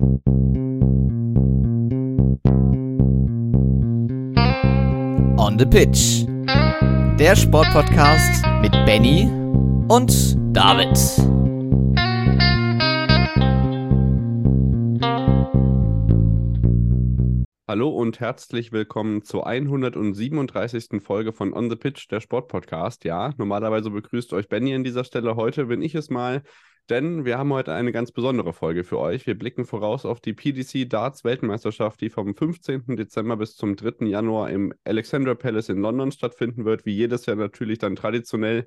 On the Pitch. Der Sportpodcast mit Benny und David. Hallo und herzlich willkommen zur 137. Folge von On the Pitch, der Sportpodcast. Ja, normalerweise begrüßt euch Benny an dieser Stelle. Heute bin ich es mal, denn wir haben heute eine ganz besondere Folge für euch. Wir blicken voraus auf die PDC Darts Weltmeisterschaft, die vom 15. Dezember bis zum 3. Januar im Alexandra Palace in London stattfinden wird. Wie jedes Jahr natürlich dann traditionell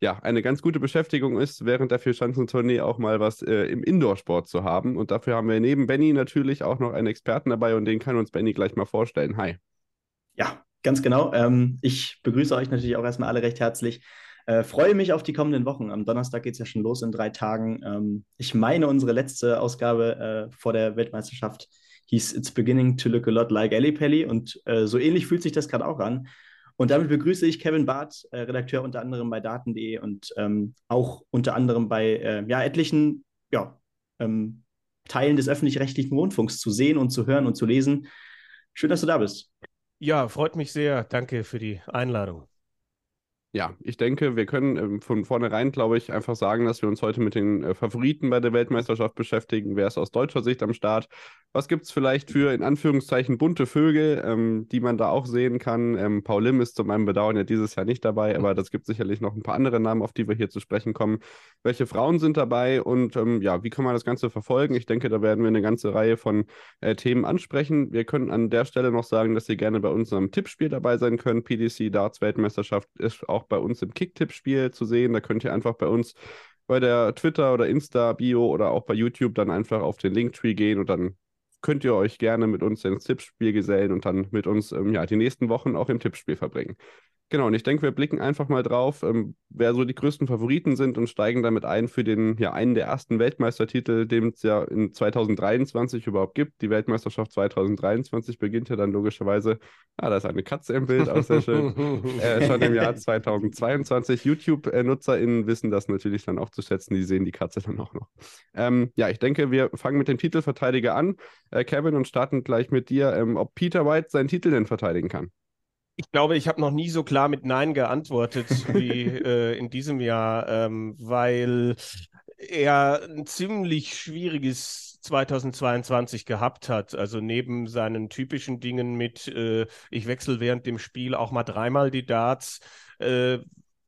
ja, eine ganz gute Beschäftigung ist, während der Vierschanzentournee auch mal was äh, im Indoorsport zu haben. Und dafür haben wir neben Benny natürlich auch noch einen Experten dabei und den kann uns Benny gleich mal vorstellen. Hi. Ja, ganz genau. Ähm, ich begrüße euch natürlich auch erstmal alle recht herzlich. Äh, freue mich auf die kommenden Wochen. Am Donnerstag geht es ja schon los in drei Tagen. Ähm, ich meine, unsere letzte Ausgabe äh, vor der Weltmeisterschaft hieß It's beginning to look a lot like Ellie Pelli und äh, so ähnlich fühlt sich das gerade auch an. Und damit begrüße ich Kevin Barth, äh, Redakteur unter anderem bei Daten.de und ähm, auch unter anderem bei äh, ja, etlichen ja, ähm, Teilen des öffentlich-rechtlichen Rundfunks zu sehen und zu hören und zu lesen. Schön, dass du da bist. Ja, freut mich sehr. Danke für die Einladung. Ja, ich denke, wir können ähm, von vornherein, glaube ich, einfach sagen, dass wir uns heute mit den äh, Favoriten bei der Weltmeisterschaft beschäftigen. Wer ist aus deutscher Sicht am Start? Was gibt es vielleicht für, in Anführungszeichen, bunte Vögel, ähm, die man da auch sehen kann? Ähm, Paul Lim ist zu meinem Bedauern ja dieses Jahr nicht dabei, aber das gibt sicherlich noch ein paar andere Namen, auf die wir hier zu sprechen kommen. Welche Frauen sind dabei und ähm, ja, wie kann man das Ganze verfolgen? Ich denke, da werden wir eine ganze Reihe von äh, Themen ansprechen. Wir können an der Stelle noch sagen, dass ihr gerne bei unserem Tippspiel dabei sein könnt. PDC Darts Weltmeisterschaft ist auch bei uns im Kicktipp-Spiel zu sehen. Da könnt ihr einfach bei uns bei der Twitter- oder Insta-Bio oder auch bei YouTube dann einfach auf den Linktree gehen und dann könnt ihr euch gerne mit uns ins Tippspiel gesellen und dann mit uns ähm, ja, die nächsten Wochen auch im Tippspiel verbringen. Genau, und ich denke, wir blicken einfach mal drauf, ähm, wer so die größten Favoriten sind und steigen damit ein für den, ja, einen der ersten Weltmeistertitel, den es ja in 2023 überhaupt gibt. Die Weltmeisterschaft 2023 beginnt ja dann logischerweise, ah, da ist eine Katze im Bild, auch sehr schön, äh, schon im Jahr 2022. YouTube-NutzerInnen wissen das natürlich dann auch zu schätzen, die sehen die Katze dann auch noch. Ähm, ja, ich denke, wir fangen mit dem Titelverteidiger an, äh, Kevin, und starten gleich mit dir, ähm, ob Peter White seinen Titel denn verteidigen kann. Ich glaube, ich habe noch nie so klar mit Nein geantwortet wie äh, in diesem Jahr, ähm, weil er ein ziemlich schwieriges 2022 gehabt hat. Also neben seinen typischen Dingen mit, äh, ich wechsle während dem Spiel auch mal dreimal die Darts, äh,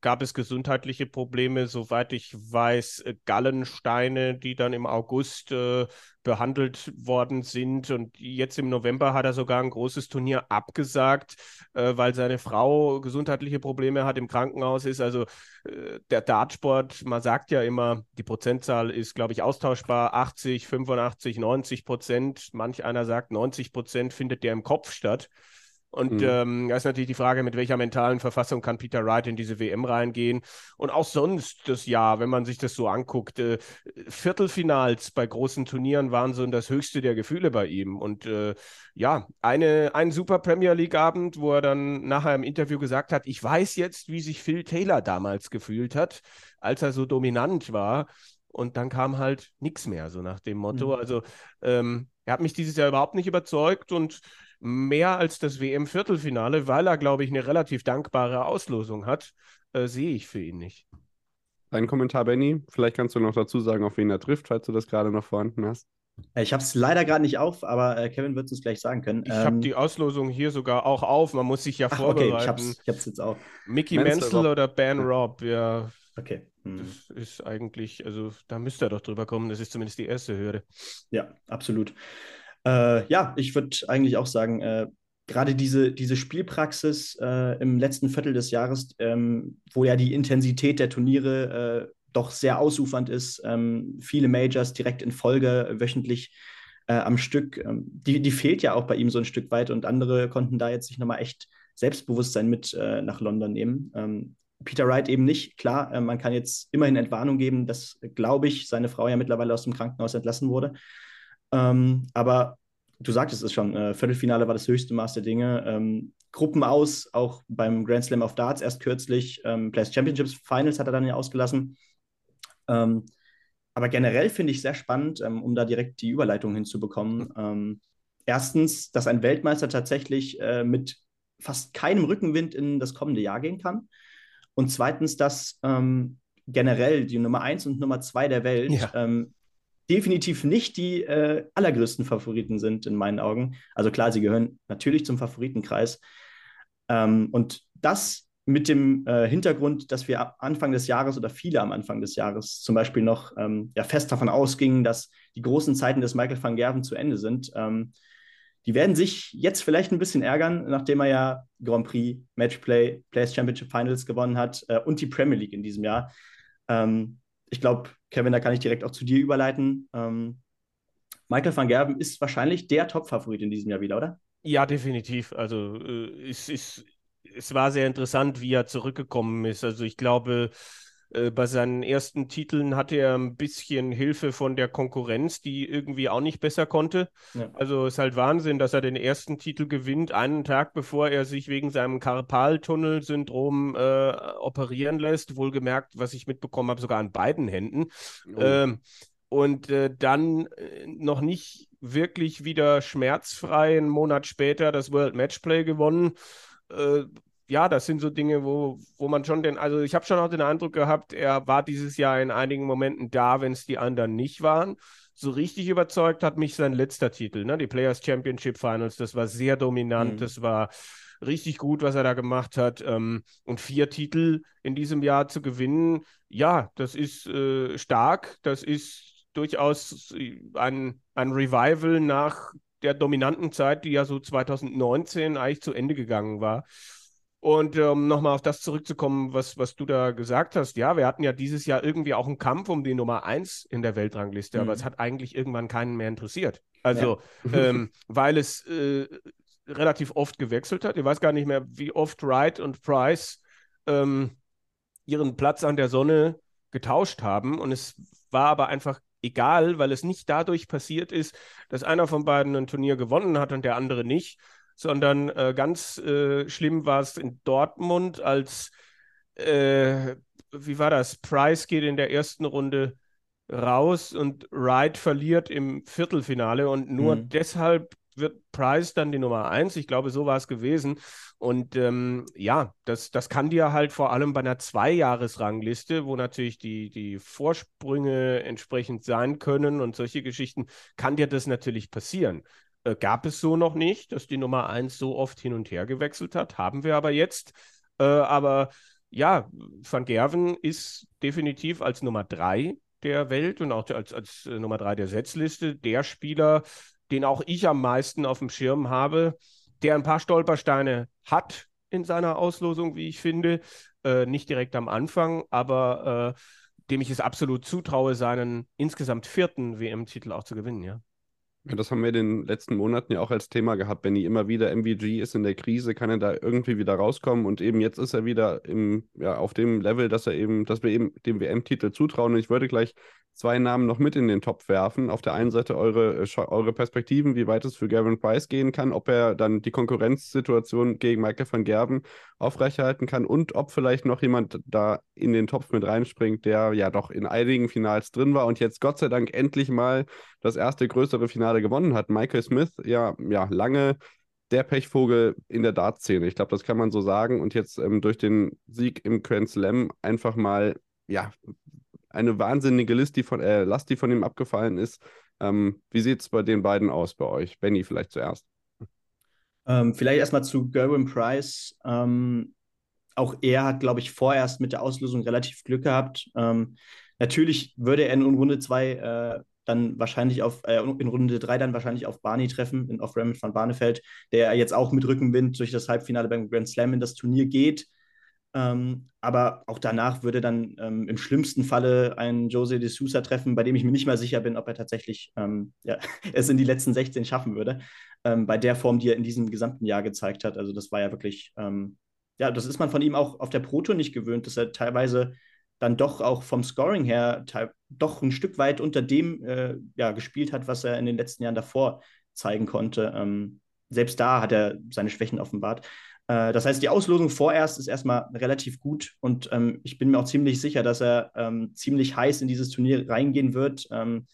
gab es gesundheitliche Probleme, soweit ich weiß, äh, Gallensteine, die dann im August äh, behandelt worden sind. Und jetzt im November hat er sogar ein großes Turnier abgesagt, äh, weil seine Frau gesundheitliche Probleme hat, im Krankenhaus ist. Also äh, der Dartsport, man sagt ja immer, die Prozentzahl ist, glaube ich, austauschbar. 80, 85, 90 Prozent. Manch einer sagt, 90 Prozent findet der im Kopf statt. Und mhm. ähm, da ist natürlich die Frage, mit welcher mentalen Verfassung kann Peter Wright in diese WM reingehen. Und auch sonst das Jahr, wenn man sich das so anguckt, äh, Viertelfinals bei großen Turnieren waren so das höchste der Gefühle bei ihm. Und äh, ja, eine, ein super Premier League-Abend, wo er dann nachher im Interview gesagt hat, ich weiß jetzt, wie sich Phil Taylor damals gefühlt hat, als er so dominant war. Und dann kam halt nichts mehr, so nach dem Motto. Mhm. Also ähm, er hat mich dieses Jahr überhaupt nicht überzeugt und mehr als das WM-Viertelfinale, weil er, glaube ich, eine relativ dankbare Auslosung hat, äh, sehe ich für ihn nicht. Dein Kommentar, Benny. Vielleicht kannst du noch dazu sagen, auf wen er trifft, falls du das gerade noch vorhanden hast. Ich habe es leider gerade nicht auf, aber äh, Kevin wird es uns gleich sagen können. Ich ähm, habe die Auslosung hier sogar auch auf. Man muss sich ja ach, vorbereiten. Okay, ich habe es jetzt auch. Mickey Menzel oder Ben Robb, ja. Okay. Hm. Das ist eigentlich, also da müsste er doch drüber kommen. Das ist zumindest die erste Hürde. Ja, absolut. Äh, ja, ich würde eigentlich auch sagen, äh, gerade diese, diese Spielpraxis äh, im letzten Viertel des Jahres, ähm, wo ja die Intensität der Turniere äh, doch sehr ausufernd ist, ähm, viele Majors direkt in Folge wöchentlich äh, am Stück, ähm, die, die fehlt ja auch bei ihm so ein Stück weit und andere konnten da jetzt sich nochmal echt Selbstbewusstsein mit äh, nach London nehmen. Ähm, Peter Wright eben nicht. Klar, man kann jetzt immerhin Entwarnung geben, dass, glaube ich, seine Frau ja mittlerweile aus dem Krankenhaus entlassen wurde. Ähm, aber du sagtest es schon, äh, Viertelfinale war das höchste Maß der Dinge. Ähm, Gruppen aus, auch beim Grand Slam of Darts erst kürzlich. Ähm, Players Championships Finals hat er dann ja ausgelassen. Ähm, aber generell finde ich sehr spannend, ähm, um da direkt die Überleitung hinzubekommen. Ähm, erstens, dass ein Weltmeister tatsächlich äh, mit fast keinem Rückenwind in das kommende Jahr gehen kann. Und zweitens, dass ähm, generell die Nummer 1 und Nummer 2 der Welt ja. Definitiv nicht die äh, allergrößten Favoriten sind in meinen Augen. Also klar, sie gehören natürlich zum Favoritenkreis. Ähm, und das mit dem äh, Hintergrund, dass wir Anfang des Jahres oder viele am Anfang des Jahres zum Beispiel noch ähm, ja, fest davon ausgingen, dass die großen Zeiten des Michael van Gerven zu Ende sind. Ähm, die werden sich jetzt vielleicht ein bisschen ärgern, nachdem er ja Grand Prix, Matchplay, Players Championship Finals gewonnen hat äh, und die Premier League in diesem Jahr. Ähm, ich glaube, Kevin, da kann ich direkt auch zu dir überleiten. Ähm, Michael van Gerben ist wahrscheinlich der Top-Favorit in diesem Jahr wieder, oder? Ja, definitiv. Also äh, es, es, es war sehr interessant, wie er zurückgekommen ist. Also ich glaube, bei seinen ersten Titeln hatte er ein bisschen Hilfe von der Konkurrenz, die irgendwie auch nicht besser konnte. Ja. Also ist halt Wahnsinn, dass er den ersten Titel gewinnt, einen Tag bevor er sich wegen seinem Karpaltunnelsyndrom äh, operieren lässt. Wohlgemerkt, was ich mitbekommen habe, sogar an beiden Händen. Oh. Ähm, und äh, dann äh, noch nicht wirklich wieder schmerzfrei einen Monat später das World Matchplay gewonnen. Äh, ja, das sind so Dinge, wo, wo man schon den, also ich habe schon auch den Eindruck gehabt, er war dieses Jahr in einigen Momenten da, wenn es die anderen nicht waren. So richtig überzeugt hat mich sein letzter Titel, ne? die Players Championship Finals. Das war sehr dominant, mhm. das war richtig gut, was er da gemacht hat. Ähm, und vier Titel in diesem Jahr zu gewinnen, ja, das ist äh, stark, das ist durchaus ein, ein Revival nach der dominanten Zeit, die ja so 2019 eigentlich zu Ende gegangen war. Und um ähm, nochmal auf das zurückzukommen, was, was du da gesagt hast, ja, wir hatten ja dieses Jahr irgendwie auch einen Kampf um die Nummer 1 in der Weltrangliste, mhm. aber es hat eigentlich irgendwann keinen mehr interessiert. Also, ja. ähm, weil es äh, relativ oft gewechselt hat. Ich weiß gar nicht mehr, wie oft Wright und Price ähm, ihren Platz an der Sonne getauscht haben. Und es war aber einfach egal, weil es nicht dadurch passiert ist, dass einer von beiden ein Turnier gewonnen hat und der andere nicht, sondern äh, ganz äh, schlimm war es in Dortmund, als, äh, wie war das, Price geht in der ersten Runde raus und Wright verliert im Viertelfinale und nur mhm. deshalb wird Price dann die Nummer eins. Ich glaube, so war es gewesen. Und ähm, ja, das, das kann dir halt vor allem bei einer Zweijahresrangliste, wo natürlich die, die Vorsprünge entsprechend sein können und solche Geschichten, kann dir das natürlich passieren. Äh, gab es so noch nicht, dass die Nummer 1 so oft hin und her gewechselt hat. Haben wir aber jetzt. Äh, aber ja, Van Gerven ist definitiv als Nummer 3 der Welt und auch als, als äh, Nummer 3 der Setzliste der Spieler, den auch ich am meisten auf dem Schirm habe, der ein paar Stolpersteine hat in seiner Auslosung, wie ich finde. Äh, nicht direkt am Anfang, aber äh, dem ich es absolut zutraue, seinen insgesamt vierten WM-Titel auch zu gewinnen, ja. Ja, das haben wir in den letzten Monaten ja auch als Thema gehabt. Benny immer wieder MVG ist in der Krise, kann er da irgendwie wieder rauskommen und eben jetzt ist er wieder im, ja, auf dem Level, dass er eben, dass wir eben dem WM-Titel zutrauen. Und ich würde gleich zwei Namen noch mit in den Topf werfen. Auf der einen Seite eure, äh, eure Perspektiven, wie weit es für Gavin Price gehen kann, ob er dann die Konkurrenzsituation gegen Michael van Gerben aufrechterhalten kann und ob vielleicht noch jemand da in den Topf mit reinspringt, der ja doch in einigen Finals drin war und jetzt Gott sei Dank endlich mal das erste größere Finale gewonnen hat. Michael Smith, ja, ja, lange der Pechvogel in der Dartszene. Ich glaube, das kann man so sagen. Und jetzt ähm, durch den Sieg im Grand Slam einfach mal, ja, eine wahnsinnige List, die von, äh, Last, die von ihm abgefallen ist. Ähm, wie sieht es bei den beiden aus bei euch? Benny vielleicht zuerst. Ähm, vielleicht erstmal zu Gerwin Price. Ähm, auch er hat, glaube ich, vorerst mit der Auslösung relativ Glück gehabt. Ähm, natürlich würde er in Runde 2 äh, dann wahrscheinlich auf, äh, in Runde 3 dann wahrscheinlich auf Barney treffen, in Off Ramit von Barnefeld, der jetzt auch mit Rückenwind durch das Halbfinale beim Grand Slam in das Turnier geht. Ähm, aber auch danach würde dann ähm, im schlimmsten Falle ein Jose de Sousa treffen, bei dem ich mir nicht mal sicher bin, ob er tatsächlich ähm, ja, es in die letzten 16 schaffen würde. Ähm, bei der Form, die er in diesem gesamten Jahr gezeigt hat. Also das war ja wirklich, ähm, ja, das ist man von ihm auch auf der Proto nicht gewöhnt, dass er teilweise dann doch auch vom Scoring her doch ein Stück weit unter dem äh, ja, gespielt hat, was er in den letzten Jahren davor zeigen konnte. Ähm, selbst da hat er seine Schwächen offenbart. Äh, das heißt, die Auslosung vorerst ist erstmal relativ gut und ähm, ich bin mir auch ziemlich sicher, dass er ähm, ziemlich heiß in dieses Turnier reingehen wird, ähm,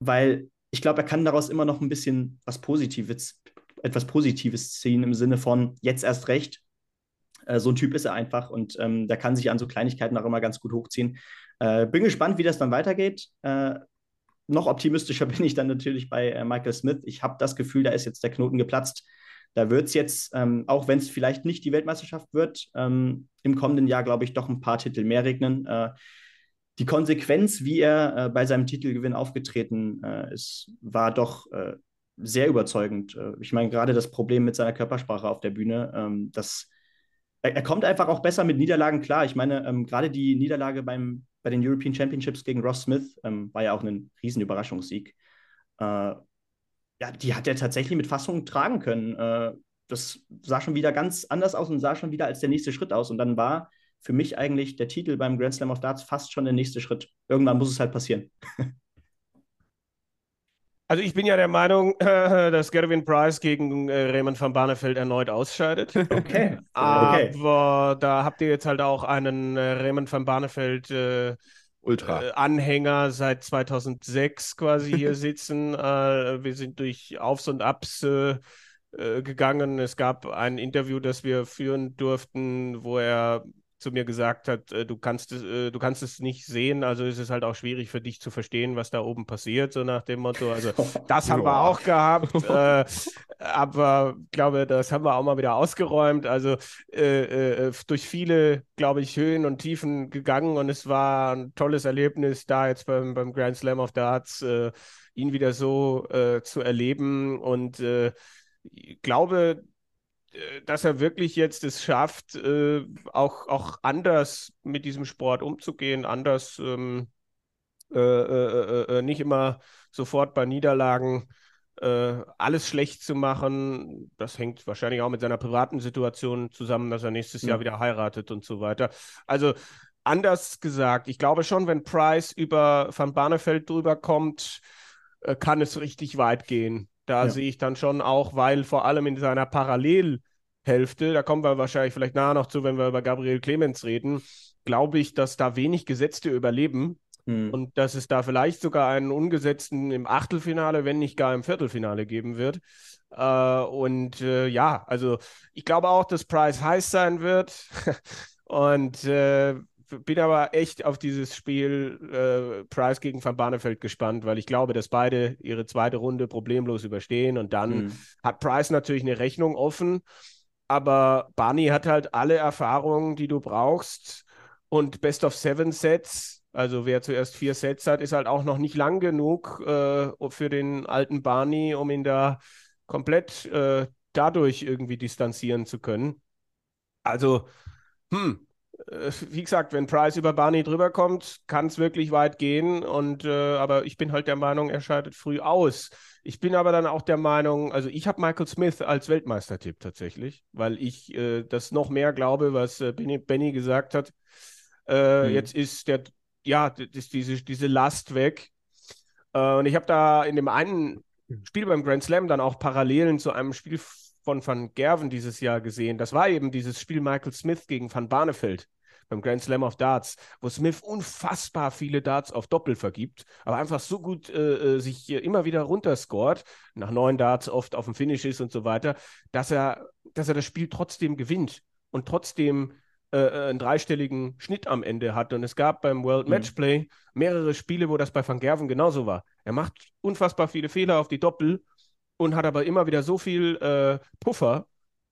weil ich glaube, er kann daraus immer noch ein bisschen was Positives, etwas Positives ziehen im Sinne von jetzt erst recht. Äh, so ein Typ ist er einfach und ähm, der kann sich an so Kleinigkeiten auch immer ganz gut hochziehen. Äh, bin gespannt, wie das dann weitergeht. Äh, noch optimistischer bin ich dann natürlich bei äh, Michael Smith. Ich habe das Gefühl, da ist jetzt der Knoten geplatzt. Da wird es jetzt, ähm, auch wenn es vielleicht nicht die Weltmeisterschaft wird, ähm, im kommenden Jahr, glaube ich, doch ein paar Titel mehr regnen. Äh, die Konsequenz, wie er äh, bei seinem Titelgewinn aufgetreten äh, ist, war doch äh, sehr überzeugend. Äh, ich meine, gerade das Problem mit seiner Körpersprache auf der Bühne, ähm, das, er, er, kommt einfach auch besser mit Niederlagen klar. Ich meine, ähm, gerade die Niederlage beim, bei den European Championships gegen Ross Smith ähm, war ja auch ein Riesenüberraschungssieg. Äh, ja, die hat er tatsächlich mit Fassung tragen können. Äh, das sah schon wieder ganz anders aus und sah schon wieder als der nächste Schritt aus. Und dann war für mich eigentlich der Titel beim Grand Slam of Darts fast schon der nächste Schritt. Irgendwann muss es halt passieren. Also ich bin ja der Meinung, äh, dass Gerwin Price gegen äh, Raymond van Barneveld erneut ausscheidet. Okay. Aber okay. da habt ihr jetzt halt auch einen äh, Raymond van Barneveld äh, Ultra. Äh, Anhänger seit 2006 quasi hier sitzen. Wir sind durch Aufs und Abs gegangen. Es gab ein Interview, das wir führen durften, wo er zu mir gesagt hat, äh, du kannst es, äh, du kannst es nicht sehen, also ist es halt auch schwierig für dich zu verstehen, was da oben passiert, so nach dem Motto. Also das haben wir auch gehabt, äh, aber ich glaube, das haben wir auch mal wieder ausgeräumt. Also äh, äh, durch viele, glaube ich, Höhen und Tiefen gegangen und es war ein tolles Erlebnis, da jetzt beim, beim Grand Slam of Darts äh, ihn wieder so zu erleben und ich glaube, äh, dass er wirklich jetzt es schafft, äh, auch, auch anders mit diesem Sport umzugehen, anders ähm, äh, äh, äh nicht immer sofort bei Niederlagen äh, alles schlecht zu machen. Das hängt wahrscheinlich auch mit seiner privaten Situation zusammen, dass er nächstes mhm. Jahr wieder heiratet und so weiter. Also anders gesagt, ich glaube schon, wenn Price über Van Barneveld drüber kommt, kann es richtig weit gehen. Da ja. sehe ich dann schon auch, weil vor allem in seiner Parallelhälfte, da kommen wir wahrscheinlich vielleicht nachher noch zu, wenn wir über Gabriel Clemens reden, glaube ich, dass da wenig Gesetzte überleben hm. und dass es da vielleicht sogar einen ungesetzten im Achtelfinale, wenn nicht gar im Viertelfinale geben wird. Äh, und äh, ja, also ich glaube auch, dass Price heiß sein wird. und äh, bin aber echt auf dieses Spiel äh, Price gegen Van Barneveld gespannt, weil ich glaube, dass beide ihre zweite Runde problemlos überstehen und dann mhm. hat Price natürlich eine Rechnung offen, aber Barney hat halt alle Erfahrungen, die du brauchst und Best of Seven Sets. Also wer zuerst vier Sets hat, ist halt auch noch nicht lang genug äh, für den alten Barney, um ihn da komplett äh, dadurch irgendwie distanzieren zu können. Also, hm, wie gesagt, wenn Price über Barney drüber kommt, kann es wirklich weit gehen. Und äh, aber ich bin halt der Meinung, er scheidet früh aus. Ich bin aber dann auch der Meinung, also ich habe Michael Smith als Weltmeistertipp tatsächlich, weil ich äh, das noch mehr glaube, was äh, Benny, Benny, gesagt hat. Äh, mhm. Jetzt ist der, ja, ist diese, diese Last weg. Äh, und ich habe da in dem einen Spiel beim Grand Slam dann auch Parallelen zu einem Spiel von Van Gerven dieses Jahr gesehen. Das war eben dieses Spiel Michael Smith gegen Van Barneveld beim Grand Slam of Darts, wo Smith unfassbar viele Darts auf Doppel vergibt, aber einfach so gut äh, äh sich immer wieder runterscoret, nach neun Darts oft auf dem Finish ist und so weiter, dass er, dass er das Spiel trotzdem gewinnt und trotzdem äh, äh einen dreistelligen Schnitt am Ende hat. Und es gab beim World mhm. Matchplay mehrere Spiele, wo das bei Van Gerven genauso war. Er macht unfassbar viele Fehler auf die Doppel und hat aber immer wieder so viel äh, Puffer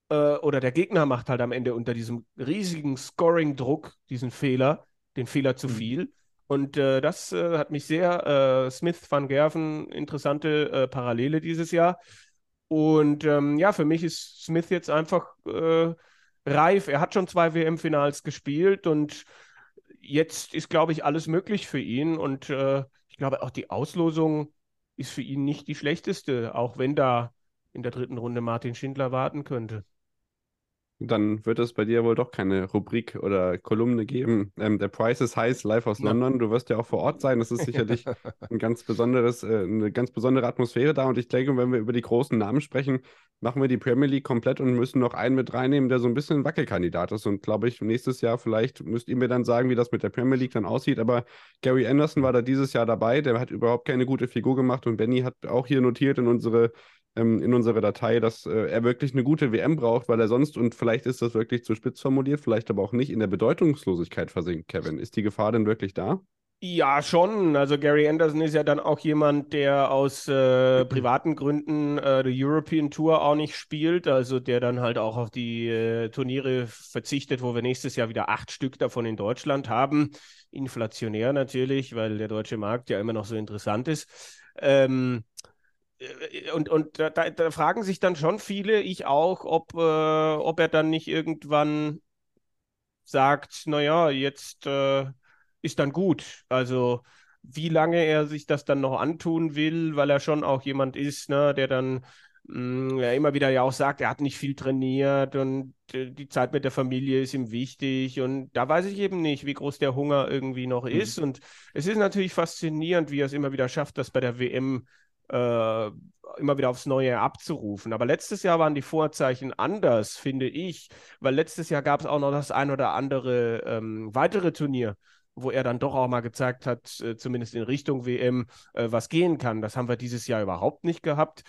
äh, oder der Gegner macht halt am Ende unter diesem riesigen Scoring-Druck diesen Fehler, den Fehler zu mhm. viel. Und äh, das äh, hat mich sehr, äh, Smith van Gerven, interessante äh, Parallele dieses Jahr. Und ähm, ja, für mich ist Smith jetzt einfach reif. Er hat schon zwei WM-Finals gespielt und jetzt ist, glaube ich, alles möglich für ihn. Und ich glaube, auch die Auslosung ist für ihn nicht die schlechteste, auch wenn da in der dritten Runde Martin Schindler warten könnte. Dann wird es bei dir wohl doch keine Rubrik oder Kolumne geben. Ähm, der Price is Heiß live aus Ja. London. Du wirst ja auch vor Ort sein. Das ist sicherlich ein ganz besonderes, äh, eine ganz besondere Atmosphäre da. Und ich denke, wenn wir über die großen Namen sprechen, machen wir die Premier League komplett und müssen noch einen mit reinnehmen, der so ein bisschen Wackelkandidat ist. Und glaube ich, nächstes Jahr vielleicht müsst ihr mir dann sagen, wie das mit der Premier League dann aussieht. Aber Gary Anderson war da dieses Jahr dabei. Der hat überhaupt keine gute Figur gemacht. Und Benny hat auch hier notiert in unsere ähm, in unsere Datei, dass äh, er wirklich eine gute WM braucht, weil er sonst, und vielleicht ist das wirklich zu spitz formuliert, vielleicht aber auch nicht in der Bedeutungslosigkeit versinkt, Kevin. Ist die Gefahr denn wirklich da? Ja, schon. Also Gary Anderson ist ja dann auch jemand, der aus äh, privaten Gründen äh, die European Tour auch nicht spielt, also der dann halt auch auf die äh, Turniere verzichtet, wo wir nächstes Jahr wieder acht Stück davon in Deutschland haben. Inflationär natürlich, weil der deutsche Markt ja immer noch so interessant ist. Ähm, äh, und und da, da, fragen sich dann schon viele, ich auch, ob, äh, ob er dann nicht irgendwann sagt, naja, jetzt äh, ist dann gut. Also wie lange er sich das dann noch antun will, weil er schon auch jemand ist, ne, der dann mh, ja, immer wieder ja auch sagt, er hat nicht viel trainiert und äh, die Zeit mit der Familie ist ihm wichtig. Und da weiß ich eben nicht, wie groß der Hunger irgendwie noch ist. Und es ist natürlich faszinierend, wie er es immer wieder schafft, das bei der WM äh, immer wieder aufs Neue abzurufen. Aber letztes Jahr waren die Vorzeichen anders, finde ich, weil letztes Jahr gab es auch noch das ein oder andere ähm, weitere Turnier, wo er dann doch auch mal gezeigt hat, äh, zumindest in Richtung WM, äh, was gehen kann. Das haben wir dieses Jahr überhaupt nicht gehabt.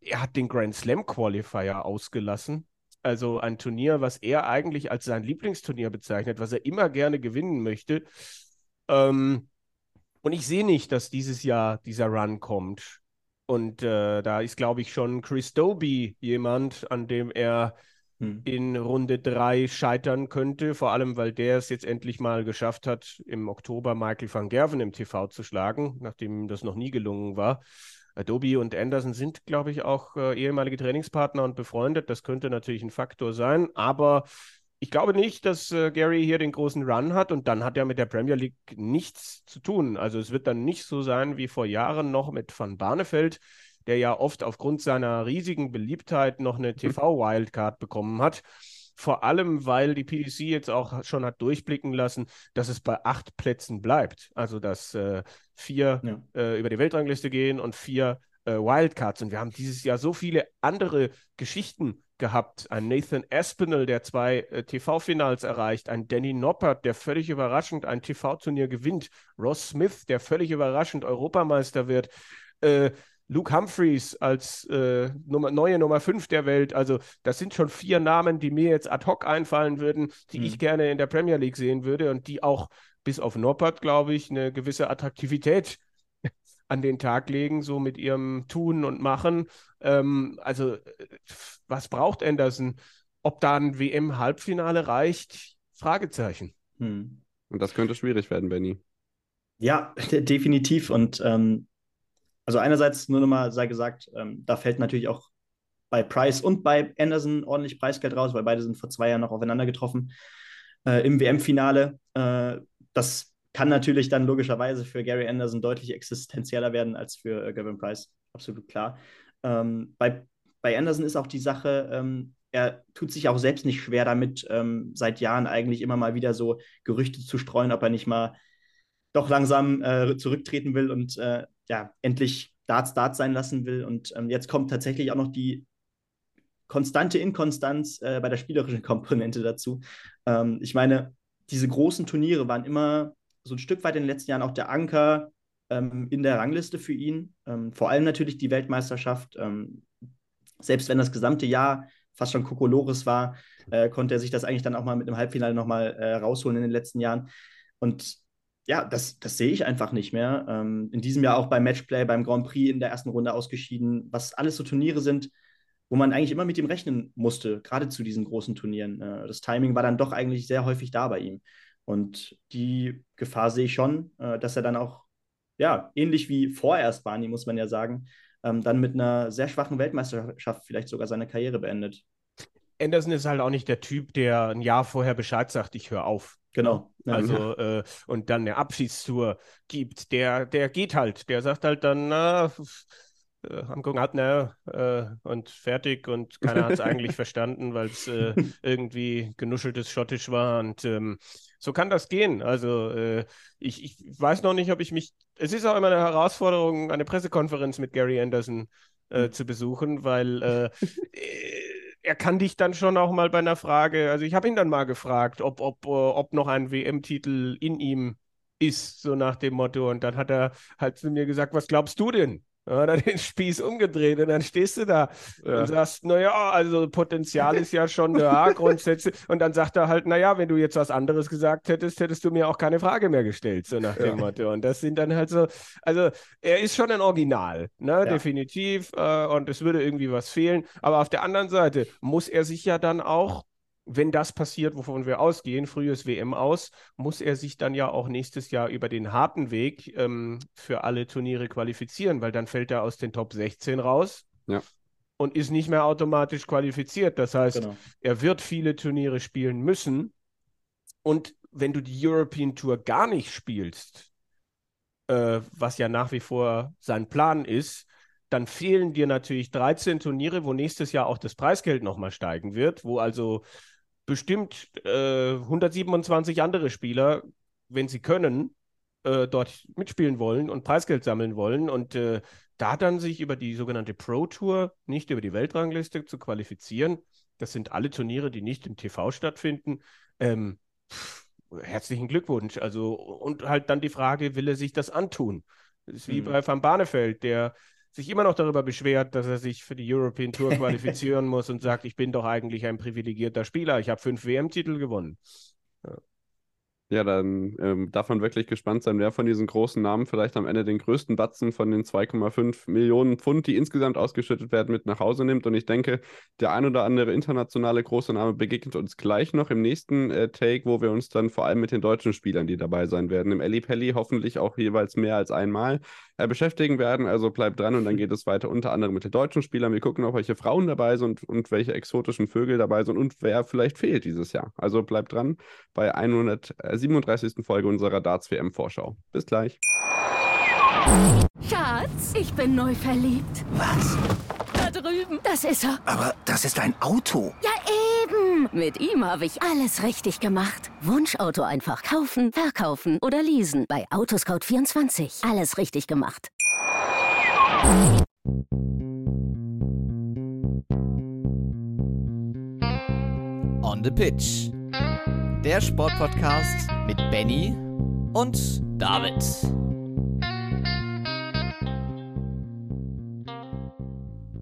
Er hat den Grand Slam Qualifier ausgelassen. Also ein Turnier, was er eigentlich als sein Lieblingsturnier bezeichnet, was er immer gerne gewinnen möchte. Ähm, und ich sehe nicht, dass dieses Jahr dieser Run kommt. Und äh, da ist, glaube ich, schon Chris Doby jemand, an dem er Hm. in Runde 3 scheitern könnte, vor allem weil der es jetzt endlich mal geschafft hat, im Oktober Michael van Gerven im TV zu schlagen, nachdem ihm das noch nie gelungen war. Adobe und Anderson sind, glaube ich, auch äh, ehemalige Trainingspartner und befreundet. Das könnte natürlich ein Faktor sein, aber ich glaube nicht, dass äh, Gary hier den großen Run hat und dann hat er mit der Premier League nichts zu tun. Also es wird dann nicht so sein wie vor Jahren noch mit Van Barneveld, der ja oft aufgrund seiner riesigen Beliebtheit noch eine TV-Wildcard bekommen hat. Vor allem, weil die PDC jetzt auch schon hat durchblicken lassen, dass es bei acht Plätzen bleibt. Also, dass äh, vier Ja. äh, über die Weltrangliste gehen und vier äh, Wildcards. Und wir haben dieses Jahr so viele andere Geschichten gehabt. Ein Nathan Aspinall, der zwei äh, TV-Finals erreicht. Ein Danny Noppert, der völlig überraschend ein TV-Turnier gewinnt. Ross Smith, der völlig überraschend Europameister wird. Äh, Luke Humphreys als äh, Nummer, neue Nummer 5 der Welt. Also, das sind schon vier Namen, die mir jetzt ad hoc einfallen würden, die Mhm. ich gerne in der Premier League sehen würde und die auch bis auf Noppert, glaube ich, eine gewisse Attraktivität an den Tag legen, so mit ihrem Tun und Machen. Ähm, also, äh, was braucht Anderson? Ob da ein WM-Halbfinale reicht? Fragezeichen. Hm. Und das könnte schwierig werden, Benny. Ja, de- definitiv. Und ähm, also einerseits nur nochmal sei gesagt, ähm, da fällt natürlich auch bei Price und bei Anderson ordentlich Preisgeld raus, weil beide sind vor zwei Jahren noch aufeinander getroffen äh, im WM-Finale. Äh, das kann natürlich dann logischerweise für Gary Anderson deutlich existenzieller werden als für äh, Gavin Price. Absolut klar. Ähm, bei, bei Anderson ist auch die Sache, ähm, er tut sich auch selbst nicht schwer damit, ähm, seit Jahren eigentlich immer mal wieder so Gerüchte zu streuen, ob er nicht mal doch langsam äh, zurücktreten will und äh, ja, endlich Darts Darts sein lassen will. Und ähm, jetzt kommt tatsächlich auch noch die konstante Inkonstanz äh, bei der spielerischen Komponente dazu. Ähm, ich meine, diese großen Turniere waren immer so ein Stück weit in den letzten Jahren auch der Anker ähm, in der Rangliste für ihn. Ähm, vor allem natürlich die Weltmeisterschaft. Ähm, selbst wenn das gesamte Jahr fast schon Kokolores war, äh, konnte er sich das eigentlich dann auch mal mit einem Halbfinale nochmal äh, rausholen in den letzten Jahren. Und ja, das, das sehe ich einfach nicht mehr. Ähm, in diesem Jahr auch beim Matchplay, beim Grand Prix in der ersten Runde ausgeschieden, was alles so Turniere sind, wo man eigentlich immer mit ihm rechnen musste, gerade zu diesen großen Turnieren. Äh, das Timing war dann doch eigentlich sehr häufig da bei ihm. Und die Gefahr sehe ich schon, äh, dass er dann auch, ja, ähnlich wie vorerst Barney, muss man ja sagen, ähm, dann mit einer sehr schwachen Weltmeisterschaft vielleicht sogar seine Karriere beendet. Anderson ist halt auch nicht der Typ, der ein Jahr vorher Bescheid sagt, ich höre auf. Genau. Ja. Also, äh, und dann eine Abschiedstour gibt. Der, der geht halt. Der sagt halt dann, na, äh, haben gesagt, na, äh, und fertig und keiner hat es eigentlich verstanden, weil es äh, irgendwie genuscheltes Schottisch war und ähm, so kann das gehen. Also äh, ich, ich weiß noch nicht, ob ich mich, es ist auch immer eine Herausforderung, eine Pressekonferenz mit Gary Anderson äh, hm. zu besuchen, weil äh, er kann dich dann schon auch mal bei einer Frage, also ich habe ihn dann mal gefragt, ob, ob, ob noch ein WM-Titel in ihm ist, so nach dem Motto. Und dann hat er halt zu mir gesagt, was glaubst du denn? Ja, dann den Spieß umgedreht und dann stehst du da ja. und sagst, naja, also Potenzial ist ja schon da, grundsätzlich. Und dann sagt er halt, naja, wenn du jetzt was anderes gesagt hättest, hättest du mir auch keine Frage mehr gestellt, so nach dem Motto. Und das sind dann halt so, also er ist schon ein Original, ne, ja. definitiv. Äh, und es würde irgendwie was fehlen. Aber auf der anderen Seite muss er sich ja dann auch wenn das passiert, wovon wir ausgehen, frühes WM aus, muss er sich dann ja auch nächstes Jahr über den harten Weg ähm, für alle Turniere qualifizieren, weil dann fällt er aus den Top 16 raus. Ja. Und ist nicht mehr automatisch qualifiziert. Das heißt, genau. er wird viele Turniere spielen müssen. Und wenn du die European Tour gar nicht spielst, äh, was ja nach wie vor sein Plan ist, dann fehlen dir natürlich 13 Turniere, wo nächstes Jahr auch das Preisgeld nochmal steigen wird, wo also bestimmt äh, 127 andere Spieler, wenn sie können, äh, dort mitspielen wollen und Preisgeld sammeln wollen und äh, da dann sich über die sogenannte Pro Tour, nicht über die Weltrangliste zu qualifizieren, das sind alle Turniere, die nicht im TV stattfinden. Ähm, pff, herzlichen Glückwunsch. Also, und halt dann die Frage, will er sich das antun? Das ist wie mhm. bei Van Barneveld, der sich immer noch darüber beschwert, dass er sich für die European Tour qualifizieren muss und sagt, ich bin doch eigentlich ein privilegierter Spieler, ich habe fünf WM-Titel gewonnen. Ja. Ja, dann ähm, darf man wirklich gespannt sein, wer von diesen großen Namen vielleicht am Ende den größten Batzen von den 2,5 Millionen Pfund, die insgesamt ausgeschüttet werden, mit nach Hause nimmt. Und ich denke, der ein oder andere internationale große Name begegnet uns gleich noch im nächsten äh, Take, wo wir uns dann vor allem mit den deutschen Spielern, die dabei sein werden, im Eli Pelli hoffentlich auch jeweils mehr als einmal äh, beschäftigen werden. Also bleibt dran und dann geht es weiter unter anderem mit den deutschen Spielern. Wir gucken auch, welche Frauen dabei sind und welche exotischen Vögel dabei sind und wer vielleicht fehlt dieses Jahr. Also bleibt dran bei 100. 37. Folge unserer Darts WM Vorschau. Bis gleich. Schatz, ich bin neu verliebt. Was? Da drüben. Das ist er. Aber das ist ein Auto. Ja, eben. Mit ihm habe ich alles richtig gemacht. Wunschauto einfach kaufen, verkaufen oder leasen. Bei Autoscout24. Alles richtig gemacht. On the Pitch der Sportpodcast mit Benny und David.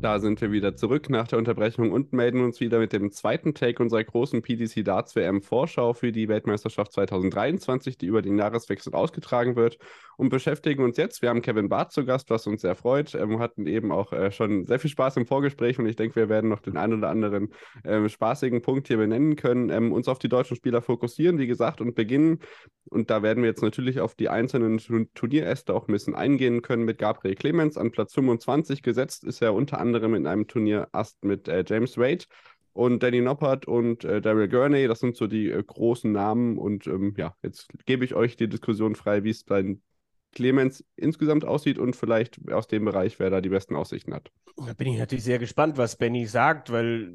Da sind wir wieder zurück nach der Unterbrechung und melden uns wieder mit dem zweiten Take unserer großen PDC Darts WM Vorschau für die Weltmeisterschaft 2023, die über den Jahreswechsel ausgetragen wird und beschäftigen uns jetzt. Wir haben Kevin Barth zu Gast, was uns sehr freut. Wir ähm, hatten eben auch äh, schon sehr viel Spaß im Vorgespräch und ich denke, wir werden noch den einen oder anderen äh, spaßigen Punkt hier benennen können, ähm, uns auf die deutschen Spieler fokussieren, wie gesagt, und beginnen. Und da werden wir jetzt natürlich auf die einzelnen Turnieräste auch ein bisschen eingehen können mit Gabriel Clemens an Platz 25 gesetzt, ist er unter anderem anderem in einem Turnierast mit äh, James Wade und Danny Noppert und äh, Daryl Gurney. Das sind so die äh, großen Namen. Und ähm, ja, jetzt gebe ich euch die Diskussion frei, wie es bei Clemens insgesamt aussieht und vielleicht aus dem Bereich, wer da die besten Aussichten hat. Da bin ich natürlich sehr gespannt, was Benny sagt, weil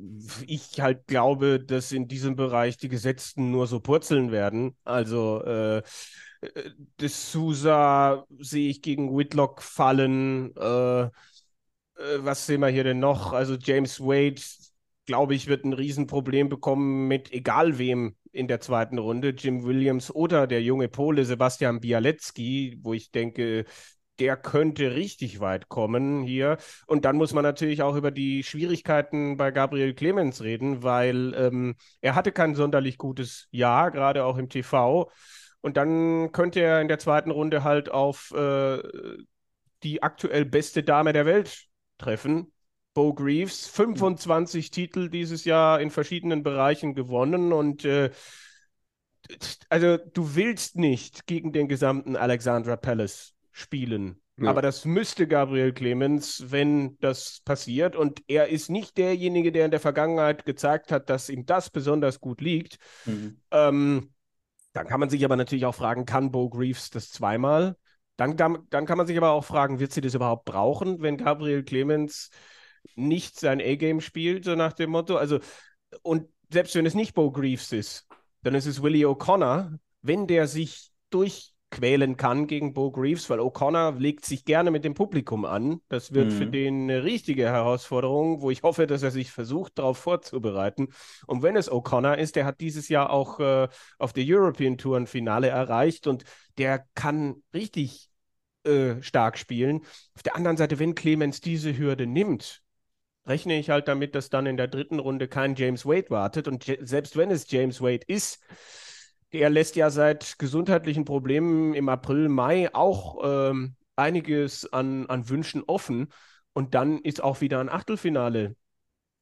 ich halt glaube, dass in diesem Bereich die Gesetzten nur so purzeln werden. Also äh, äh das Sousa sehe ich gegen Whitlock fallen. Äh, was sehen wir hier denn noch? Also James Wade, glaube ich, wird ein Riesenproblem bekommen mit egal wem in der zweiten Runde. Jim Williams oder der junge Pole Sebastian Bialecki, wo ich denke, der könnte richtig weit kommen hier. Und dann muss man natürlich auch über die Schwierigkeiten bei Gabriel Clemens reden, weil ähm, er hatte kein sonderlich gutes Jahr, gerade auch im TV. Und dann könnte er in der zweiten Runde halt auf äh, die aktuell beste Dame der Welt treffen. Bo Greaves, 25 mhm. Titel dieses Jahr in verschiedenen Bereichen gewonnen und äh, also du willst nicht gegen den gesamten Alexandra Palace spielen. Ja. Aber das müsste Gabriel Clemens, wenn das passiert. Und er ist nicht derjenige, der in der Vergangenheit gezeigt hat, dass ihm das besonders gut liegt. Mhm. Ähm, dann kann man sich aber natürlich auch fragen, kann Bo Greaves das zweimal? Dann, dann kann man sich aber auch fragen, wird sie das überhaupt brauchen, wenn Gabriel Clemens nicht sein A-Game spielt, so nach dem Motto. Also, und selbst wenn es nicht Bo Greaves ist, dann ist es Willie O'Connor, wenn der sich durchquälen kann gegen Bo Greaves, weil O'Connor legt sich gerne mit dem Publikum an. Das wird mhm. für den eine richtige Herausforderung, wo ich hoffe, dass er sich versucht, darauf vorzubereiten. Und wenn es O'Connor ist, der hat dieses Jahr auch äh, auf der European Tour ein Finale erreicht und der kann richtig äh, stark spielen. Auf der anderen Seite, wenn Clemens diese Hürde nimmt, rechne ich halt damit, dass dann in der dritten Runde kein James Wade wartet. Und selbst wenn es James Wade ist, der lässt ja seit gesundheitlichen Problemen im April, Mai auch ähm, einiges an, an Wünschen offen. Und dann ist auch wieder ein Achtelfinale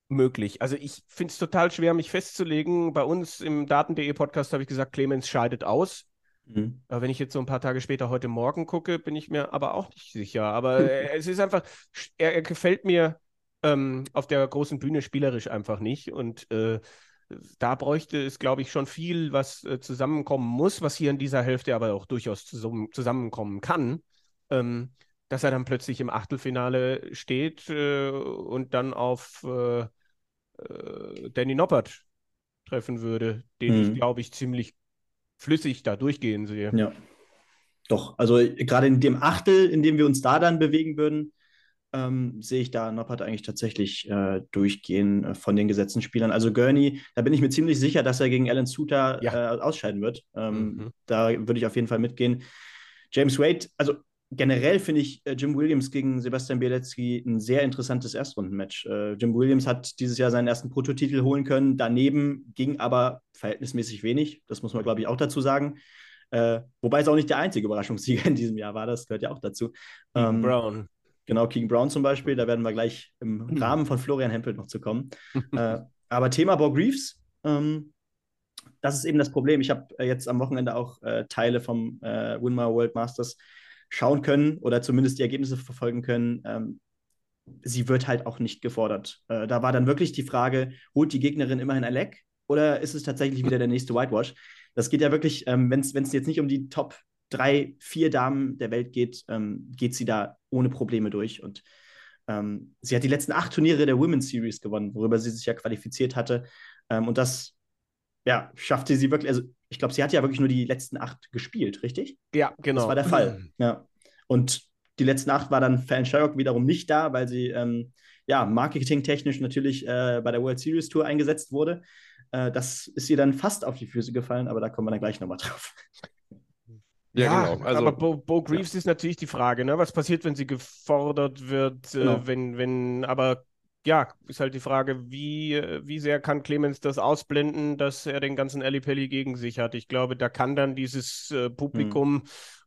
möglich. Also ich finde es total schwer, mich festzulegen. Bei uns im Daten.de Podcast habe ich gesagt, Clemens scheidet aus. Mhm. Aber wenn ich jetzt so ein paar Tage später heute Morgen gucke, bin ich mir aber auch nicht sicher. Aber es ist einfach, er, er gefällt mir ähm, auf der großen Bühne spielerisch einfach nicht. Und äh, da bräuchte es, glaube ich, schon viel, was äh, zusammenkommen muss, was hier in dieser Hälfte aber auch durchaus zusammen, zusammenkommen kann. Ähm, dass er dann plötzlich im Achtelfinale steht äh, und dann auf äh, äh, Danny Noppert treffen würde, den mhm. ich, glaube ich, ziemlich flüssig da durchgehen sehe. Ja. Doch, also gerade in dem Achtel, in dem wir uns da dann bewegen würden, ähm, sehe ich da Noppert eigentlich tatsächlich äh, durchgehen äh, von den gesetzten Spielern. Also Gurney, da bin ich mir ziemlich sicher, dass er gegen Alan Suter ja. äh, ausscheiden wird. Ähm, mhm. Da würde ich auf jeden Fall mitgehen. James Wade, also generell finde ich äh, Jim Williams gegen Sebastian Bielecki ein sehr interessantes Erstrundenmatch. Äh, Jim Williams hat dieses Jahr seinen ersten Prototitel holen können. Daneben ging aber verhältnismäßig wenig. Das muss man, glaube ich, auch dazu sagen. Äh, wobei es auch nicht der einzige Überraschungssieger in diesem Jahr war. Das gehört ja auch dazu. Ähm, Brown. Genau, King Brown zum Beispiel. Da werden wir gleich im hm. Rahmen von Florian Hempel noch zu kommen. äh, aber Thema Bob Greaves. Ähm, das ist eben das Problem. Ich habe äh, jetzt am Wochenende auch äh, Teile vom äh, Winmar World Masters schauen können oder zumindest die Ergebnisse verfolgen können, ähm, sie wird halt auch nicht gefordert. Äh, da war dann wirklich die Frage, holt die Gegnerin immerhin ein Leck oder ist es tatsächlich wieder der nächste Whitewash? Das geht ja wirklich, ähm, wenn es jetzt nicht um die Top drei, vier Damen der Welt geht, ähm, geht sie da ohne Probleme durch. Und ähm, sie hat die letzten acht Turniere der Women's Series gewonnen, worüber sie sich ja qualifiziert hatte. Ähm, und das ja, schaffte sie wirklich, also ich glaube, sie hat ja wirklich nur die letzten acht gespielt, richtig? Ja, genau. Das war der Fall. Ja. Und die letzten acht war dann Fan Sherrock wiederum nicht da, weil sie ähm, ja, marketingtechnisch natürlich äh, bei der World Series Tour eingesetzt wurde. Äh, das ist ihr dann fast auf die Füße gefallen, aber da kommen wir dann gleich nochmal drauf. Ja, ja genau. Also, aber Bo, Bo Greaves ja. ist natürlich die Frage, ne? was passiert, wenn sie gefordert wird, äh, genau. äh, wenn, wenn, aber ja, ist halt die Frage, wie, wie sehr kann Clemens das ausblenden, dass er den ganzen Ali Pelli gegen sich hat. Ich glaube, da kann dann dieses äh, Publikum,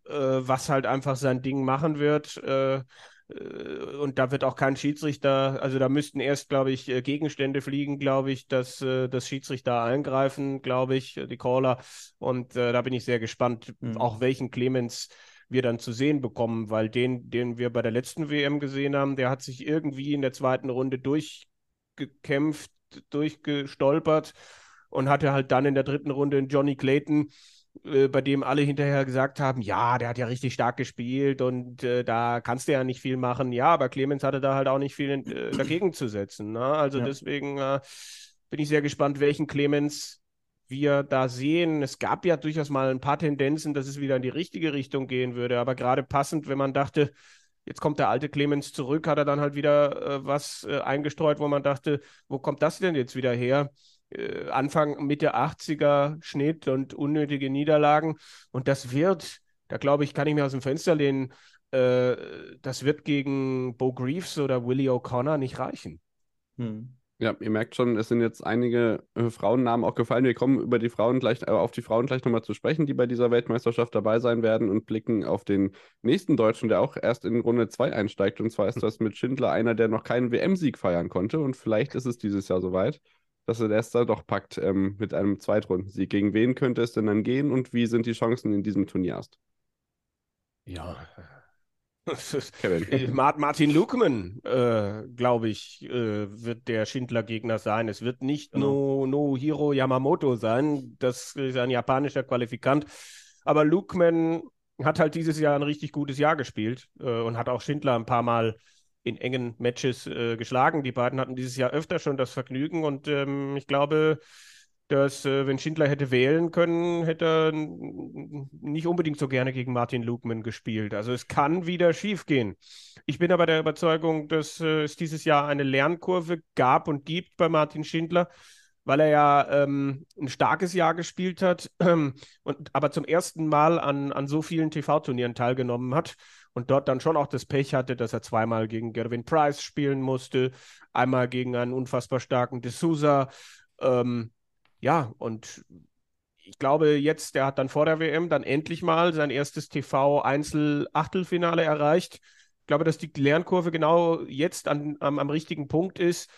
hm. äh, was halt einfach sein Ding machen wird, äh und da wird auch kein Schiedsrichter, also da müssten erst, glaube ich, äh, Gegenstände fliegen, glaube ich, dass äh, das Schiedsrichter eingreifen, glaube ich, die Caller. Und da bin ich sehr gespannt, hm. auch welchen Clemens wir dann zu sehen bekommen, weil den, den wir bei der letzten WM gesehen haben, der hat sich irgendwie in der zweiten Runde durchgekämpft, durchgestolpert und hatte halt dann in der dritten Runde einen Johnny Clayton, äh, bei dem alle hinterher gesagt haben, ja, der hat ja richtig stark gespielt und äh, da kannst du ja nicht viel machen. Ja, aber Clemens hatte da halt auch nicht viel äh, dagegen zu setzen. Ne? Also ja. deswegen äh, bin ich sehr gespannt, welchen Clemens wir da sehen. Es gab ja durchaus mal ein paar Tendenzen, dass es wieder in die richtige Richtung gehen würde. Aber gerade passend, wenn man dachte, jetzt kommt der alte Clemens zurück, hat er dann halt wieder äh, was äh, eingestreut, wo man dachte, wo kommt das denn jetzt wieder her? Äh, Anfang, Mitte 80er Schnitt und unnötige Niederlagen. Und das wird, da glaube ich, kann ich mir aus dem Fenster lehnen, äh, das wird gegen Bo Greaves oder Willie O'Connor nicht reichen. Hm. Ja, ihr merkt schon, es sind jetzt einige äh, Frauennamen auch gefallen. Wir kommen über die Frauen gleich, äh, auf die Frauen gleich nochmal zu sprechen, die bei dieser Weltmeisterschaft dabei sein werden und blicken auf den nächsten Deutschen, der auch erst in Runde 2 einsteigt. Und zwar ist das mit Schindler einer, der noch keinen WM-Sieg feiern konnte. Und vielleicht ist es dieses Jahr soweit, dass er das da doch packt ähm, mit einem Zweitrundensieg. Gegen wen könnte es denn dann gehen und wie sind die Chancen in diesem Turnier erst? Ja. Martin Lukeman, äh, glaube ich, äh, wird der Schindler-Gegner sein. Es wird nicht genau. no, no Hiro Yamamoto sein. Das ist ein japanischer Qualifikant. Aber Lukeman hat halt dieses Jahr ein richtig gutes Jahr gespielt äh, und hat auch Schindler ein paar Mal in engen Matches äh, geschlagen. Die beiden hatten dieses Jahr öfter schon das Vergnügen und ähm, ich glaube, dass äh, wenn Schindler hätte wählen können, hätte er nicht unbedingt so gerne gegen Martin Lugman gespielt. Also es kann wieder schiefgehen. Ich bin aber der Überzeugung, dass äh, es dieses Jahr eine Lernkurve gab und gibt bei Martin Schindler, weil er ja ähm, ein starkes Jahr gespielt hat und aber zum ersten Mal an, an so vielen TV-Turnieren teilgenommen hat und dort dann schon auch das Pech hatte, dass er zweimal gegen Gervin Price spielen musste, einmal gegen einen unfassbar starken D'Souza. Ähm, ja, und ich glaube jetzt, der hat dann vor der WM dann endlich mal sein erstes TV-Einzel-Achtelfinale erreicht. Ich glaube, dass die Lernkurve genau jetzt an, am, am richtigen Punkt ist,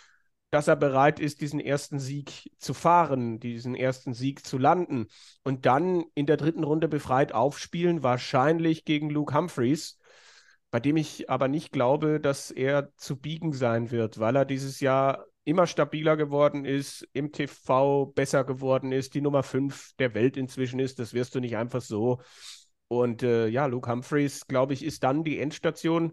dass er bereit ist, diesen ersten Sieg zu fahren, diesen ersten Sieg zu landen und dann in der dritten Runde befreit aufspielen, wahrscheinlich gegen Luke Humphreys, bei dem ich aber nicht glaube, dass er zu biegen sein wird, weil er dieses Jahr immer stabiler geworden ist, im TV besser geworden ist, die Nummer 5 der Welt inzwischen ist. Das wirst du nicht einfach so. Und äh, ja, Luke Humphreys, glaube ich, ist dann die Endstation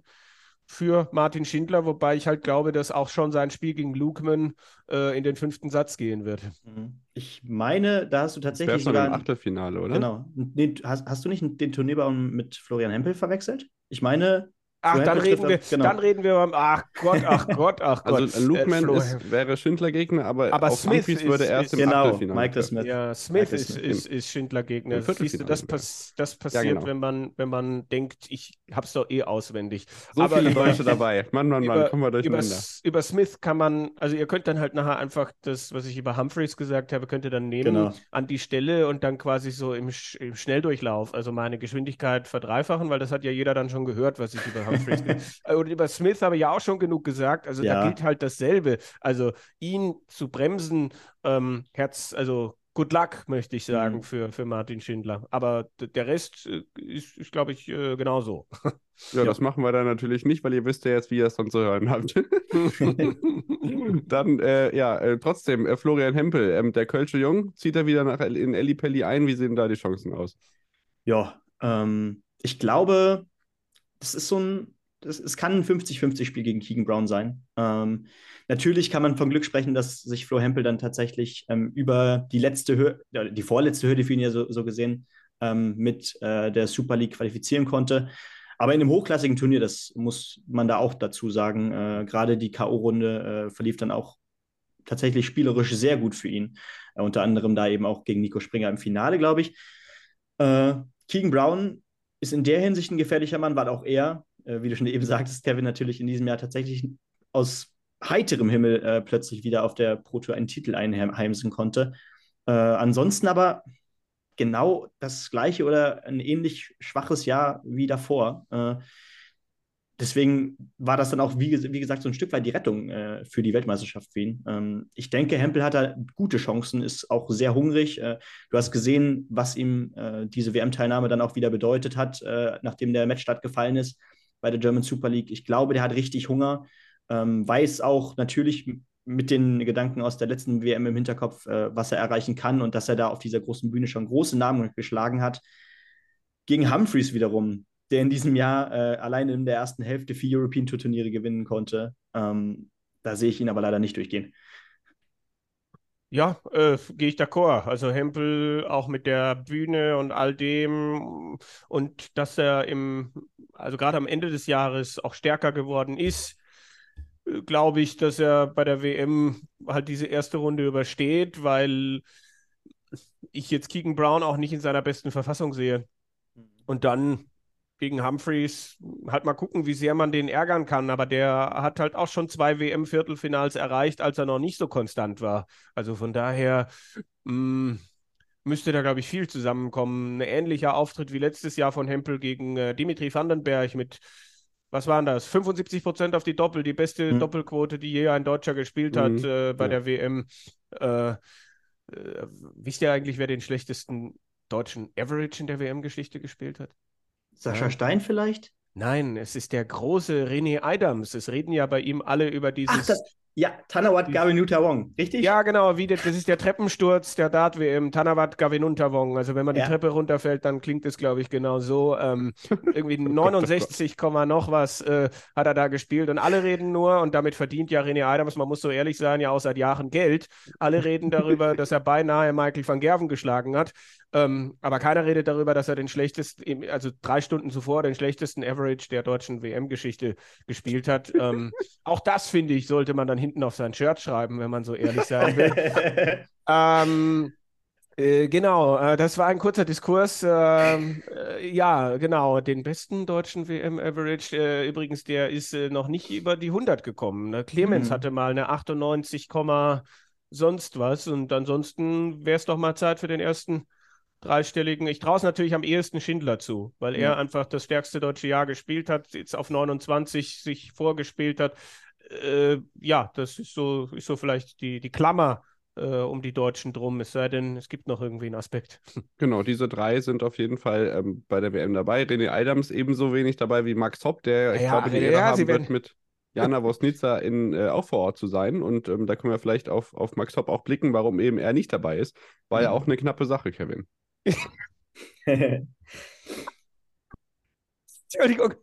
für Martin Schindler, wobei ich halt glaube, dass auch schon sein Spiel gegen Lukeman äh, in den fünften Satz gehen wird. Mhm. Ich meine, da hast du tatsächlich das sogar ein Achtelfinale, oder? Genau. Den, hast, hast du nicht den Turnierbaum mit Florian Hempel verwechselt? Ich meine, Ach, dann reden, wir, genau. dann reden wir beim. Ach Gott, ach Gott, ach Gott. Also, Lukeman äh, wäre Schindler-Gegner, aber, aber auch Smith Humphries würde erst ist, im genau, Achtelfinale. Michael Smith. Ja, Smith ist, ist, ist Schindler-Gegner. Siehst du, das, pass, das passiert, ja, genau. wenn, man, wenn man denkt, ich hab's doch eh auswendig. So aber viele über, Deutsche dabei. Mann, Mann, Mann, über, kommen wir durcheinander. Über, über, Smith kann man, also ihr könnt dann halt nachher einfach das, was ich über Humphreys gesagt habe, könnt ihr dann nehmen genau. an die Stelle und dann quasi so im, im Schnelldurchlauf, also meine Geschwindigkeit verdreifachen, weil das hat ja jeder dann schon gehört, was ich über Humphreys Und über Smith habe habe ja auch schon genug gesagt. Also ja. da gilt halt dasselbe. Also ihn zu bremsen, ähm, Herz, also good luck, möchte ich sagen, mhm. für, für Martin Schindler. Aber der Rest äh, ist, ist glaube ich, äh, genauso. Ja, ja, das machen wir dann natürlich nicht, weil ihr wisst ja jetzt, wie ihr es dann zu hören habt. dann, äh, ja, äh, trotzdem, äh, Florian Hempel, ähm, der Kölsche Jung, zieht er wieder nach, in Pelli ein? Wie sehen da die Chancen aus? Ja, ähm, ich glaube, das ist so ein es, es kann ein 50-50-Spiel gegen Keegan Brown sein. Ähm, natürlich kann man von Glück sprechen, dass sich Flo Hempel dann tatsächlich ähm, über die letzte Hürde, die vorletzte Hürde für ihn ja so, so gesehen, ähm, mit äh, der Super League qualifizieren konnte. Aber in einem hochklassigen Turnier, das muss man da auch dazu sagen, äh, gerade die K.O.-Runde äh, verlief dann auch tatsächlich spielerisch sehr gut für ihn. Äh, unter anderem da eben auch gegen Nico Springer im Finale, glaube ich. Äh, Keegan Brown ist in der Hinsicht ein gefährlicher Mann, weil auch er äh, wie du schon eben sagtest, Kevin natürlich in diesem Jahr tatsächlich aus heiterem Himmel äh, plötzlich wieder auf der Pro Tour einen Titel einheimsen konnte. Äh, ansonsten aber genau das gleiche oder ein ähnlich schwaches Jahr wie davor. Deswegen war das dann auch, wie, wie, gesagt, so ein Stück weit die Rettung äh, für die Weltmeisterschaft für ihn. Ähm, ich denke, Hempel hat da gute Chancen, ist auch sehr hungrig. Äh, du hast gesehen, was ihm äh, diese WM-Teilnahme dann auch wieder bedeutet hat, äh, nachdem der Match stattgefallen ist bei der German Super League. Ich glaube, der hat richtig Hunger, ähm, weiß auch natürlich mit den Gedanken aus der letzten WM im Hinterkopf, äh, was er erreichen kann und dass er da auf dieser großen Bühne schon große Namen geschlagen hat. Gegen Humphreys wiederum, der in diesem Jahr äh, allein in der ersten Hälfte vier European Tour Turniere gewinnen konnte. Ähm, da sehe ich ihn aber leider nicht durchgehen. Ja, äh, gehe ich d'accord. Also Hempel auch mit der Bühne und all dem und dass er im, also gerade am Ende des Jahres auch stärker geworden ist, äh, glaube ich, dass er bei der WM halt diese erste Runde übersteht, weil ich jetzt Keegan Brown auch nicht in seiner besten Verfassung sehe. Mhm. Und dann gegen Humphreys halt mal gucken, wie sehr man den ärgern kann. Aber der hat halt auch schon zwei WM-Viertelfinals erreicht, als er noch nicht so konstant war. Also von daher mh, mm, müsste da, glaube ich, viel zusammenkommen. Ein ähnlicher Auftritt wie letztes Jahr von Hempel gegen äh, Dimitri Vandenberg mit was waren das? 75 Prozent auf die Doppel, die beste mhm. Doppelquote, die je ein Deutscher gespielt hat mhm. äh, bei ja. der WM. Äh, äh, wisst ihr eigentlich, wer den schlechtesten deutschen Average in der WM-Geschichte gespielt hat? Sascha ja. Stein vielleicht? Nein, es ist der große René Adams. Es reden ja bei ihm alle über dieses. Ach, das, ja, Tanawat Gavinuntawong, richtig? Ja, genau, wie das, das ist der Treppensturz der Dart-WM, Tanawat Gavinuntawong. Also wenn man Ja. die Treppe runterfällt, dann klingt es, glaube ich, genau so. Ähm, irgendwie 69, Komma noch was äh, hat er da gespielt und alle reden nur, und damit verdient ja René Adams, man muss so ehrlich sein, ja auch seit Jahren Geld. Alle reden darüber, dass er beinahe Michael van Gerven geschlagen hat. Ähm, aber keiner redet darüber, dass er den schlechtesten, also drei Stunden zuvor den schlechtesten Average der deutschen WM-Geschichte gespielt hat. Ähm, auch das, finde ich, sollte man dann hinten auf sein Shirt schreiben, wenn man so ehrlich sein will. ähm, äh, genau, äh, das war ein kurzer Diskurs. ähm, äh, ja, genau, den besten deutschen WM-Average, äh, übrigens, der ist äh, noch nicht über die 100 gekommen. Ne? Clemens Hm. hatte mal eine 98, Komma sonst was und ansonsten wäre es doch mal Zeit für den ersten dreistelligen. Ich traue es natürlich am ehesten Schindler zu, weil er Ja. einfach das stärkste deutsche Jahr gespielt hat, jetzt auf 29 sich vorgespielt hat. Äh, ja, das ist so, ist so vielleicht die, die Klammer äh, um die Deutschen drum, es sei denn, es gibt noch irgendwie einen Aspekt. Genau, diese drei sind auf jeden Fall ähm, bei der WM dabei. René Adams ebenso wenig dabei wie Max Hopp, der, ich Ja, glaube, die René- Ehre ja, haben werden- wird, mit Jana Wosnica in, äh, auch vor Ort zu sein. Und ähm, da können wir vielleicht auf, auf Max Hopp auch blicken, warum eben er nicht dabei ist. War ja Mhm. auch eine knappe Sache, Kevin. Entschuldigung.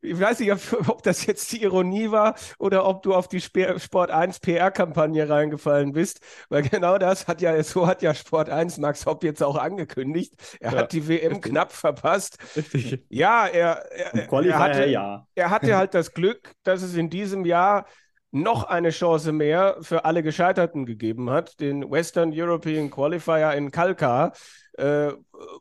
Ich weiß nicht, ob, das jetzt die Ironie war oder ob du auf die Sport 1 PR-Kampagne reingefallen bist, weil genau das hat ja, so hat ja Sport 1 Max Hopp jetzt auch angekündigt. Er Ja, hat die WM richtig. knapp verpasst. Richtig. Ja, er, er, er, hatte, ja. er hatte halt das Glück, dass es in diesem Jahr noch eine Chance mehr für alle Gescheiterten gegeben hat, den Western European Qualifier in Kalkar, äh,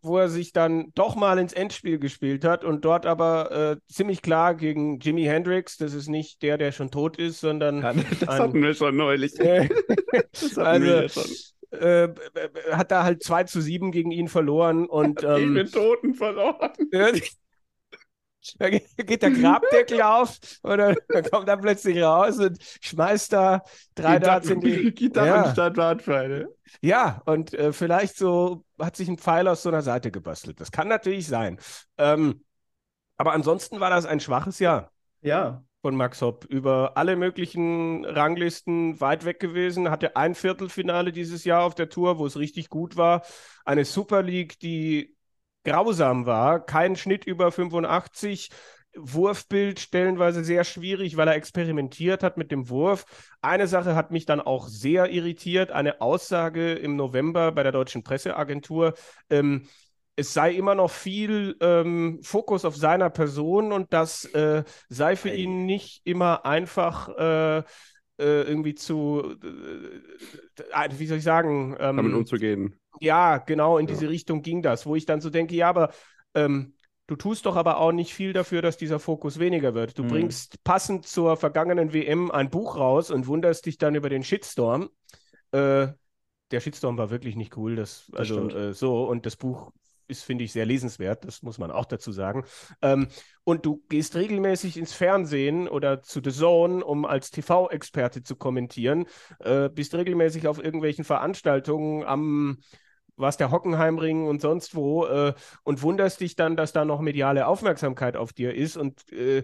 wo er sich dann doch mal ins Endspiel gespielt hat und dort aber äh, ziemlich klar gegen Jimi Hendrix, das ist nicht der, der schon tot ist, sondern Ja, das Ein- hatten wir schon neulich. äh, Das hatten wir ja also schon. äh, b- hat da halt 2 zu 7 gegen ihn verloren und Gegen ähm, den Toten verloren. Da ge- geht der Grabdeckel auf und dann, kommt er plötzlich raus und schmeißt da drei Darts in die. Gitarren Ja. Ja, und äh, vielleicht so hat sich ein Pfeil aus so einer Seite gebastelt. Das kann natürlich sein. Ähm, aber ansonsten war das ein schwaches Jahr Ja. von Max Hopp. Über alle möglichen Ranglisten weit weg gewesen. Hatte ein Viertelfinale dieses Jahr auf der Tour, wo es richtig gut war. Eine Super League, die grausam war. Kein Schnitt über 85. Wurfbild stellenweise sehr schwierig, weil er experimentiert hat mit dem Wurf. Eine Sache hat mich dann auch sehr irritiert. Eine Aussage im November bei der Deutschen Presseagentur. Ähm, es sei immer noch viel ähm, Fokus auf seiner Person und das äh, sei für ihn nicht immer einfach äh, äh, irgendwie zu, äh, wie soll ich sagen, ähm, Damit umzugehen. Ja, genau in Ja. diese Richtung ging das, wo ich dann so denke, ja, aber ähm, du tust doch aber auch nicht viel dafür, dass dieser Fokus weniger wird. Du Mhm. bringst passend zur vergangenen WM ein Buch raus und wunderst dich dann über den Shitstorm. Äh, der Shitstorm war wirklich nicht cool, das, Das also äh, so und das Buch ist, finde ich, sehr lesenswert, das muss man auch dazu sagen. Ähm, und du gehst regelmäßig ins Fernsehen oder zu The Zone, um als TV-Experte zu kommentieren, äh, bist regelmäßig auf irgendwelchen Veranstaltungen am warst der Hockenheimring und sonst wo äh, und wunderst dich dann, dass da noch mediale Aufmerksamkeit auf dir ist und äh,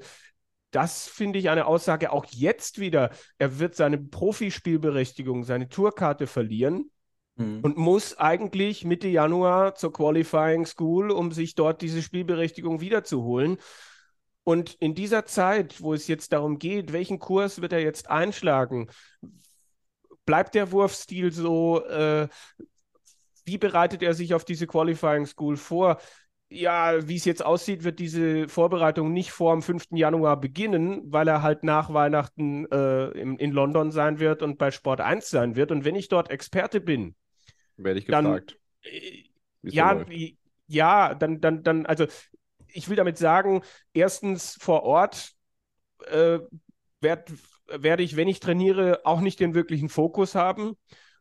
das finde ich eine Aussage auch jetzt wieder. Er wird seine Profispielberechtigung, seine Tourkarte verlieren Mhm. und muss eigentlich Mitte Januar zur Qualifying School, um sich dort diese Spielberechtigung wiederzuholen. Und in dieser Zeit, wo es jetzt darum geht, welchen Kurs wird er jetzt einschlagen, bleibt der Wurfstil so, äh, wie bereitet er sich auf diese Qualifying School vor? Ja, wie es jetzt aussieht, wird diese Vorbereitung nicht vor dem 5. Januar beginnen, weil er halt nach Weihnachten äh, in, in London sein wird und bei Sport 1 sein wird. Und wenn ich dort Experte bin, Werde ich Dann- gefragt. äh, wie es ja, läuft. ja, dann, dann, dann, also ich will damit sagen, erstens vor Ort äh, werd, werde ich, wenn ich trainiere, auch nicht den wirklichen Fokus haben.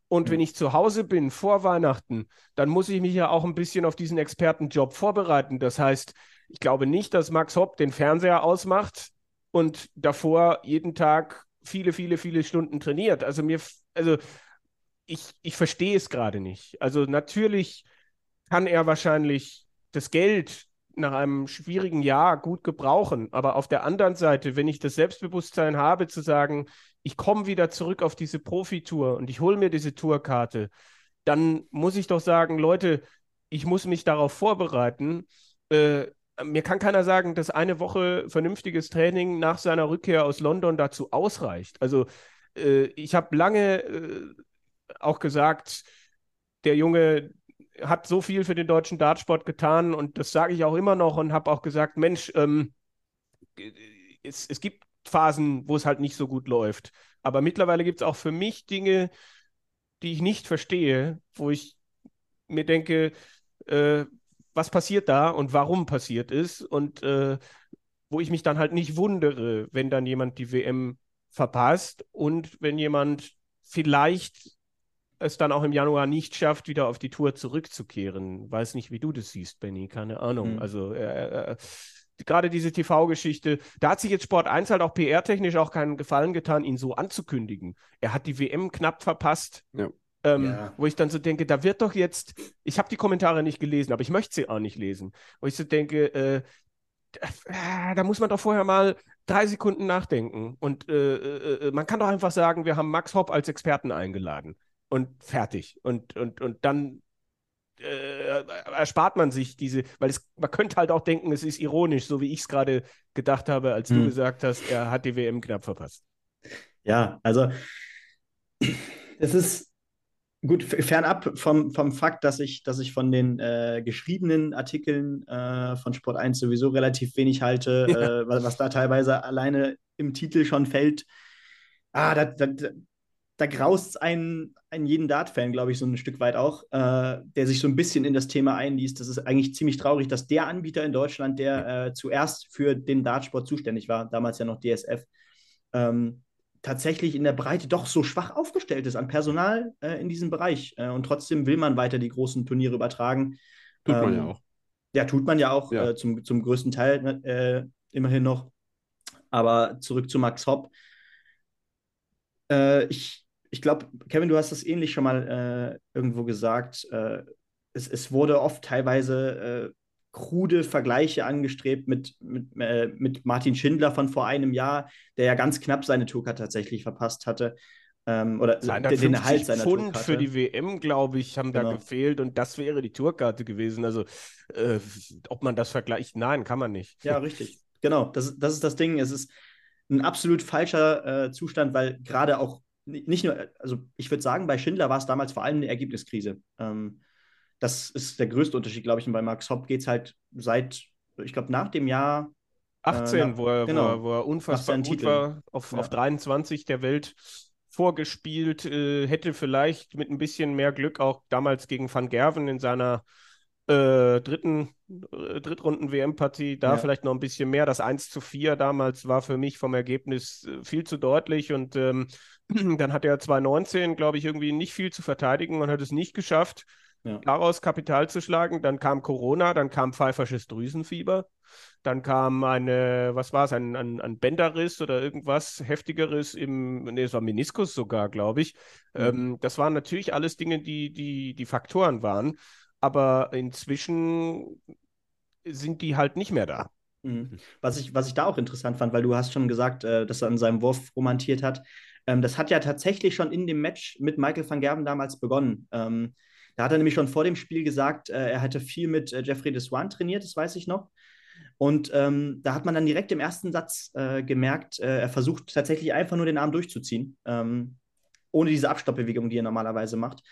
Und wenn Mhm. ich zu Hause bin vor Weihnachten, dann muss ich mich ja auch ein bisschen auf diesen Expertenjob vorbereiten. Das heißt, ich glaube nicht, dass Max Hopp den Fernseher ausmacht und davor jeden Tag viele, viele, viele Stunden trainiert. Also mir, also ich, ich verstehe es gerade nicht. Also natürlich kann er wahrscheinlich das Geld nach einem schwierigen Jahr gut gebrauchen. Aber auf der anderen Seite, wenn ich das Selbstbewusstsein habe, zu sagen, ich komme wieder zurück auf diese Profitour und ich hole mir diese Tourkarte, dann muss ich doch sagen, Leute, ich muss mich darauf vorbereiten. Äh, mir kann keiner sagen, dass eine Woche vernünftiges Training nach seiner Rückkehr aus London dazu ausreicht. Also äh, ich habe lange äh, auch gesagt, der Junge hat so viel für den deutschen Dartsport getan und das sage ich auch immer noch und habe auch gesagt, Mensch, ähm, es, es gibt Phasen, wo es halt nicht so gut läuft. Aber mittlerweile gibt es auch für mich Dinge, die ich nicht verstehe, wo ich mir denke, äh, was passiert da und warum passiert ist und äh, wo ich mich dann halt nicht wundere, wenn dann jemand die WM verpasst und wenn jemand vielleicht es dann auch im Januar nicht schafft, wieder auf die Tour zurückzukehren. Weiß nicht, wie du das siehst, Benny, keine Ahnung. Mhm. Also äh, äh, gerade diese TV-Geschichte, da hat sich jetzt Sport 1 halt auch PR-technisch auch keinen Gefallen getan, ihn so anzukündigen. Er hat die WM knapp verpasst. Ja. Ähm, ja. Wo ich dann so denke, da wird doch jetzt, ich habe die Kommentare nicht gelesen, aber ich möchte sie auch nicht lesen. Wo ich so denke, äh, äh, da muss man doch vorher mal drei Sekunden nachdenken. Und äh, äh, äh, man kann doch einfach sagen, wir haben Max Hopp als Experten eingeladen und fertig. Und, und, und dann äh, erspart man sich diese, weil es, man könnte halt auch denken, es ist ironisch, so wie ich es gerade gedacht habe, als hm. du gesagt hast, er hat die WM knapp verpasst. Ja, also es ist gut, fernab vom, vom Fakt, dass ich, dass ich von den äh, geschriebenen Artikeln äh, von Sport 1 sowieso relativ wenig halte, ja. äh, was, was, da teilweise alleine im Titel schon fällt. Ah, da, da, da graust einen, einen jeden Dart-Fan, glaube ich, so ein Stück weit auch, äh, der sich so ein bisschen in das Thema einliest. Das ist eigentlich ziemlich traurig, dass der Anbieter in Deutschland, der äh, zuerst für den Dartsport zuständig war, damals ja noch DSF, ähm, tatsächlich in der Breite doch so schwach aufgestellt ist an Personal äh, in diesem Bereich. Äh, und trotzdem will man weiter die großen Turniere übertragen. Tut ähm, man ja auch. Ja, tut man ja auch ja. Äh, zum, zum größten Teil ne, äh, immerhin noch. Aber zurück zu Max Hopp. Ich ich glaube, Kevin, du hast das ähnlich schon mal äh, irgendwo gesagt. Äh, es, es, wurde oft teilweise äh, krude Vergleiche angestrebt mit, mit, äh, mit Martin Schindler von vor einem Jahr, der ja ganz knapp seine Tourcard tatsächlich verpasst hatte. Ähm, oder den Erhalt seiner Pfund Tourkarte. für die WM, glaube ich, haben genau. da gefehlt und das wäre die Tourkarte gewesen. Also, äh, ob man das vergleicht, nein, kann man nicht. Ja, richtig. Genau, das, das ist das Ding. Es ist ein absolut falscher äh, Zustand, weil gerade auch nicht nur, also ich würde sagen, bei Schindler war es damals vor allem eine Ergebniskrise. Ähm, das ist der größte Unterschied, glaube ich. Und bei Max Hopp geht es halt seit, ich glaube, nach dem Jahr 18, äh, nach, wo, er, genau, wo, er, wo, er, unfassbar gut Titel. war, auf, ja. auf 23 der Welt vorgespielt, äh, hätte vielleicht mit ein bisschen mehr Glück auch damals gegen Van Gerven in seiner äh, dritten äh, Drittrunden-WM-Partie, da ja. vielleicht noch ein bisschen mehr. Das 1 zu 4 damals war für mich vom Ergebnis äh, viel zu deutlich und ähm, dann hat er 2019, glaube ich, irgendwie nicht viel zu verteidigen und hat es nicht geschafft, ja. daraus Kapital zu schlagen. Dann kam Corona, dann kam pfeifersches Drüsenfieber, dann kam eine, was war es, ein, ein, ein Bänderriss oder irgendwas heftigeres im, nee, es war Meniskus sogar, glaube ich. Mhm. Ähm, das waren natürlich alles Dinge, die, die, die Faktoren waren, aber inzwischen sind die halt nicht mehr da. Mhm. Was ich, was ich da auch interessant fand, weil du hast schon gesagt, äh, dass er an seinem Wurf romantiert hat. Ähm, das hat ja tatsächlich schon in dem Match mit Michael van Gerben damals begonnen. Ähm, da hat er nämlich schon vor dem Spiel gesagt, äh, er hätte viel mit äh, Jeffrey Deswan trainiert, das weiß ich noch. Und ähm, da hat man dann direkt im ersten Satz äh, gemerkt, äh, er versucht tatsächlich einfach nur den Arm durchzuziehen, ähm, ohne diese Abstoppbewegung, die er normalerweise macht.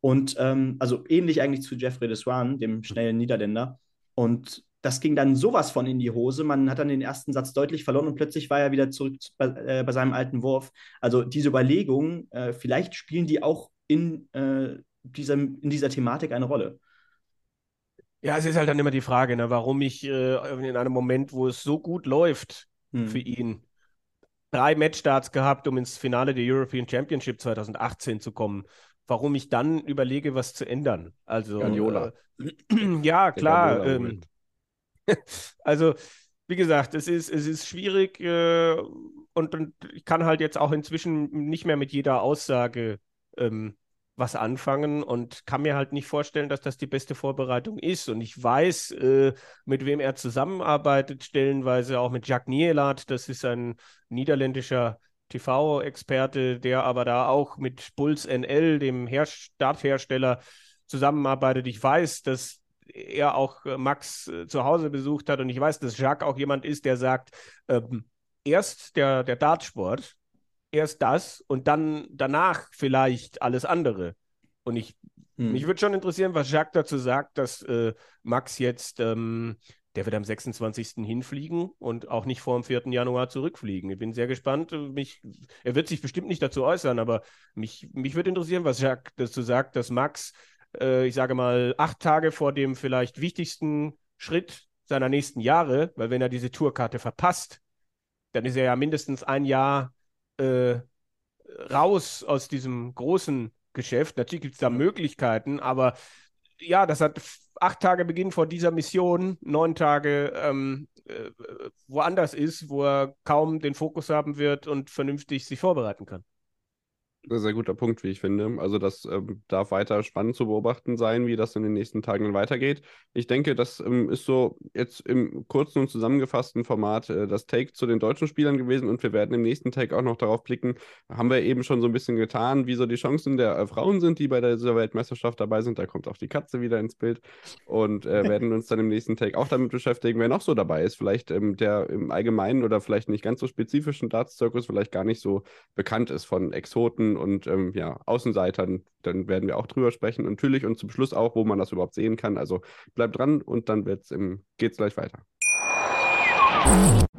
Und ähm, also ähnlich eigentlich zu Jeffrey Deswan, dem schnellen Niederländer. Und das ging dann sowas von in die Hose. Man hat dann den ersten Satz deutlich verloren und plötzlich war er wieder zurück bei, äh, bei seinem alten Wurf. Also diese Überlegungen, äh, vielleicht spielen die auch in, äh, diesem, in dieser Thematik eine Rolle. Ja, es ist halt dann immer die Frage, ne, warum ich äh, in einem Moment, wo es so gut läuft hm. für ihn, drei Matchstarts gehabt, um ins Finale der European Championship 2018 zu kommen warum ich dann überlege, was zu ändern. Also. Äh, ja, klar. Ähm, also, wie gesagt, es ist, es ist schwierig äh, und, und, ich kann halt jetzt auch inzwischen nicht mehr mit jeder Aussage ähm, was anfangen und kann mir halt nicht vorstellen, dass das die beste Vorbereitung ist. Und ich weiß, äh, mit wem er zusammenarbeitet, stellenweise auch mit Jacques Nielat. Das ist ein niederländischer TV-Experte, der aber da auch mit Bulls NL, dem Her Starthersteller, zusammenarbeitet. Ich weiß, dass er auch äh, Max äh, zu Hause besucht hat und ich weiß, dass Jacques auch jemand ist, der sagt, ähm, erst der, der Dartsport, erst das und dann danach vielleicht alles andere. Und ich, hm. mich würde schon interessieren, was Jacques dazu sagt, dass äh, Max jetzt ähm, der wird am 26. hinfliegen und auch nicht vor dem 4. Januar zurückfliegen. Ich bin sehr gespannt. Mich, er wird sich bestimmt nicht dazu äußern, aber mich, mich würde interessieren, was Jacques dazu sagt, dass Max, äh, ich sage mal, acht Tage vor dem vielleicht wichtigsten Schritt seiner nächsten Jahre, weil wenn er diese Tourkarte verpasst, dann ist er ja mindestens ein Jahr äh, raus aus diesem großen Geschäft. Natürlich gibt es da Möglichkeiten, aber ja, das hat acht Tage Beginn vor dieser Mission, neun Tage ähm, äh, woanders ist, wo er kaum den Fokus haben wird und vernünftig sich vorbereiten kann. Ein sehr guter Punkt, wie ich finde. Also das ähm, darf weiter spannend zu beobachten sein, wie das in den nächsten Tagen dann weitergeht. Ich denke, das ähm, ist so jetzt im kurzen und zusammengefassten Format äh, das Take zu den deutschen Spielern gewesen und wir werden im nächsten Take auch noch darauf blicken, haben wir eben schon so ein bisschen getan, wie so die Chancen der äh, Frauen sind, die bei dieser Weltmeisterschaft dabei sind. Da kommt auch die Katze wieder ins Bild und äh, werden uns dann im nächsten Take auch damit beschäftigen, wer noch so dabei ist. Vielleicht ähm, der im allgemeinen oder vielleicht nicht ganz so spezifischen Darts-Zirkus vielleicht gar nicht so bekannt ist von Exoten und ähm, ja, Außenseitern, dann werden wir auch drüber sprechen. Und natürlich und zum Schluss auch, wo man das überhaupt sehen kann. Also bleibt dran und dann wird's im, geht's gleich weiter.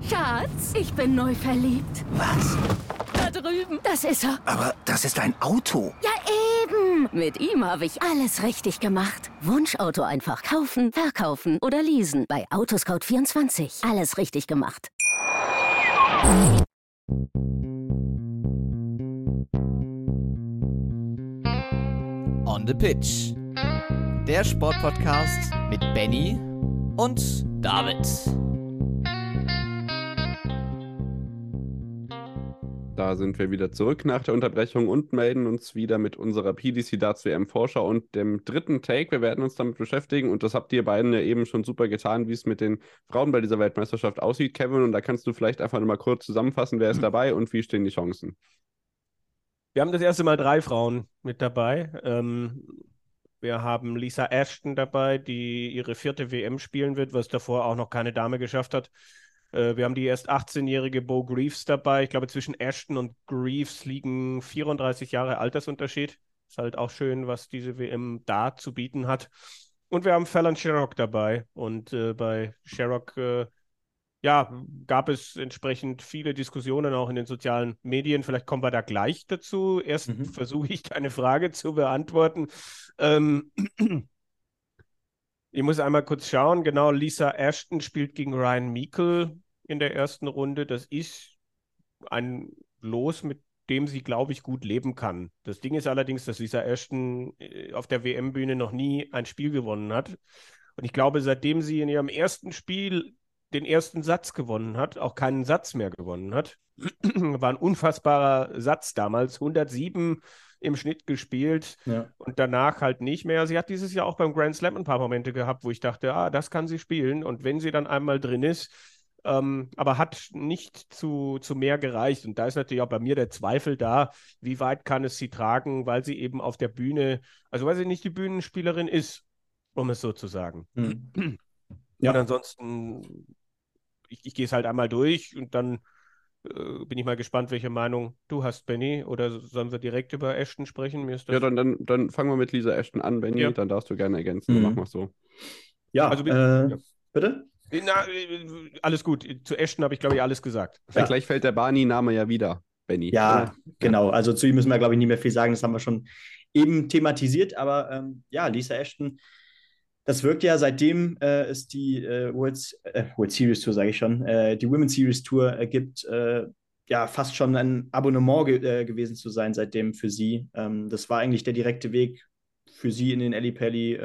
Schatz, ich bin neu verliebt. Was? Da drüben. Das ist er. Aber das ist ein Auto. Ja, eben. Mit ihm habe ich alles richtig gemacht. Wunschauto einfach kaufen, verkaufen oder leasen. Bei Autoscout24. Alles richtig gemacht. On the Pitch. Der Sportpodcast mit Benny und David. Da sind wir wieder zurück nach der Unterbrechung und melden uns wieder mit unserer PDC Darts WM Vorschau und dem dritten Take. Wir werden uns damit beschäftigen und das habt ihr beiden ja eben schon super getan, wie es mit den Frauen bei dieser Weltmeisterschaft aussieht, Kevin. Und da kannst du vielleicht einfach nochmal kurz zusammenfassen, wer ist dabei und wie stehen die Chancen. Wir haben das erste Mal drei Frauen mit dabei. Ähm, wir haben Lisa Ashton dabei, die ihre vierte WM spielen wird, was davor auch noch keine Dame geschafft hat. Äh, wir haben die erst 18-jährige Bo Greaves dabei. Ich glaube, zwischen Ashton und Greaves liegen 34 Jahre Altersunterschied. Ist halt auch schön, was diese WM da zu bieten hat. Und wir haben Fallon Sherrock dabei. Und äh, bei Sherrock äh, ja, gab es entsprechend viele Diskussionen auch in den sozialen Medien. Vielleicht kommen wir da gleich dazu. Erst mhm. versuche ich deine Frage zu beantworten. Ähm, ich muss einmal kurz schauen. Genau, Lisa Ashton spielt gegen Ryan Meikle in der ersten Runde. Das ist ein Los, mit dem sie, glaube ich, gut leben kann. Das Ding ist allerdings, dass Lisa Ashton äh, auf der WM-Bühne noch nie ein Spiel gewonnen hat. Und ich glaube, seitdem sie in ihrem ersten Spiel den ersten Satz gewonnen hat, auch keinen Satz mehr gewonnen hat. War ein unfassbarer Satz damals, 107 im Schnitt gespielt ja. und danach halt nicht mehr. Sie hat dieses Jahr auch beim Grand Slam ein paar Momente gehabt, wo ich dachte, ah, das kann sie spielen. Und wenn sie dann einmal drin ist, ähm, aber hat nicht zu, zu mehr gereicht. Und da ist natürlich auch bei mir der Zweifel da, wie weit kann es sie tragen, weil sie eben auf der Bühne, also weil sie nicht die Bühnenspielerin ist, um es so zu sagen. Mhm. Ja. Und ansonsten ich, ich gehe es halt einmal durch und dann äh, bin ich mal gespannt, welche Meinung du hast, Benny. Oder sollen wir direkt über Ashton sprechen? Mir ist das... Ja, dann, dann, dann fangen wir mit Lisa Ashton an, Benny. Ja. Dann darfst du gerne ergänzen. Mhm. Machen wir es so. Ja, also, äh, ja. bitte? Na, alles gut. Zu Ashton habe ich, glaube ich, alles gesagt. Ja. Gleich fällt der Barney-Name ja wieder, Benny. Ja, genau. Also zu ihm müssen wir, glaube ich, nie mehr viel sagen. Das haben wir schon eben thematisiert. Aber ähm, ja, Lisa Ashton das wirkt ja seitdem äh, es die äh, World, äh, World Series Tour, sage ich schon, äh, die Women's Series Tour äh, gibt, äh, ja fast schon ein Abonnement ge gewesen zu sein seitdem für sie. Ähm, das war eigentlich der direkte Weg für sie in den Ellie Pelli.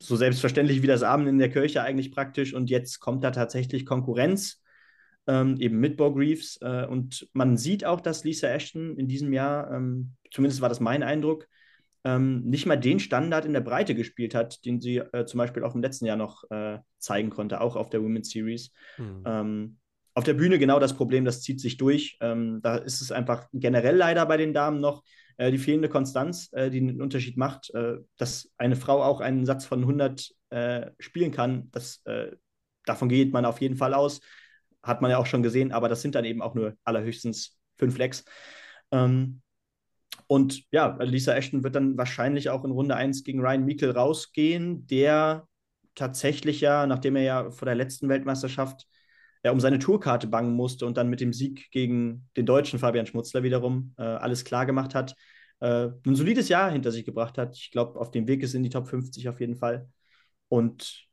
so selbstverständlich wie das Abend in der Kirche eigentlich praktisch. Und jetzt kommt da tatsächlich Konkurrenz. ähm, eben mit Bo Greaves. Äh, und man sieht auch, dass Lisa Ashton in diesem Jahr, ähm, zumindest war das mein Eindruck, ähm, nicht mal den Standard in der Breite gespielt hat, den sie äh, zum Beispiel auch im letzten Jahr noch äh, zeigen konnte, auch auf der Women's Series. Mhm. auf der Bühne genau das Problem, das zieht sich durch. Ähm, da ist es einfach generell leider bei den Damen noch äh, die fehlende Konstanz, äh, die einen Unterschied macht. Äh, dass eine Frau auch einen Satz von 100 spielen kann, das, davon geht man auf jeden Fall aus hat man ja auch schon gesehen, aber das sind dann eben auch nur allerhöchstens fünf Lecks. Ähm, und ja, Lisa Ashton wird dann wahrscheinlich auch in Runde 1 gegen Ryan Meikle rausgehen, der tatsächlich ja, nachdem er ja vor der letzten Weltmeisterschaft ja, um seine Tourkarte bangen musste und dann mit dem Sieg gegen den deutschen Fabian Schmutzler wiederum äh, alles klar gemacht hat, äh, ein solides Jahr hinter sich gebracht hat. Ich glaube, auf dem Weg ist in die Top 50 auf jeden Fall. Und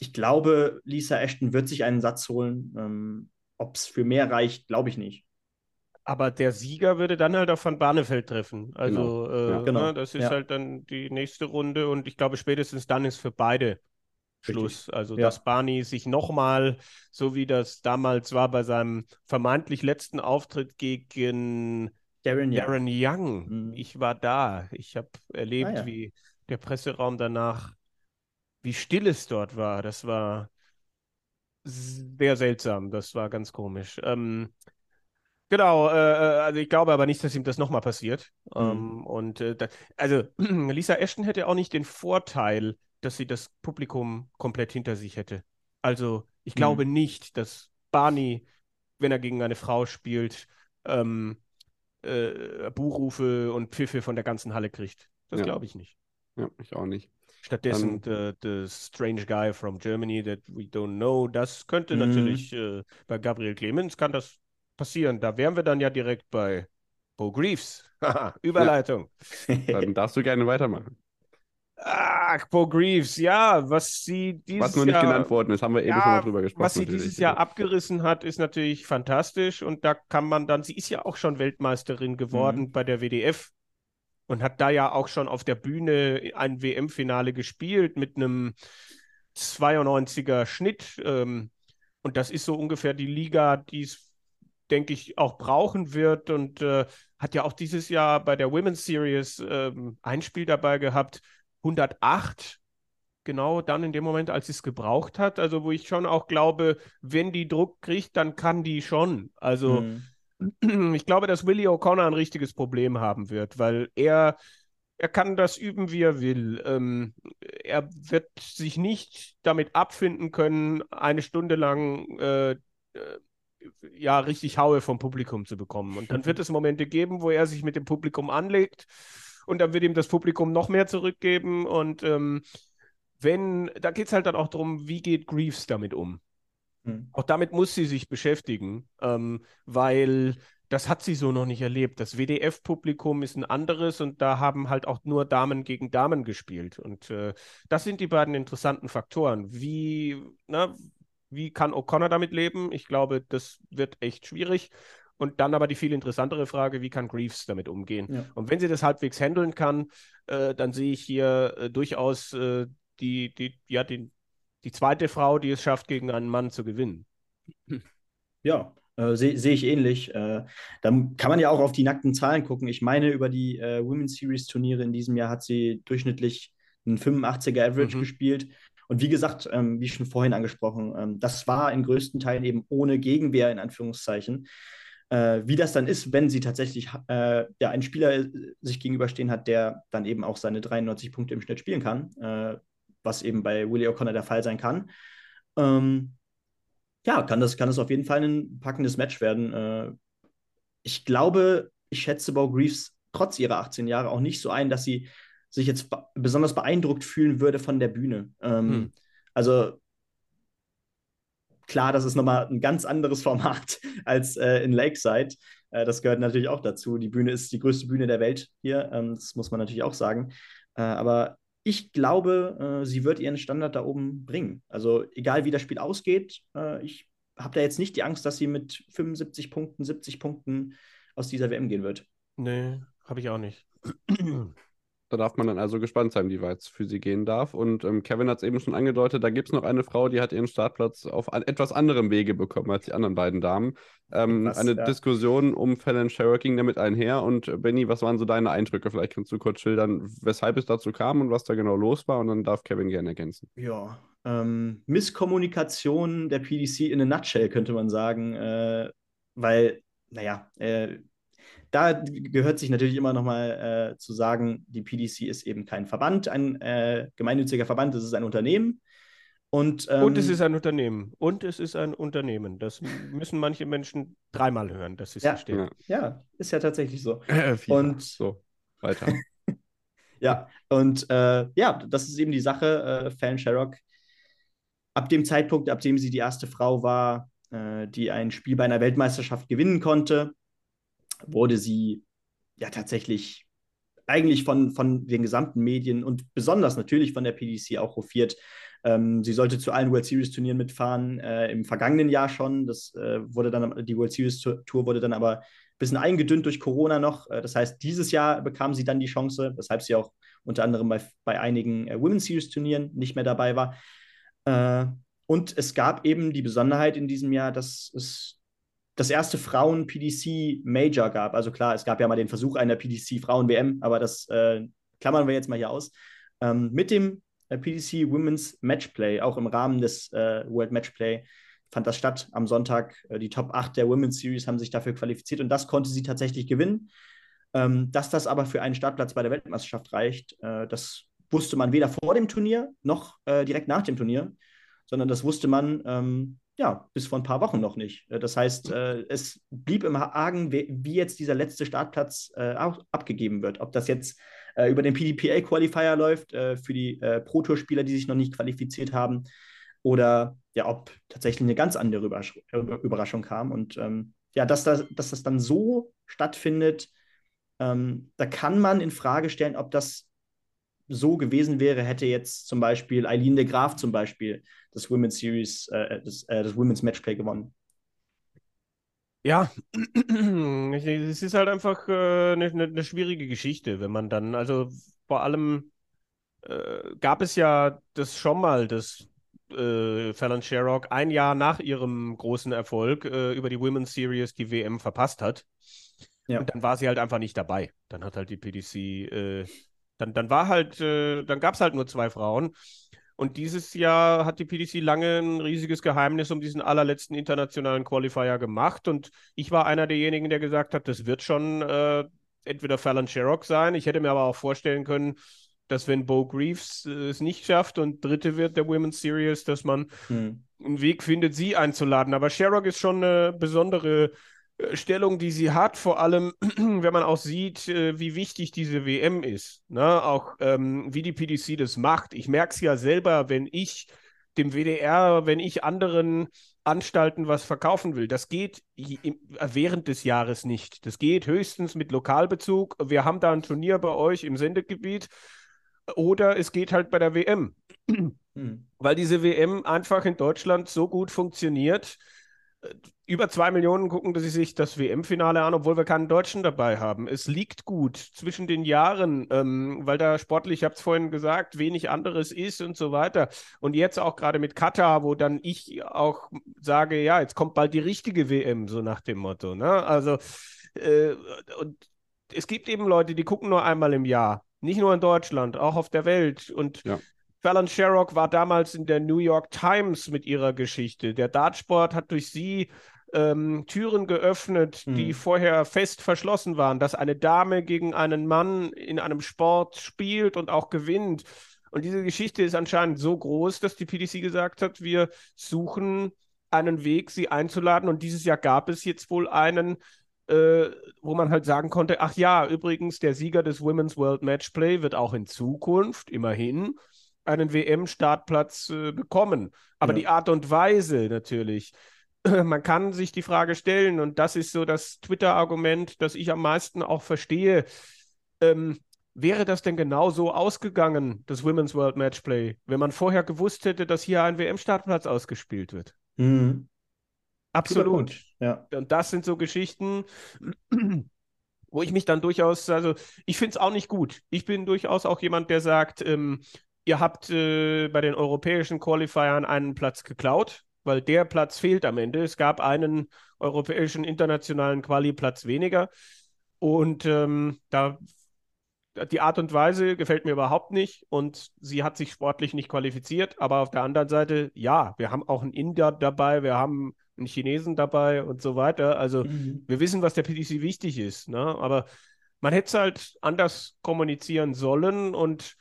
ich glaube, Lisa Ashton wird sich einen Satz holen. Ähm, Ob es für mehr reicht, glaube ich nicht. Aber der Sieger würde dann halt auf Van Barneveld treffen. Also, genau. Äh, ja, genau. Ne, das ist ja. halt dann die nächste Runde und ich glaube, spätestens dann ist für beide Schluss. Richtig. Also, ja. dass Barney sich nochmal, so wie das damals war bei seinem vermeintlich letzten Auftritt gegen Darren Young. Darren Young. Mhm. Ich war da. Ich habe erlebt, ah, wie der Presseraum danach wie still es dort war. Das war sehr seltsam. Das war ganz komisch. Ähm, genau, äh, äh, also ich glaube aber nicht, dass ihm das nochmal passiert. Mhm. Ähm, und äh, da, also Lisa Ashton hätte auch nicht den Vorteil, dass sie das Publikum komplett hinter sich hätte. Also ich mhm. glaube nicht, dass Barney, wenn er gegen eine Frau spielt, ähm, äh, Buchrufe und Pfiffe von der ganzen Halle kriegt. Das ja. glaube ich nicht. Ja, ich auch nicht. Stattdessen um, the, the, Strange Guy from Germany that we don't know. Das könnte mm. natürlich äh, bei Gabriel Clemens kann das passieren. Da wären wir dann ja direkt bei Bo Greaves. Überleitung. Dann darfst du gerne weitermachen. Ach, Bo Greaves, ja, was sie dieses Was noch nicht Jahr, genannt worden ist, haben wir eben ja, schon mal drüber gesprochen. Was sie dieses Jahr abgerissen hat, ist natürlich fantastisch und da kann man dann, sie ist ja auch schon Weltmeisterin geworden mhm. bei der WDF und hat da ja auch schon auf der Bühne ein WM-Finale gespielt mit einem 92er Schnitt. Ähm, und das ist so ungefähr die Liga, die es, denke ich, auch brauchen wird. Und äh, hat ja auch dieses Jahr bei der Women's Series ähm, ein Spiel dabei gehabt, 108 genau dann in dem Moment, als sie es gebraucht hat. Also, wo ich schon auch glaube, wenn die Druck kriegt, dann kann die schon. Also, mhm. ich glaube, dass Willie O'Connor ein richtiges Problem haben wird, weil er, er kann das üben, wie er will. Ähm, er wird sich nicht damit abfinden können, eine Stunde lang äh, äh, ja richtig Haue vom Publikum zu bekommen. Und dann wird es Momente geben, wo er sich mit dem Publikum anlegt und dann wird ihm das Publikum noch mehr zurückgeben. Und ähm, wenn, da geht es halt dann auch darum, wie geht Greaves damit um? Mhm. Auch damit muss sie sich beschäftigen, ähm, weil das hat sie so noch nicht erlebt. Das WDF-Publikum ist ein anderes und da haben halt auch nur Damen gegen Damen gespielt. Und äh, das sind die beiden interessanten Faktoren. Wie, na, wie kann O'Connor damit leben? Ich glaube, das wird echt schwierig. Und dann aber die viel interessantere Frage, wie kann Greaves damit umgehen? Ja. Und wenn sie das halbwegs handeln kann, äh, dann sehe ich hier äh, durchaus äh, die, die, ja, den, die zweite Frau, die es schafft, gegen einen Mann zu gewinnen. Ja, äh, sehe seh ich ähnlich. Äh, dann kann man ja auch auf die nackten Zahlen gucken. Ich meine, über die äh, Women's Series Turniere in diesem Jahr hat sie durchschnittlich einen 85er Average mhm. gespielt. Und wie gesagt, ähm, wie schon vorhin angesprochen, ähm, das war in größten Teilen eben ohne Gegenwehr in Anführungszeichen. Äh, wie das dann ist, wenn sie tatsächlich äh, ja, einen Spieler äh, sich gegenüberstehen hat, der dann eben auch seine 93 Punkte im Schnitt spielen kann, äh, was eben bei Willie O'Connor der Fall sein kann. Ähm, ja, kann das, kann das auf jeden Fall ein packendes Match werden. Äh, ich glaube, ich schätze Bo Greaves trotz ihrer 18 Jahre auch nicht so ein, dass sie sich jetzt be besonders beeindruckt fühlen würde von der Bühne. Ähm, hm. Also klar, das ist nochmal ein ganz anderes Format als äh, in Lakeside. Äh, das gehört natürlich auch dazu. Die Bühne ist die größte Bühne der Welt hier. Ähm, das muss man natürlich auch sagen. Äh, aber ich glaube, äh, sie wird ihren Standard da oben bringen. Also egal wie das Spiel ausgeht, äh, ich habe da jetzt nicht die Angst, dass sie mit 75 Punkten, 70 Punkten aus dieser WM gehen wird. Nee, habe ich auch nicht. Da darf man dann also gespannt sein, wie weit es für sie gehen darf. Und ähm, Kevin hat es eben schon angedeutet, da gibt es noch eine Frau, die hat ihren Startplatz auf an etwas anderem Wege bekommen als die anderen beiden Damen. Ähm, Was, eine ja. Diskussion um Fallon Sherrock ging damit einher. Und äh, Benny, was waren so deine Eindrücke? Vielleicht kannst du kurz schildern, weshalb es dazu kam und was da genau los war. Und dann darf Kevin gerne ergänzen. Ja, ähm, Misskommunikation der PDC in a nutshell, könnte man sagen. Äh, weil, naja, äh, da gehört sich natürlich immer nochmal äh, zu sagen, die PDC ist eben kein Verband, ein äh, gemeinnütziger Verband, es ist ein Unternehmen. Und, ähm, Und es ist ein Unternehmen. Und es ist ein Unternehmen. Das müssen manche Menschen dreimal hören, dass sie es Ja. verstehen. Ja. ja, ist ja tatsächlich so. Äh, FIFA. Und- so, weiter. Ja, und äh, ja, das ist eben die Sache. Äh, Fallon Sherrock, ab dem Zeitpunkt, ab dem sie die erste Frau war, äh, die ein Spiel bei einer Weltmeisterschaft gewinnen konnte, wurde sie ja tatsächlich eigentlich von, von den gesamten Medien und besonders natürlich von der PDC auch hofiert. Ähm, sie sollte zu allen World Series Turnieren mitfahren, äh, im vergangenen Jahr schon. Das äh, wurde dann, die World Series Tour wurde dann aber ein bisschen eingedünnt durch Corona noch. Äh, das heißt, dieses Jahr bekam sie dann die Chance, weshalb sie auch unter anderem bei, bei einigen äh, Women's Series Turnieren nicht mehr dabei war. Äh, und es gab eben die Besonderheit in diesem Jahr, dass es das erste Frauen-PDC-Major gab. Also klar, es gab ja mal den Versuch einer PDC-Frauen-WM, aber das äh, klammern wir jetzt mal hier aus. Ähm, mit dem äh, PDC Women's Matchplay, auch im Rahmen des äh, World Matchplay, fand das statt am Sonntag. Äh, die Top 8 der Women's Series haben sich dafür qualifiziert und das konnte sie tatsächlich gewinnen. Ähm, dass das aber für einen Startplatz bei der Weltmeisterschaft reicht, äh, das wusste man weder vor dem Turnier noch direkt nach dem Turnier, sondern das wusste man ähm, ja bis vor ein paar Wochen noch nicht. Äh, das heißt, äh, es blieb im Argen, wie, jetzt dieser letzte Startplatz äh, abgegeben wird. Ob das jetzt über den PDPA-Qualifier läuft für die Pro-Tour-Spieler, die sich noch nicht qualifiziert haben, oder ja, ob tatsächlich eine ganz andere Überrasch Überraschung kam. Und ähm, ja, dass das, dass das dann so stattfindet, ähm, da kann man in Frage stellen, ob das so gewesen wäre, hätte jetzt zum Beispiel Eileen de Graaf zum Beispiel das Women's Series, äh, das, äh, das Women's Matchplay gewonnen. Ja, es ist halt einfach äh, eine, eine, eine schwierige Geschichte, wenn man dann, also vor allem äh, gab es ja das schon mal, dass äh, Fallon Sherrock ein Jahr nach ihrem großen Erfolg äh, über die Women's Series die WM verpasst hat. Ja. Und dann war sie halt einfach nicht dabei. Dann hat halt die PDC, äh, dann, dann war halt, äh, dann gab es halt nur zwei Frauen. Und dieses Jahr hat die PDC lange ein riesiges Geheimnis um diesen allerletzten internationalen Qualifier gemacht. Und ich war einer derjenigen, der gesagt hat, das wird schon äh, entweder Fallon Sherrock sein. Ich hätte mir aber auch vorstellen können, dass wenn Bo Greaves äh, es nicht schafft und Dritte wird der Women's Series, dass man Hm. einen Weg findet, sie einzuladen. Aber Sherrock ist schon eine besondere Stellung, die sie hat, vor allem wenn man auch sieht, äh, wie wichtig diese WM ist. Ne? Auch ähm, wie die PDC das macht. Ich merke es ja selber, wenn ich dem WDR, wenn ich anderen Anstalten was verkaufen will. Das geht während des Jahres nicht. Das geht höchstens mit Lokalbezug. Wir haben da ein Turnier bei euch im Sendegebiet. Oder es geht halt bei der WM Hm. weil diese WM einfach in Deutschland so gut funktioniert. Über zwei Millionen gucken sie sich das WM-Finale an, obwohl wir keinen Deutschen dabei haben. Es liegt gut zwischen den Jahren, ähm, weil da sportlich, ich habe es vorhin gesagt, wenig anderes ist und so weiter. Und jetzt auch gerade mit Katar, wo dann ich auch sage, ja, jetzt kommt bald die richtige WM, so nach dem Motto. Ne? Also, äh, und es gibt eben Leute, die gucken nur einmal im Jahr. Nicht nur in Deutschland, auch auf der Welt. Und Ja. Fallon Sherrock war damals in der New York Times mit ihrer Geschichte. Der Dartsport hat durch sie ähm, Türen geöffnet, die Mhm. vorher fest verschlossen waren, dass eine Dame gegen einen Mann in einem Sport spielt und auch gewinnt. Und diese Geschichte ist anscheinend so groß, dass die PDC gesagt hat, wir suchen einen Weg, sie einzuladen. Und dieses Jahr gab es jetzt wohl einen, äh, wo man halt sagen konnte, ach ja, übrigens, der Sieger des Women's World Matchplay wird auch in Zukunft, immerhin, einen WM-Startplatz äh, bekommen. Aber Ja. die Art und Weise natürlich, man kann sich die Frage stellen, und das ist so das Twitter-Argument, das ich am meisten auch verstehe. Ähm, wäre das denn genau so ausgegangen, das Women's World Matchplay, wenn man vorher gewusst hätte, dass hier ein WM-Startplatz ausgespielt wird? Hm. Guter Absolut. Ja. Und das sind so Geschichten, wo ich mich dann durchaus, also ich finde es auch nicht gut. Ich bin durchaus auch jemand, der sagt, ähm, ihr habt äh, bei den europäischen Qualifiern einen Platz geklaut, weil der Platz fehlt am Ende. Es gab einen europäischen internationalen Quali-Platz weniger. Und ähm, da die Art und Weise gefällt mir überhaupt nicht und sie hat sich sportlich nicht qualifiziert. Aber auf der anderen Seite, ja, wir haben auch einen Inder dabei, wir haben einen Chinesen dabei und so weiter. Also mhm. wir wissen, was der PDC wichtig ist. Ne? Aber man hätte es halt anders kommunizieren sollen und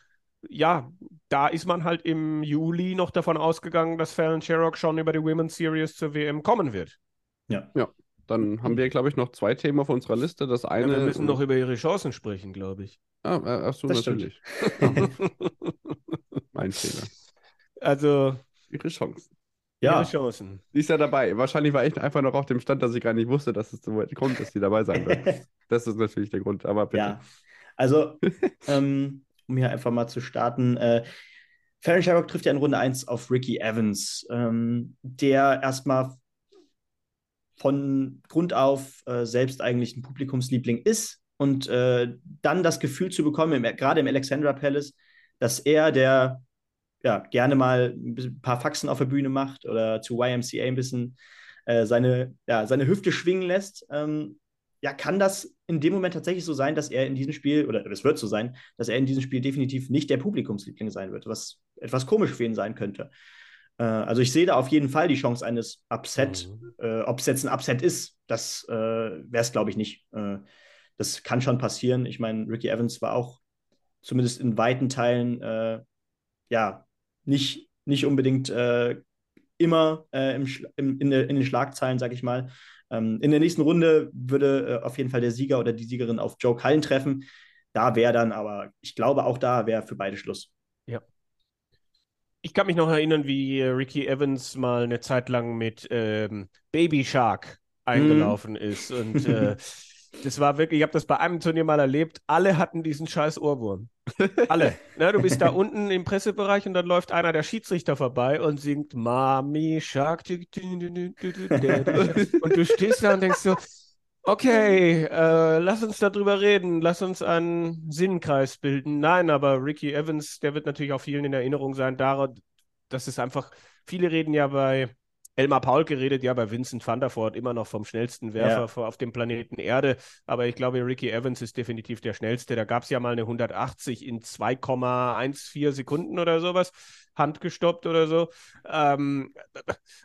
ja, da ist man halt im Juli noch davon ausgegangen, dass Fallon Sherrock schon über die Women's Series zur WM kommen wird. Ja. Ja. Dann haben wir, glaube ich, noch zwei Themen auf unserer Liste. Das eine. Ja, wir müssen noch über ihre Chancen sprechen, glaube ich. Ah, äh, ach so, das natürlich. mein Fehler. Also. Ihre Chancen. Ja. Ihre Chancen. Sie ist ja dabei. Wahrscheinlich war ich einfach noch auf dem Stand, dass ich gar nicht wusste, dass es so weit kommt, dass sie dabei sein wird. das ist natürlich der Grund, aber bitte. Ja. Also, ähm, um hier einfach mal zu starten. Äh, Farron Sherrock trifft ja in Runde 1 auf Ricky Evans, ähm, der erstmal von Grund auf äh, selbst eigentlich ein Publikumsliebling ist und äh, dann das Gefühl zu bekommen, im, gerade im Alexandra Palace, dass er, der ja gerne mal ein paar Faxen auf der Bühne macht oder zu YMCA ein bisschen äh, seine, ja, seine Hüfte schwingen lässt, ähm, ja, kann das in dem Moment tatsächlich so sein, dass er in diesem Spiel, oder es wird so sein, dass er in diesem Spiel definitiv nicht der Publikumsliebling sein wird, was etwas komisch für ihn sein könnte. Äh, also ich sehe da auf jeden Fall die Chance eines Upset. Mhm. Äh, Ob es jetzt ein Upset ist, das äh, wäre es, glaube ich, nicht. Äh, das kann schon passieren. Ich meine, Ricky Evans war auch zumindest in weiten Teilen äh, ja nicht, nicht unbedingt äh, immer im, im, in, in, den Schlagzeilen, sage ich mal. Ähm, in der nächsten Runde würde auf jeden Fall der Sieger oder die Siegerin auf Joe Cullen treffen. Da wäre dann aber, ich glaube, auch da wäre für beide Schluss. Ja. Ich kann mich noch erinnern, wie Ricky Evans mal eine Zeit lang mit ähm, Baby Shark eingelaufen mm. ist. Und äh, das war wirklich, ich habe das bei einem Turnier mal erlebt, alle hatten diesen scheiß Ohrwurm. Alle. Ne, du bist da unten im Pressebereich und dann läuft einer der Schiedsrichter vorbei und singt Mami Shark. Und du stehst da und denkst so, okay, äh, lass uns darüber reden, lass uns einen Sinnkreis bilden. Nein, aber Ricky Evans, der wird natürlich auch vielen in Erinnerung sein, daran, dass es einfach, viele reden ja bei Elmar Paul geredet ja bei Vincent van der Voort immer noch vom schnellsten Werfer ja. auf dem Planeten Erde. Aber ich glaube, Ricky Evans ist definitiv der schnellste. Da gab es ja mal eine 180 in 2,14 Sekunden oder sowas. Handgestoppt oder so. Ähm,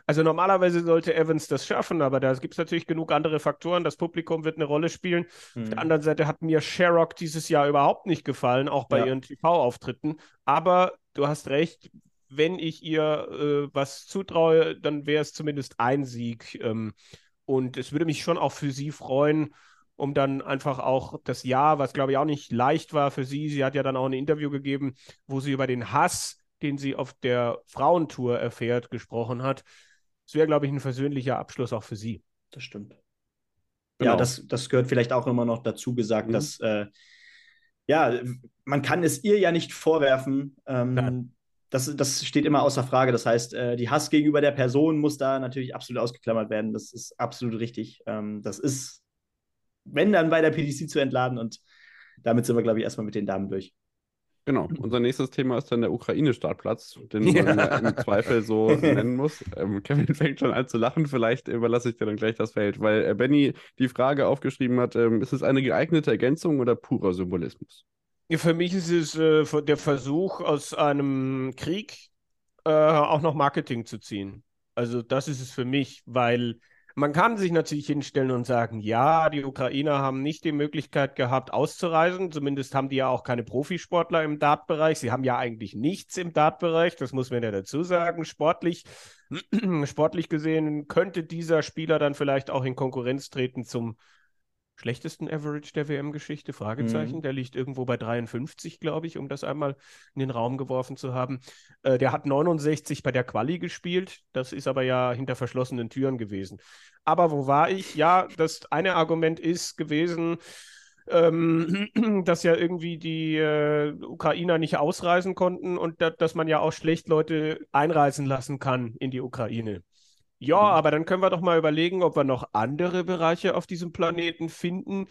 also normalerweise sollte Evans das schaffen, aber da gibt es natürlich genug andere Faktoren. Das Publikum wird eine Rolle spielen. Mhm. Auf der mhm. anderen Seite hat mir Sherrock dieses Jahr überhaupt nicht gefallen, auch bei ja. ihren TV-Auftritten. Aber du hast recht, wenn ich ihr äh, was zutraue, dann wäre es zumindest ein Sieg. Ähm, und es würde mich schon auch für sie freuen, um dann einfach auch das Jahr, was glaube ich auch nicht leicht war für sie. Sie hat ja dann auch ein Interview gegeben, wo sie über den Hass, den sie auf der Frauentour erfährt, gesprochen hat. Es wäre, glaube ich, ein versöhnlicher Abschluss auch für sie. Das stimmt. Genau. Ja, das, das gehört vielleicht auch immer noch dazu gesagt, mhm. dass äh, ja, man kann es ihr ja nicht vorwerfen, ähm, das, das steht immer außer Frage. Das heißt, äh, die Hass gegenüber der Person muss da natürlich absolut ausgeklammert werden. Das ist absolut richtig. Ähm, das ist, wenn dann bei der PDC zu entladen und damit sind wir, glaube ich, erstmal mit den Damen durch. Genau. Unser nächstes Thema ist dann der Ukraine-Startplatz, den ja. man im Zweifel so nennen muss. Ähm, Kevin fängt schon an zu lachen. Vielleicht überlasse ich dir dann gleich das Feld, weil äh, Benny die Frage aufgeschrieben hat: ähm, Ist es eine geeignete Ergänzung oder purer Symbolismus? Für mich ist es äh, der Versuch, aus einem Krieg äh, auch noch Marketing zu ziehen. Also das ist es für mich, weil man kann sich natürlich hinstellen und sagen, ja, die Ukrainer haben nicht die Möglichkeit gehabt, auszureisen. Zumindest haben die ja auch keine Profisportler im Dartbereich. Sie haben ja eigentlich nichts im Dartbereich. Das muss man ja dazu sagen. Sportlich, sportlich gesehen könnte dieser Spieler dann vielleicht auch in Konkurrenz treten zum schlechtesten Average der WM-Geschichte? Fragezeichen. Mhm. Der liegt irgendwo bei 53, glaube ich, um das einmal in den Raum geworfen zu haben. Äh, der hat 69 bei der Quali gespielt. Das ist aber ja hinter verschlossenen Türen gewesen. Aber wo war ich? Ja, das eine Argument ist gewesen, ähm, dass ja irgendwie die äh, Ukrainer nicht ausreisen konnten und da, dass man ja auch schlecht Leute einreisen lassen kann in die Ukraine. Ja, mhm. aber dann können wir doch mal überlegen, ob wir noch andere Bereiche auf diesem Planeten finden,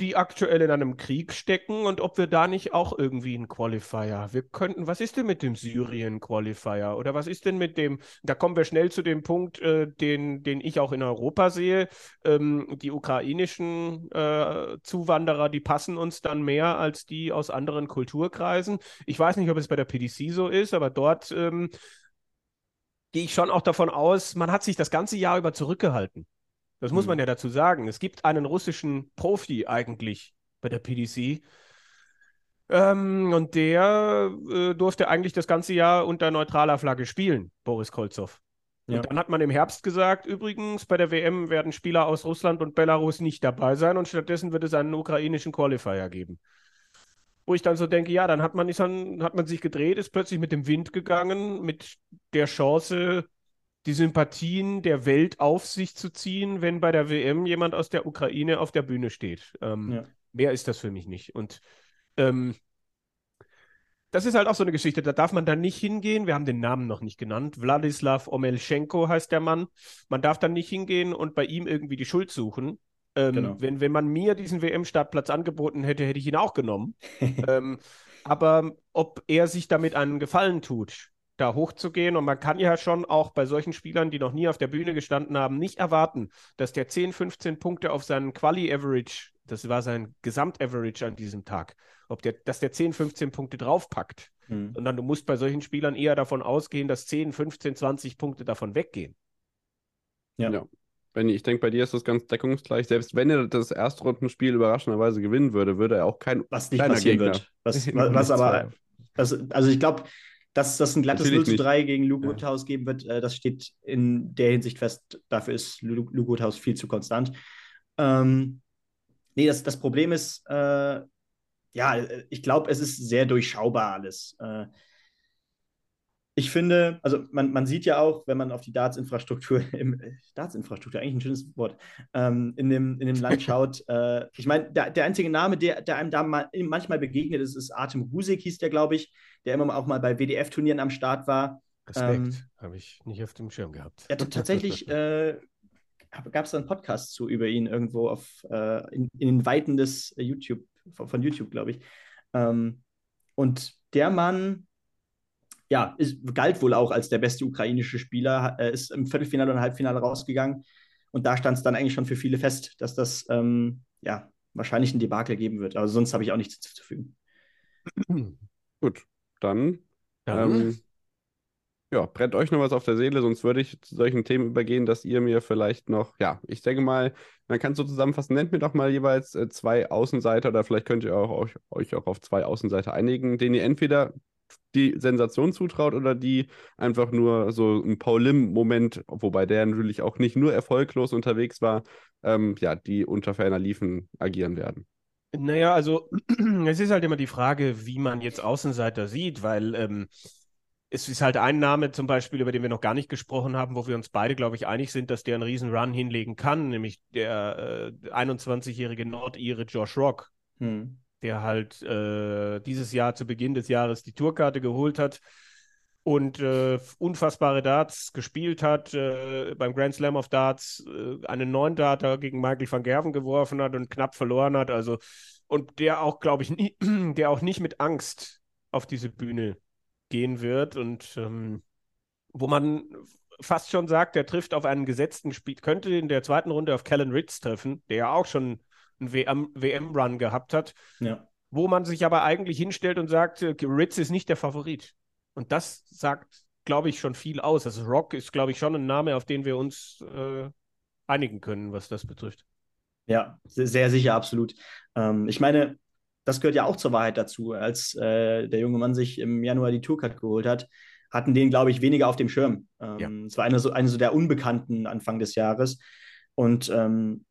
die aktuell in einem Krieg stecken und ob wir da nicht auch irgendwie einen Qualifier. Wir könnten, was ist denn mit dem Syrien-Qualifier? Oder was ist denn mit dem, da kommen wir schnell zu dem Punkt, äh, den, den ich auch in Europa sehe. Ähm, die ukrainischen äh, Zuwanderer, die passen uns dann mehr als die aus anderen Kulturkreisen. Ich weiß nicht, ob es bei der PDC so ist, aber dort ähm, gehe ich schon auch davon aus, man hat sich das ganze Jahr über zurückgehalten. Das muss man hm. ja dazu sagen. Es gibt einen russischen Profi eigentlich bei der PDC. Ähm, und der äh, durfte eigentlich das ganze Jahr unter neutraler Flagge spielen, Boris Kolzow. Ja. Und dann hat man im Herbst gesagt, übrigens, bei der WM werden Spieler aus Russland und Belarus nicht dabei sein und stattdessen wird es einen ukrainischen Qualifier geben. Wo ich dann so denke, ja, dann hat man, ist dann, hat man sich gedreht, ist plötzlich mit dem Wind gegangen, mit der Chance, die Sympathien der Welt auf sich zu ziehen, wenn bei der WM jemand aus der Ukraine auf der Bühne steht. Ähm, ja. Mehr ist das für mich nicht. Und ähm, das ist halt auch so eine Geschichte, da darf man dann nicht hingehen. Wir haben den Namen noch nicht genannt. Wladislav Omelschenko heißt der Mann. Man darf dann nicht hingehen und bei ihm irgendwie die Schuld suchen. Ähm, genau. wenn, wenn man mir diesen WM-Startplatz angeboten hätte, hätte ich ihn auch genommen. ähm, aber ob er sich damit einen Gefallen tut, da hochzugehen. Und man kann ja schon auch bei solchen Spielern, die noch nie auf der Bühne gestanden haben, nicht erwarten, dass der 10, 15 Punkte auf seinen Quali-Average, das war sein Gesamt-Average an diesem Tag, ob der, dass der 10, 15 Punkte draufpackt. Mhm. Sondern du musst bei solchen Spielern eher davon ausgehen, dass 10, 15, 20 Punkte davon weggehen. Ja. ja. Benny, ich denke, bei dir ist das ganz deckungsgleich. Selbst wenn er das Erstrundenspiel überraschenderweise gewinnen würde, würde er auch kein was nicht passieren Gegner. wird. Was, was, was aber, was, also ich glaube, dass das ein glattes 0 zu 3 gegen Luke Woodhouse ja. geben wird, äh, das steht in der Hinsicht fest. Dafür ist Luke, Luke Woodhouse viel zu konstant. Ähm, nee, das, das Problem ist, äh, ja, ich glaube, es ist sehr durchschaubar alles. Äh, ich finde, also man, man sieht ja auch, wenn man auf die Darts-Infrastruktur, Darts-Infrastruktur, eigentlich ein schönes Wort, ähm, in, dem, in dem Land schaut. äh, ich meine, der, der einzige Name, der, der einem da mal, manchmal begegnet ist, ist Artem Rusik, hieß der, glaube ich, der immer auch mal bei WDF-Turnieren am Start war. Respekt, ähm, habe ich nicht auf dem Schirm gehabt. Ja, tatsächlich äh, gab es da einen Podcast zu über ihn irgendwo auf, äh, in, in, den Weiten des YouTube, von, von YouTube, glaube ich. Ähm, und der Mann ja, ist, galt wohl auch als der beste ukrainische Spieler, äh, ist im Viertelfinale und Halbfinale rausgegangen. Und da stand es dann eigentlich schon für viele fest, dass das ähm, ja, wahrscheinlich ein Debakel geben wird. Aber sonst habe ich auch nichts hinzuzufügen. Gut, dann. Ähm, ja, brennt euch noch was auf der Seele, sonst würde ich zu solchen Themen übergehen, dass ihr mir vielleicht noch, ja, ich denke mal, man kann es so zusammenfassen, nennt mir doch mal jeweils äh, zwei Außenseiter oder vielleicht könnt ihr auch, euch, euch auch auf zwei Außenseiter einigen, denen ihr entweder die Sensation zutraut oder die einfach nur so ein Paul Lim-Moment, wobei der natürlich auch nicht nur erfolglos unterwegs war, ähm, ja, die unter ferner Liefen agieren werden. Naja, also es ist halt immer die Frage, wie man jetzt Außenseiter sieht, weil ähm, es ist halt ein Name zum Beispiel, über den wir noch gar nicht gesprochen haben, wo wir uns beide, glaube ich, einig sind, dass der einen riesen Run hinlegen kann, nämlich der äh, 21-jährige Nordire Josh Rock. Hm der halt äh, dieses Jahr zu Beginn des Jahres die Tourkarte geholt hat und äh, unfassbare Darts gespielt hat, äh, beim Grand Slam of Darts äh, einen neuen Darter gegen Michael van Gerven geworfen hat und knapp verloren hat. Also, und der auch, glaube ich, nie, der auch nicht mit Angst auf diese Bühne gehen wird und ähm, wo man fast schon sagt, der trifft auf einen gesetzten Spiel, könnte in der zweiten Runde auf Callan Ritz treffen, der ja auch schon einen WM-Run gehabt hat, ja. wo man sich aber eigentlich hinstellt und sagt, äh, Ritz ist nicht der Favorit. Und das sagt, glaube ich, schon viel aus. Also Rock ist, glaube ich, schon ein Name, auf den wir uns äh, einigen können, was das betrifft. Ja, sehr sicher, absolut. Ähm, ich meine, das gehört ja auch zur Wahrheit dazu. Als äh, der junge Mann sich im Januar die Tourcard geholt hat, hatten den, glaube ich, weniger auf dem Schirm. Ähm, ja. Es war eine so, eine so der Unbekannten Anfang des Jahres. Und ähm,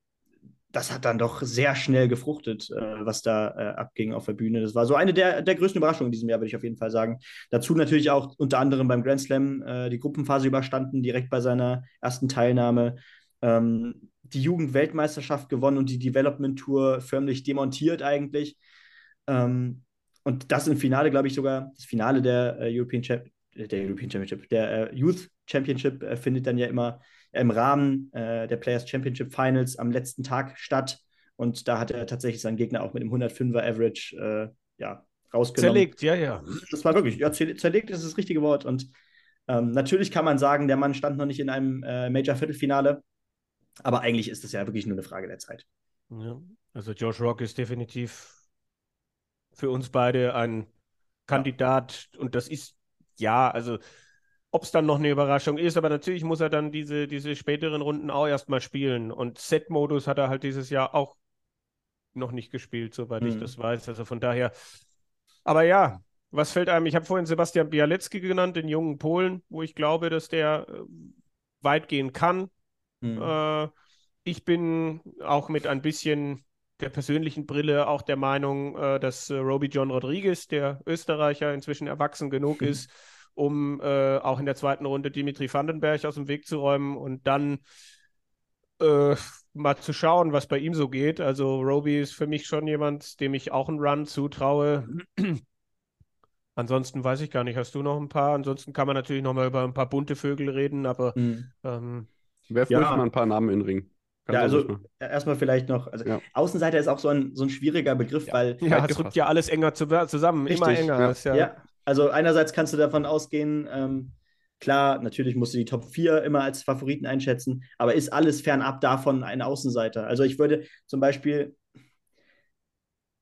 das hat dann doch sehr schnell gefruchtet, äh, was da äh, abging auf der Bühne. Das war so eine der, der größten Überraschungen in diesem Jahr, würde ich auf jeden Fall sagen. Dazu natürlich auch unter anderem beim Grand Slam äh, die Gruppenphase überstanden, direkt bei seiner ersten Teilnahme. Ähm, die Jugendweltmeisterschaft gewonnen und die Development Tour förmlich demontiert eigentlich. Ähm, und das im Finale, glaube ich, sogar, das Finale der äh, European, Champ der European Championship, der äh, Youth Championship findet dann ja immer im Rahmen äh, der Players Championship Finals am letzten Tag statt. Und da hat er tatsächlich seinen Gegner auch mit dem 105er Average äh, ja, rausgenommen. Zerlegt, ja, ja. Das war wirklich, ja, zerlegt ist das richtige Wort. Und ähm, natürlich kann man sagen, der Mann stand noch nicht in einem äh, Major-Viertelfinale, aber eigentlich ist es ja wirklich nur eine Frage der Zeit. Ja, also Josh Rock ist definitiv für uns beide ein Kandidat und das ist, ja, also ob es dann noch eine Überraschung ist, aber natürlich muss er dann diese, diese späteren Runden auch erstmal spielen und Set-Modus hat er halt dieses Jahr auch noch nicht gespielt, soweit hm. ich das weiß. Also von daher, aber ja, was fällt einem? Ich habe vorhin Sebastian Bialecki genannt, den jungen Polen, wo ich glaube, dass der äh, weit gehen kann. Hm. Äh, ich bin auch mit ein bisschen der persönlichen Brille auch der Meinung, äh, dass äh, Roby John Rodriguez, der Österreicher, inzwischen erwachsen genug hm. ist, um äh, auch in der zweiten Runde Dimitri Vandenberg aus dem Weg zu räumen und dann äh, mal zu schauen, was bei ihm so geht. Also Roby ist für mich schon jemand, dem ich auch einen Run zutraue. Ansonsten weiß ich gar nicht, hast du noch ein paar? Ansonsten kann man natürlich noch mal über ein paar bunte Vögel reden, aber mhm. ähm, Werf ja. mal ein paar Namen in den Ring. Kann ja, also erstmal vielleicht noch, also ja. Außenseiter ist auch so ein, so ein schwieriger Begriff, ja. weil. Ja, es rückt ja alles enger zu, zusammen, Richtig. immer enger. Ja. ja. Also einerseits kannst du davon ausgehen, ähm, klar, natürlich musst du die Top 4 immer als Favoriten einschätzen, aber ist alles fernab davon ein Außenseiter? Also ich würde zum Beispiel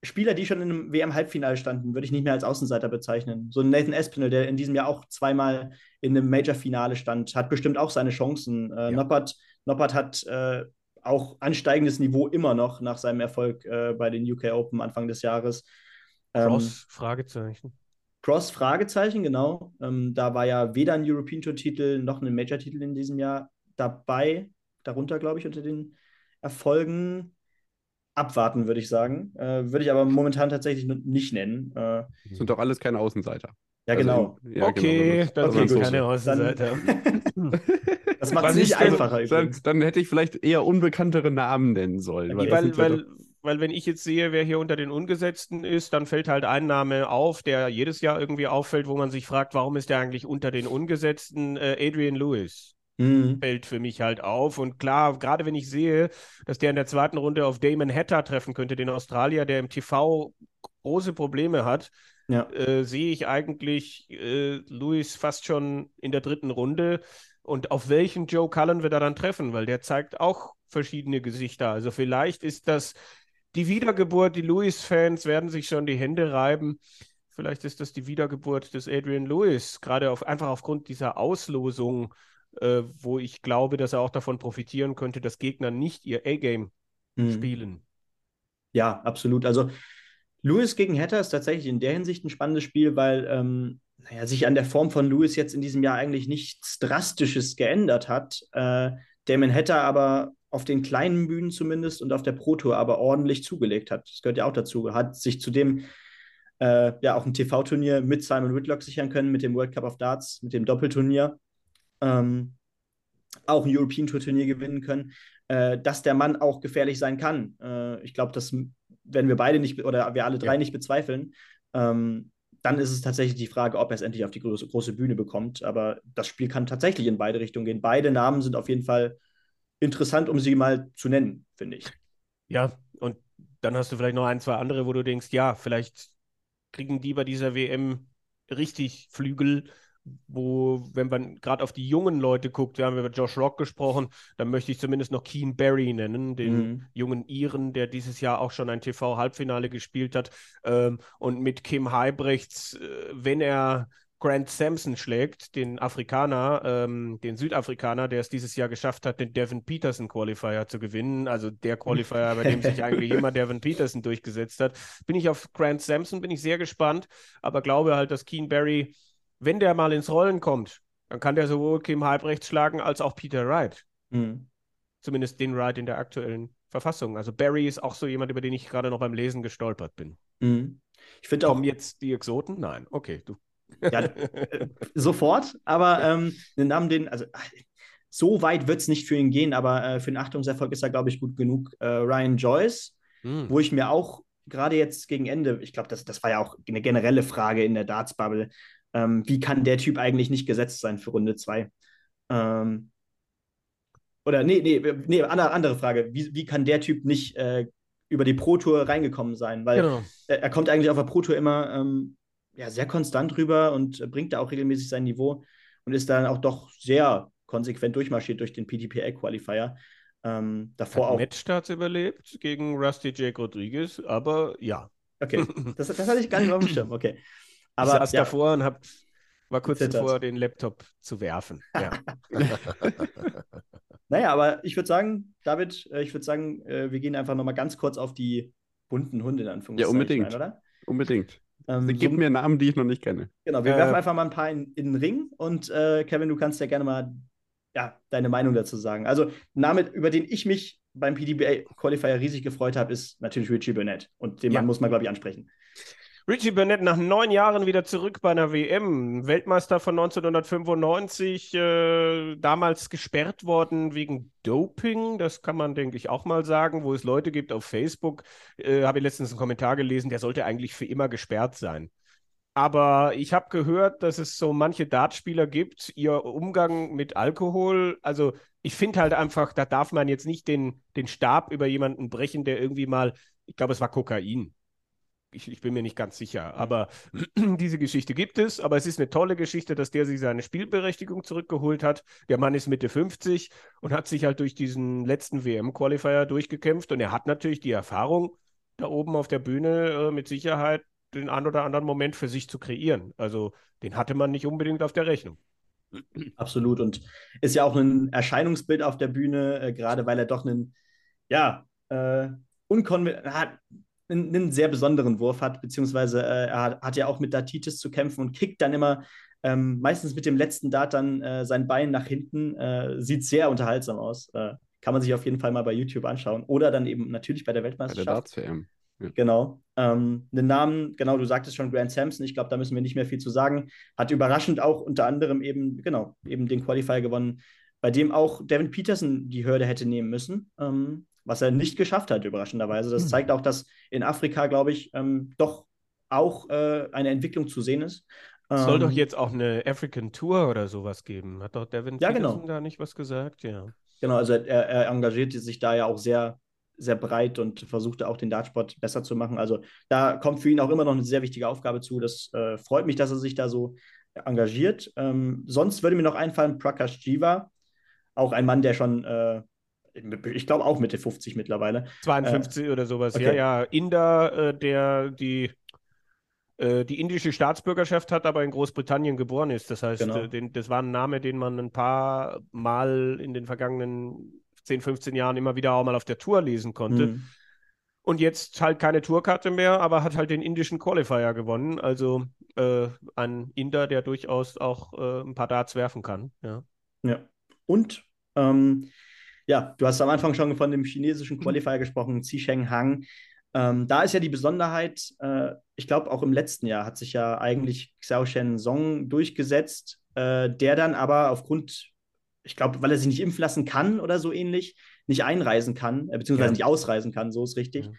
Spieler, die schon in einem WM-Halbfinale standen, würde ich nicht mehr als Außenseiter bezeichnen. So ein Nathan Espinel, der in diesem Jahr auch zweimal in einem Major-Finale stand, hat bestimmt auch seine Chancen. Äh, ja. Noppert, Noppert hat äh, auch ansteigendes Niveau immer noch nach seinem Erfolg äh, bei den UK Open Anfang des Jahres. Ähm, Cross, Fragezeichen. Cross, Fragezeichen, genau. Ähm, da war ja weder ein European Tour-Titel noch ein Major-Titel in diesem Jahr dabei. Darunter, glaube ich, unter den Erfolgen abwarten, würde ich sagen. Äh, würde ich aber momentan tatsächlich nicht nennen. Äh, sind doch alles keine Außenseiter. Ja, genau. Also, ja, okay, genau, dann sind keine Außenseiter. das macht es nicht einfacher. Dann, dann, hätte ich vielleicht eher unbekanntere Namen nennen sollen. Weil, weil, weil, weil, wenn ich jetzt sehe, wer hier unter den Ungesetzten ist, dann fällt halt ein Name auf, der jedes Jahr irgendwie auffällt, wo man sich fragt, warum ist der eigentlich unter den Ungesetzten? Äh, Adrian Lewis. Mhm. Fällt für mich halt auf. Und klar, gerade wenn ich sehe, dass der in der zweiten Runde auf Damon Hatter treffen könnte, den Australier, der im TV große Probleme hat, ja. äh, sehe ich eigentlich äh, Luis fast schon in der dritten Runde. Und auf welchen Joe Cullen wird er dann treffen? Weil der zeigt auch verschiedene Gesichter. Also vielleicht ist das die Wiedergeburt. Die Lewis-Fans werden sich schon die Hände reiben. Vielleicht ist das die Wiedergeburt des Adrian Lewis, gerade auf, einfach aufgrund dieser Auslosung äh, wo ich glaube, dass er auch davon profitieren könnte, dass Gegner nicht ihr A-Game mhm. spielen. Ja, absolut. Also Lewis gegen Hatter ist tatsächlich in der Hinsicht ein spannendes Spiel, weil ähm, naja, sich an der Form von Lewis jetzt in diesem Jahr eigentlich nichts Drastisches geändert hat. Äh, Damon Hatter aber auf den kleinen Bühnen zumindest und auf der Pro Tour aber ordentlich zugelegt hat. Das gehört ja auch dazu. Hat sich zudem äh, ja auch ein TV-Turnier mit Simon Whitlock sichern können, mit dem World Cup of Darts, mit dem Doppelturnier ähm, auch ein European Tour Turnier gewinnen können, äh, dass der Mann auch gefährlich sein kann. Äh, ich glaube, das werden wir beide nicht oder wir alle drei ja. nicht bezweifeln. Ähm, dann ist es tatsächlich die Frage, ob er es endlich auf die große, große Bühne bekommt. Aber das Spiel kann tatsächlich in beide Richtungen gehen. Beide Namen sind auf jeden Fall interessant, um sie mal zu nennen, finde ich. Ja, und dann hast du vielleicht noch ein, zwei andere, wo du denkst, ja, vielleicht kriegen die bei dieser WM richtig Flügel wo, wenn man gerade auf die jungen Leute guckt, wir haben über Josh Rock gesprochen, dann möchte ich zumindest noch Keen Barry nennen, den mhm. jungen Iren, der dieses Jahr auch schon ein TV-Halbfinale gespielt hat. Ähm, und mit Kim Heibrechts, äh, wenn er Grant Sampson schlägt, den Afrikaner, ähm, den Südafrikaner, der es dieses Jahr geschafft hat, den Devin Peterson Qualifier zu gewinnen, also der Qualifier, bei dem sich eigentlich immer Devin Peterson durchgesetzt hat, bin ich auf Grant Sampson, bin ich sehr gespannt, aber glaube halt, dass Keen Barry wenn der mal ins Rollen kommt, dann kann der sowohl Kim Halbrechts schlagen als auch Peter Wright. Mhm. Zumindest den Wright in der aktuellen Verfassung. Also Barry ist auch so jemand, über den ich gerade noch beim Lesen gestolpert bin. Mhm. Ich finde auch. Kommen jetzt die Exoten? Nein. Okay, du. Ja, äh, sofort, aber ähm, den Namen, den, also so weit wird es nicht für ihn gehen, aber äh, für den Achtungserfolg ist er, glaube ich, gut genug. Äh, Ryan Joyce, mhm. wo ich mir auch gerade jetzt gegen Ende, ich glaube, das, das war ja auch eine generelle Frage in der Darts-Bubble, ähm, wie kann der Typ eigentlich nicht gesetzt sein für Runde 2? Ähm, oder nee, nee, nee, andere, andere Frage. Wie, wie kann der Typ nicht äh, über die Pro Tour reingekommen sein, weil Genau. er, er kommt eigentlich auf der Pro Tour immer ähm, ja, sehr konstant rüber und äh, bringt da auch regelmäßig sein Niveau und ist dann auch doch sehr konsequent durchmarschiert durch den PDPA-Qualifier. Ähm, davor Hat auch. Matchstarts überlebt gegen Rusty Jake Rodriguez, aber ja. Okay, das, das hatte ich gar nicht auf dem Schirm. Okay. Aber ich saß ja, davor und hab, war kurz Zittert. davor, den Laptop zu werfen. Ja. naja, aber ich würde sagen, David, äh, ich würde sagen, äh, wir gehen einfach nochmal ganz kurz auf die bunten Hunde in Anführungszeichen Ja, unbedingt. ein, oder? Unbedingt. Ähm, Gib so, mir Namen, die ich noch nicht kenne. genau, wir Äh, werfen einfach mal ein paar in, in den Ring und äh, Kevin, du kannst ja gerne mal ja, deine Meinung dazu sagen. Also, ein Name, über den ich mich beim PDBA Qualifier riesig gefreut habe, ist natürlich Richie Burnett. Und den Ja. Mann muss man, glaube ich, ansprechen. Richie Burnett nach neun Jahren wieder zurück bei einer WM. Weltmeister von 1995, äh, damals gesperrt worden wegen Doping. Das kann man, denke ich, auch mal sagen, wo es Leute gibt auf Facebook. Äh, Habe ich letztens einen Kommentar gelesen, der sollte eigentlich für immer gesperrt sein. Aber ich habe gehört, dass es so manche Dartspieler gibt, ihr Umgang mit Alkohol. Also ich finde halt einfach, da darf man jetzt nicht den, den Stab über jemanden brechen, der irgendwie mal, ich glaube, es war Kokain. Ich, ich bin mir nicht ganz sicher, aber diese Geschichte gibt es. Aber es ist eine tolle Geschichte, dass der sich seine Spielberechtigung zurückgeholt hat. Der Mann ist Mitte 50 und hat sich halt durch diesen letzten WM-Qualifier durchgekämpft. Und er hat natürlich die Erfahrung, da oben auf der Bühne äh, mit Sicherheit den ein oder anderen Moment für sich zu kreieren. Also den hatte man nicht unbedingt auf der Rechnung. Absolut. Und ist ja auch ein Erscheinungsbild auf der Bühne, äh, gerade weil er doch einen, ja, äh, unkonven hat, einen, einen sehr besonderen Wurf hat, beziehungsweise äh, er hat, hat ja auch mit Datitis zu kämpfen und kickt dann immer ähm, meistens mit dem letzten Dart dann äh, sein Bein nach hinten. Äh, sieht sehr unterhaltsam aus. Äh, kann man sich auf jeden Fall mal bei YouTube anschauen. Oder dann eben natürlich bei der Bei der Weltmeisterschaft. Darts-WM. Genau. Ähm, den Namen, genau, du sagtest schon Grant Sampson, ich glaube, da müssen wir nicht mehr viel zu sagen. Hat überraschend auch unter anderem eben, genau, eben den Qualifier gewonnen, bei dem auch Devin Peterson die Hürde hätte nehmen müssen, ähm, was er nicht geschafft hat, überraschenderweise. Das Hm. zeigt auch, dass in Afrika, glaube ich, ähm, doch auch äh, eine Entwicklung zu sehen ist. Es soll Ähm, doch jetzt auch eine African Tour oder sowas geben. Hat doch Devin Ja, genau. Da nicht was gesagt? Ja. Genau, also er, er engagierte sich da ja auch sehr, sehr breit und versuchte auch den Dartsport besser zu machen. Also da kommt für ihn auch immer noch eine sehr wichtige Aufgabe zu. Das äh, freut mich, dass er sich da so engagiert. Ähm, sonst würde mir noch einfallen, Prakash Jiva, auch ein Mann, der schon, äh, ich glaube auch Mitte 50 mittlerweile. 52 oder sowas. okay. Ja, ja. Inder, äh, der die, äh, die indische Staatsbürgerschaft hat, aber in Großbritannien geboren ist. Das heißt, Genau. äh, den, das war ein Name, den man ein paar Mal in den vergangenen 10, 15 Jahren immer wieder auch mal auf der Tour lesen konnte. Hm. Und jetzt halt keine Tourkarte mehr, aber hat halt den indischen Qualifier gewonnen. Also äh, ein Inder, der durchaus auch äh, ein paar Darts werfen kann. Ja. Ja. Und ähm, ja, du hast am Anfang schon von dem chinesischen Qualifier gesprochen, Zisheng Hang. Ähm, da ist ja die Besonderheit, äh, ich glaube, auch im letzten Jahr hat sich ja eigentlich Xiao Shen Song durchgesetzt, äh, der dann aber aufgrund, ich glaube, weil er sich nicht impfen lassen kann oder so ähnlich, nicht einreisen kann, äh, beziehungsweise Ja. nicht ausreisen kann, so ist richtig.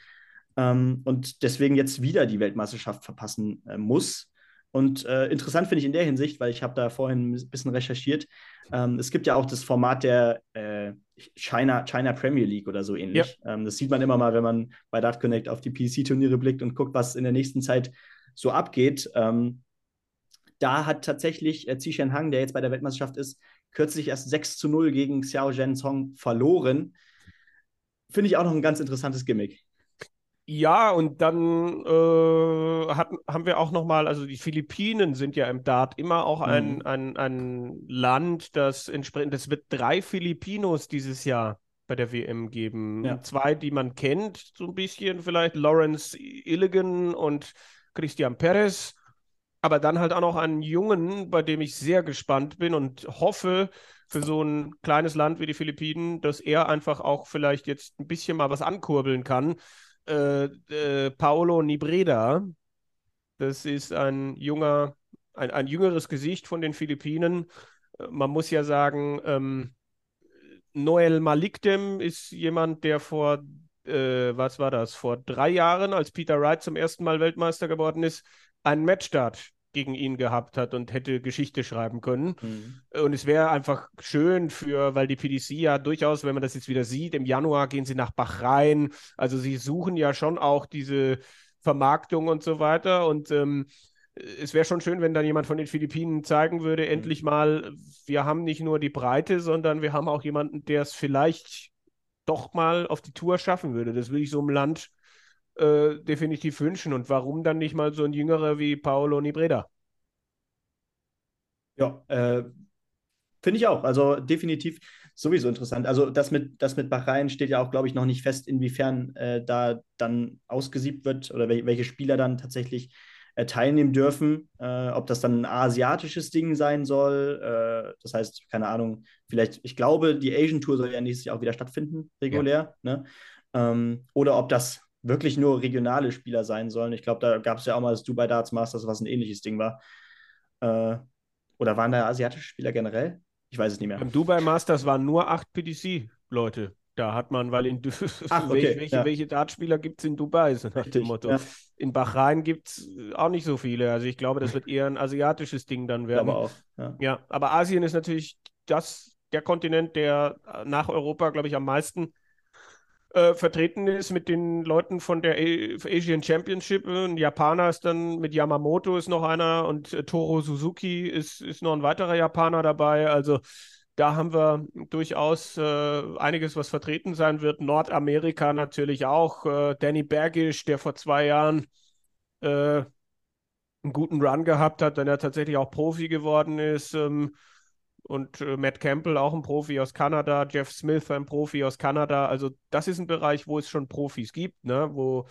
Ähm, und deswegen jetzt wieder die Weltmeisterschaft verpassen äh, muss. Und äh, interessant finde ich in der Hinsicht, weil ich habe da vorhin ein bisschen recherchiert. Ähm, es gibt ja auch das Format der äh, China, China Premier League oder so ähnlich. Ähm, das sieht man immer mal, wenn man bei Dart Connect auf die PC-Turniere blickt und guckt, was in der nächsten Zeit so abgeht. Ähm, da hat tatsächlich äh, Zishen Hang, der jetzt bei der Weltmeisterschaft ist, kürzlich erst 6 zu 0 gegen Xiao Zhensong verloren. Finde ich auch noch ein ganz interessantes Gimmick. Ja, und dann äh, hatten, haben wir auch nochmal, also die Philippinen sind ja im Dart immer auch ein, Mhm. ein, ein Land, das entsprechend, es wird drei Filipinos dieses Jahr bei der WM geben. Ja. Zwei, die man kennt, so ein bisschen vielleicht, Lawrence Illigan und Christian Perez. Aber dann halt auch noch einen Jungen, bei dem ich sehr gespannt bin und hoffe für so ein kleines Land wie die Philippinen, dass er einfach auch vielleicht jetzt ein bisschen mal was ankurbeln kann äh, äh, Paolo Nibreda. Das ist ein junger, ein, ein jüngeres Gesicht von den Philippinen. Äh, Man muss ja sagen, ähm, Noel Malikdem ist jemand, der vor, äh, was war das, vor drei Jahren, als Peter Wright zum ersten Mal Weltmeister geworden ist, einen Matchstart gegen ihn gehabt hat und hätte Geschichte schreiben können. Mhm. Und es wäre einfach schön für, weil die PDC ja durchaus, wenn man das jetzt wieder sieht, im Januar gehen sie nach Bahrain. Also sie suchen ja schon auch diese Vermarktung und so weiter. Und ähm, es wäre schon schön, wenn dann jemand von den Philippinen zeigen würde, endlich mal, wir haben nicht nur die Breite, sondern wir haben auch jemanden, der es vielleicht doch mal auf die Tour schaffen würde. Das würde ich so im Land äh, definitiv wünschen. Und warum dann nicht mal so ein Jüngerer wie Paolo Nibreda? Ja, äh, finde ich auch. Also definitiv sowieso interessant. Also das mit, das mit Bahrain steht ja auch, glaube ich, noch nicht fest, inwiefern äh, da dann ausgesiebt wird oder wel welche Spieler dann tatsächlich äh, teilnehmen dürfen. Äh, ob das dann ein asiatisches Ding sein soll. Äh, das heißt, keine Ahnung, vielleicht, ich glaube, die Asian Tour soll ja nächstes Jahr auch wieder stattfinden, regulär. Ja. Ne? Ähm, oder ob das wirklich nur regionale Spieler sein sollen. Ich glaube, da gab es ja auch mal das Dubai Darts Masters, was ein ähnliches Ding war. Äh, oder waren da asiatische Spieler generell? Ich weiß es nicht mehr. Beim Dubai Masters waren nur acht PDC-Leute. Da hat man, weil in Ach, okay, welche, welche, ja. welche Dartspieler gibt es in Dubai, so nach Richtig, dem Motto. ja. In Bahrain gibt es auch nicht so viele. Also ich glaube, das wird eher ein asiatisches Ding dann werden. Aber auch. Ja. Ja, aber Asien ist natürlich das, der Kontinent, der nach Europa, glaube ich, am meisten äh, vertreten ist mit den Leuten von der Asian Championship. Ein Japaner ist dann mit Yamamoto ist noch einer und äh, Toro Suzuki ist, ist noch ein weiterer Japaner dabei. Also da haben wir durchaus äh, einiges, was vertreten sein wird. Nordamerika natürlich auch. Äh, Danny Bergisch, der vor zwei Jahren äh, einen guten Run gehabt hat, dann er tatsächlich auch Profi geworden ist. Ähm, und äh, Matt Campbell, auch ein Profi aus Kanada, Jeff Smith, ein Profi aus Kanada. Also das ist ein Bereich, wo es schon Profis gibt, ne? wo,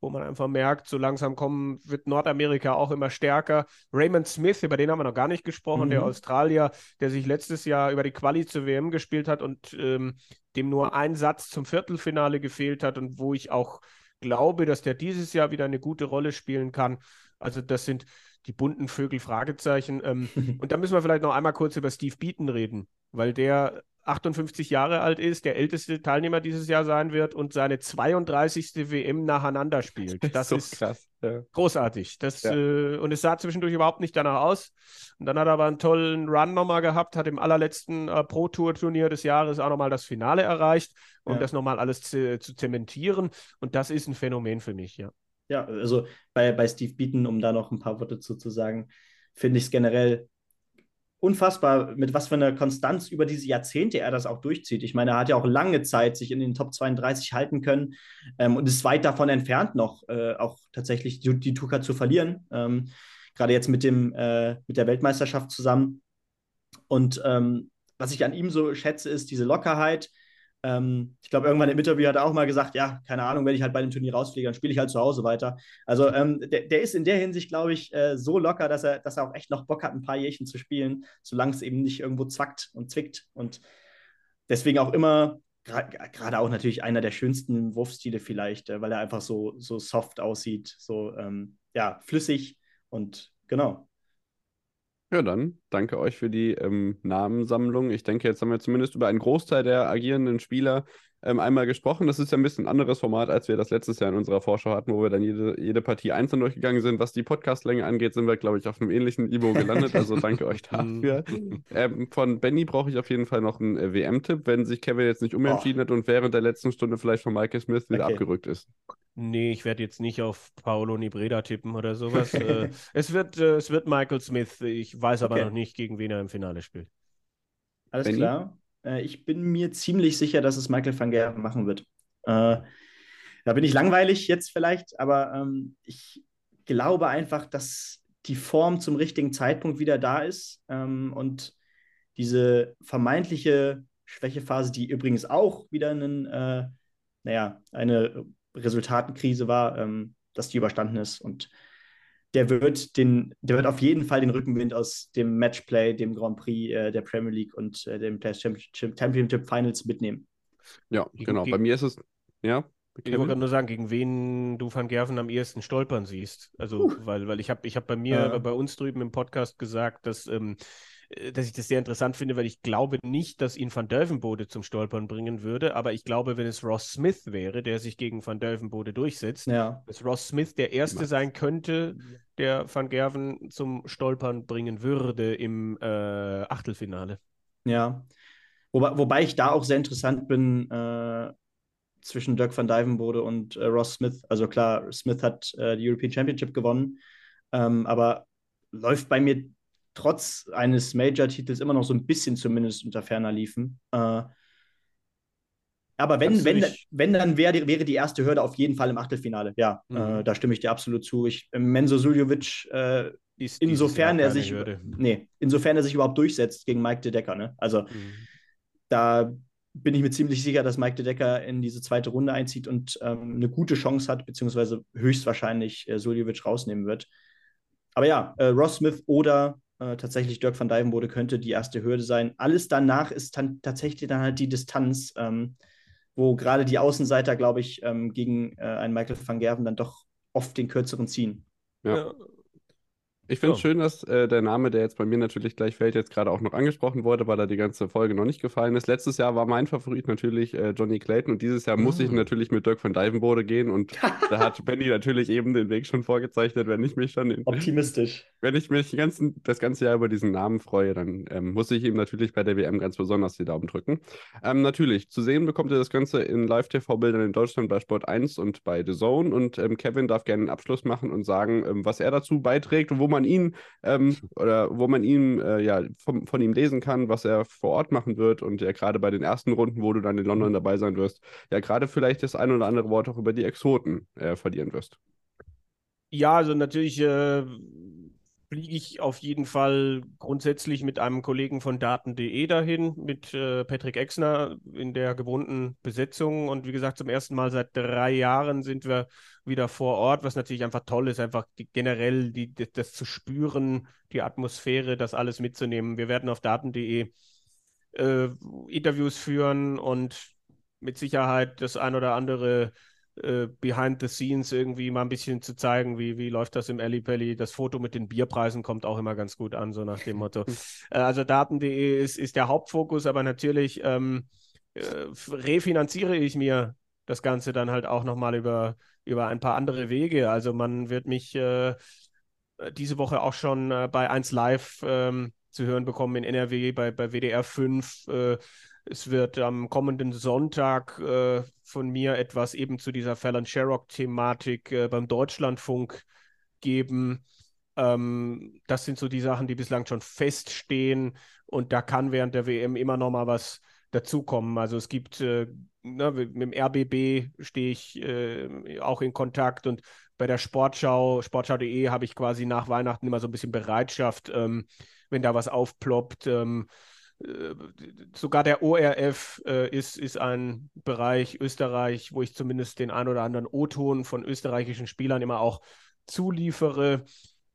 wo man einfach merkt, so langsam kommen, wird Nordamerika auch immer stärker. Raymond Smith, über den haben wir noch gar nicht gesprochen, Mhm. der Australier, der sich letztes Jahr über die Quali zur WM gespielt hat und ähm, dem nur ein Satz zum Viertelfinale gefehlt hat und wo ich auch glaube, dass der dieses Jahr wieder eine gute Rolle spielen kann. Also das sind die bunten Vögel, Fragezeichen. Ähm, und da müssen wir vielleicht noch einmal kurz über Steve Beaton reden, weil der 58 Jahre alt ist, der älteste Teilnehmer dieses Jahr sein wird und seine 32. WM nacheinander spielt. Das so ist krass. Ja. großartig. Das, Ja. äh, und es sah zwischendurch überhaupt nicht danach aus. Und dann hat er aber einen tollen Run nochmal gehabt, hat im allerletzten äh, Pro-Tour-Turnier des Jahres auch nochmal das Finale erreicht, um Ja. das nochmal alles zu, zu zementieren. Und das ist ein Phänomen für mich, ja. Ja, also bei, bei Steve Beaton, um da noch ein paar Worte zu, zu sagen, finde ich es generell unfassbar, mit was für einer Konstanz über diese Jahrzehnte er das auch durchzieht. Ich meine, er hat ja auch lange Zeit sich in den Top 32 halten können ähm, und ist weit davon entfernt, noch äh, auch tatsächlich die, die Tuka zu verlieren. Ähm, Gerade jetzt mit, dem, äh, mit der Weltmeisterschaft zusammen. Und ähm, was ich an ihm so schätze, ist diese Lockerheit. Ähm, ich glaube, irgendwann im Interview hat er auch mal gesagt, ja, keine Ahnung, wenn ich halt bei dem Turnier rausfliege, dann spiele ich halt zu Hause weiter. Also ähm, der, der ist in der Hinsicht, glaube ich, äh, so locker, dass er, dass er auch echt noch Bock hat, ein paar Jährchen zu spielen, solange es eben nicht irgendwo zwackt und zwickt. Und deswegen auch immer, gerade auch natürlich einer der schönsten Wurfstile vielleicht, äh, weil er einfach so, so soft aussieht, so ähm, ja, flüssig und genau. Ja, dann danke euch für die ähm, Namensammlung. Ich denke, jetzt haben wir zumindest über einen Großteil der agierenden Spieler ähm, einmal gesprochen. Das ist ja ein bisschen ein anderes Format, als wir das letztes Jahr in unserer Vorschau hatten, wo wir dann jede, jede Partie einzeln durchgegangen sind. Was die Podcastlänge angeht, sind wir, glaube ich, auf einem ähnlichen Niveau gelandet. Also danke euch dafür. ähm, von Benny brauche ich auf jeden Fall noch einen äh, WM-Tipp, wenn sich Kevin jetzt nicht umentschieden hat und während der letzten Stunde vielleicht von Michael Smith wieder Okay. abgerückt ist. Nee, ich werde jetzt nicht auf Paolo Nibreda tippen oder sowas. äh, es, wird, äh, es wird Michael Smith. Ich weiß aber Okay. noch nicht, gegen wen er im Finale spielt. Alles Benni? klar. Äh, ich bin mir ziemlich sicher, dass es Michael van Gerven machen wird. Äh, da bin ich langweilig jetzt vielleicht, aber ähm, ich glaube einfach, dass die Form zum richtigen Zeitpunkt wieder da ist ähm, und diese vermeintliche Schwächephase, die übrigens auch wieder einen, äh, naja, eine Resultatenkrise war, ähm, dass die überstanden ist und der wird den, der wird auf jeden Fall den Rückenwind aus dem Matchplay, dem Grand Prix äh, der Premier League und äh, dem Championship, Championship Finals mitnehmen. Ja, Gegen- genau. Bei mir ist es, ja, Ich wollte nur sagen, gegen wen du Van Gerven am ehesten stolpern siehst. Also, weil, weil ich habe ich hab bei mir, Äh. bei uns drüben im Podcast gesagt, dass, ähm, äh, dass ich das sehr interessant finde, weil ich glaube nicht, dass ihn Van Delvenbode zum Stolpern bringen würde, aber ich glaube, wenn es Ross Smith wäre, der sich gegen Van Delvenbode durchsetzt, Ja. dass Ross Smith der Erste sein könnte, der Van Gerven zum Stolpern bringen würde im äh, Achtelfinale. Ja. Wobei, wobei ich da auch sehr interessant bin äh, zwischen Dirk van Dijvenbode und äh, Ross Smith. Also klar, Smith hat äh, die European Championship gewonnen, ähm, aber läuft bei mir trotz eines Major-Titels immer noch so ein bisschen zumindest unter ferner liefen. Äh, aber wenn, wenn, wenn, dann wär, wäre die erste Hürde auf jeden Fall im Achtelfinale. Ja, mhm. äh, da stimme ich dir absolut zu. Ich, äh, Menzo Suljovic, äh, insofern er sich, nee, insofern er sich überhaupt durchsetzt gegen Mike De Decker, ne? Also mhm. da bin ich mir ziemlich sicher, dass Mike De Decker in diese zweite Runde einzieht und ähm, eine gute Chance hat, beziehungsweise höchstwahrscheinlich äh, Suljovic rausnehmen wird. Aber ja, äh, Ross Smith oder äh, tatsächlich Dirk van Dijvenbode könnte die erste Hürde sein. Alles danach ist dann tatsächlich dann halt die Distanz. Ähm, wo gerade die Außenseiter, glaube ich, ähm, gegen äh, einen Michael van Gerven dann doch oft den kürzeren ziehen. Ja. Ich finde es oh. schön, dass äh, der Name, der jetzt bei mir natürlich gleich fällt, jetzt gerade auch noch angesprochen wurde, weil er die ganze Folge noch nicht gefallen ist. Letztes Jahr war mein Favorit natürlich äh, Johnny Clayton und dieses Jahr oh. muss ich ah. natürlich mit Dirk van Dijvenbode gehen und da hat Benny natürlich eben den Weg schon vorgezeichnet, wenn ich mich schon in, optimistisch. Wenn ich mich ganzen, das ganze Jahr über diesen Namen freue, dann ähm, muss ich ihm natürlich bei der WM ganz besonders die Daumen drücken. Ähm, natürlich, zu sehen bekommt ihr das Ganze in Live-TV-Bildern in Deutschland bei Sport 1 und bei The Zone und ähm, Kevin darf gerne einen Abschluss machen und sagen, ähm, was er dazu beiträgt und wo man man ihn ähm, oder wo man ihn äh, ja von, von, ihm lesen kann, was er vor Ort machen wird und ja gerade bei den ersten Runden, wo du dann in London dabei sein wirst, ja gerade vielleicht das ein oder andere Wort auch über die Exoten äh, verlieren wirst. Ja, also natürlich äh, fliege ich auf jeden Fall grundsätzlich mit einem Kollegen von Daten.de dahin, mit äh, Patrick Exner in der gewohnten Besetzung. Und wie gesagt, zum ersten Mal seit drei Jahren sind wir wieder vor Ort, was natürlich einfach toll ist, einfach die, generell die, das, zu spüren, die Atmosphäre, das alles mitzunehmen. Wir werden auf Daten.de äh, Interviews führen und mit Sicherheit das ein oder andere äh, behind the scenes irgendwie mal ein bisschen zu zeigen, wie, wie läuft das im Alley Pally. Das Foto mit den Bierpreisen kommt auch immer ganz gut an, so nach dem Motto. äh, also Daten.de ist, ist der Hauptfokus, aber natürlich ähm, äh, refinanziere ich mir das Ganze dann halt auch nochmal über, über ein paar andere Wege. Also man wird mich äh, diese Woche auch schon bei 1 Live ähm, zu hören bekommen in NRW, bei, bei WDR 5 es wird am kommenden Sonntag äh, von mir etwas eben zu dieser Fallon Sherrock-Thematik äh, beim Deutschlandfunk geben. Ähm, das sind so die Sachen, die bislang schon feststehen und da kann während der WM immer noch mal was dazukommen. Also es gibt, äh, ne, mit dem RBB stehe ich äh, auch in Kontakt und bei der Sportschau, sportschau.de habe ich quasi nach Weihnachten immer so ein bisschen Bereitschaft, ähm, wenn da was aufploppt. Ähm, äh, sogar der ORF äh, ist, ist ein Bereich Österreich, wo ich zumindest den ein oder anderen O-Ton von österreichischen Spielern immer auch zuliefere.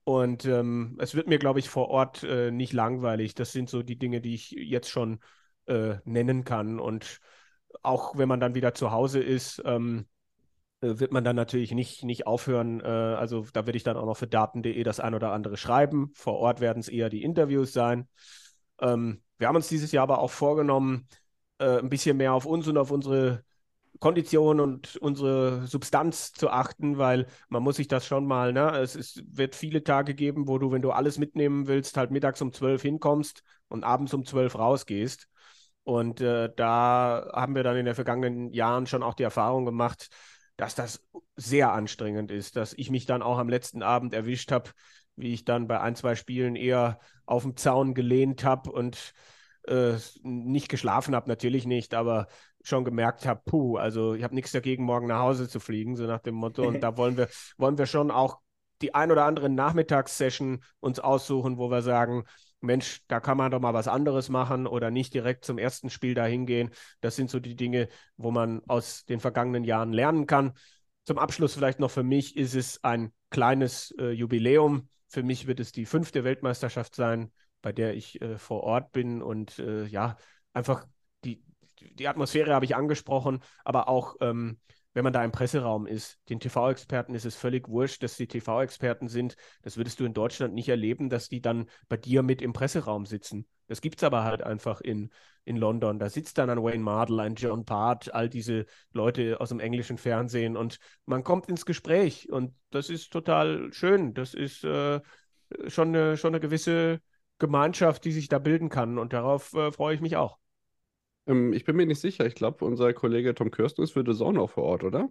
Und ähm, es wird mir, glaube ich, vor Ort äh, nicht langweilig. Das sind so die Dinge, die ich jetzt schon äh, nennen kann. Und auch wenn man dann wieder zu Hause ist, ähm, äh, wird man dann natürlich nicht, nicht aufhören. Äh, also da werde ich dann auch noch für daten.de das ein oder andere schreiben. Vor Ort werden es eher die Interviews sein. Ähm, wir haben uns dieses Jahr aber auch vorgenommen, äh, ein bisschen mehr auf uns und auf unsere Kondition und unsere Substanz zu achten, weil man muss sich das schon mal, ne, es ist, wird viele Tage geben, wo du, wenn du alles mitnehmen willst, halt mittags um zwölf hinkommst und abends um zwölf rausgehst. Und äh, da haben wir dann in den vergangenen Jahren schon auch die Erfahrung gemacht, dass das sehr anstrengend ist, dass ich mich dann auch am letzten Abend erwischt habe, wie ich dann bei ein, zwei Spielen eher auf dem Zaun gelehnt habe und äh, nicht geschlafen habe, natürlich nicht, aber schon gemerkt habe, puh, also ich habe nichts dagegen, morgen nach Hause zu fliegen, so nach dem Motto. Und da wollen wir, wollen wir schon auch die ein oder andere Nachmittagssession uns aussuchen, wo wir sagen, Mensch, da kann man doch mal was anderes machen oder nicht direkt zum ersten Spiel dahin gehen. Das sind so die Dinge, wo man aus den vergangenen Jahren lernen kann. Zum Abschluss vielleicht noch für mich ist es ein kleines äh, Jubiläum. Für mich wird es die fünfte Weltmeisterschaft sein bei der ich äh, vor Ort bin und äh, ja, einfach die, die Atmosphäre habe ich angesprochen, aber auch ähm, wenn man da im Presseraum ist. Den TV-Experten ist es völlig wurscht, dass sie TV-Experten sind. Das würdest du in Deutschland nicht erleben, dass die dann bei dir mit im Presseraum sitzen. Das gibt es aber halt einfach in, in London. Da sitzt dann ein Wayne Mardell, ein John Part, all diese Leute aus dem englischen Fernsehen und man kommt ins Gespräch und das ist total schön. Das ist äh, schon, eine, schon eine gewisse Gemeinschaft, die sich da bilden kann und darauf äh, freue ich mich auch. Ähm, ich bin mir nicht sicher. Ich glaube, unser Kollege Tom Kirsten ist für The Zone auch vor Ort, oder?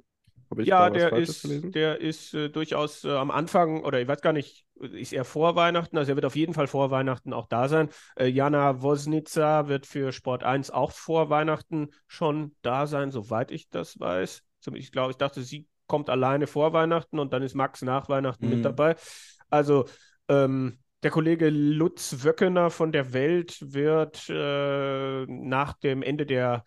ja, der ist, der ist äh, durchaus äh, am Anfang, oder ich weiß gar nicht, ist er vor Weihnachten, also er wird auf jeden Fall vor Weihnachten auch da sein. Äh, Jana Wosnica wird für Sport 1 auch vor Weihnachten schon da sein, soweit ich das weiß. Ich glaube, ich dachte, sie kommt alleine vor Weihnachten und dann ist Max nach Weihnachten mhm. mit dabei. Also ähm, der Kollege Lutz Wöckener von der Welt wird äh, nach dem Ende der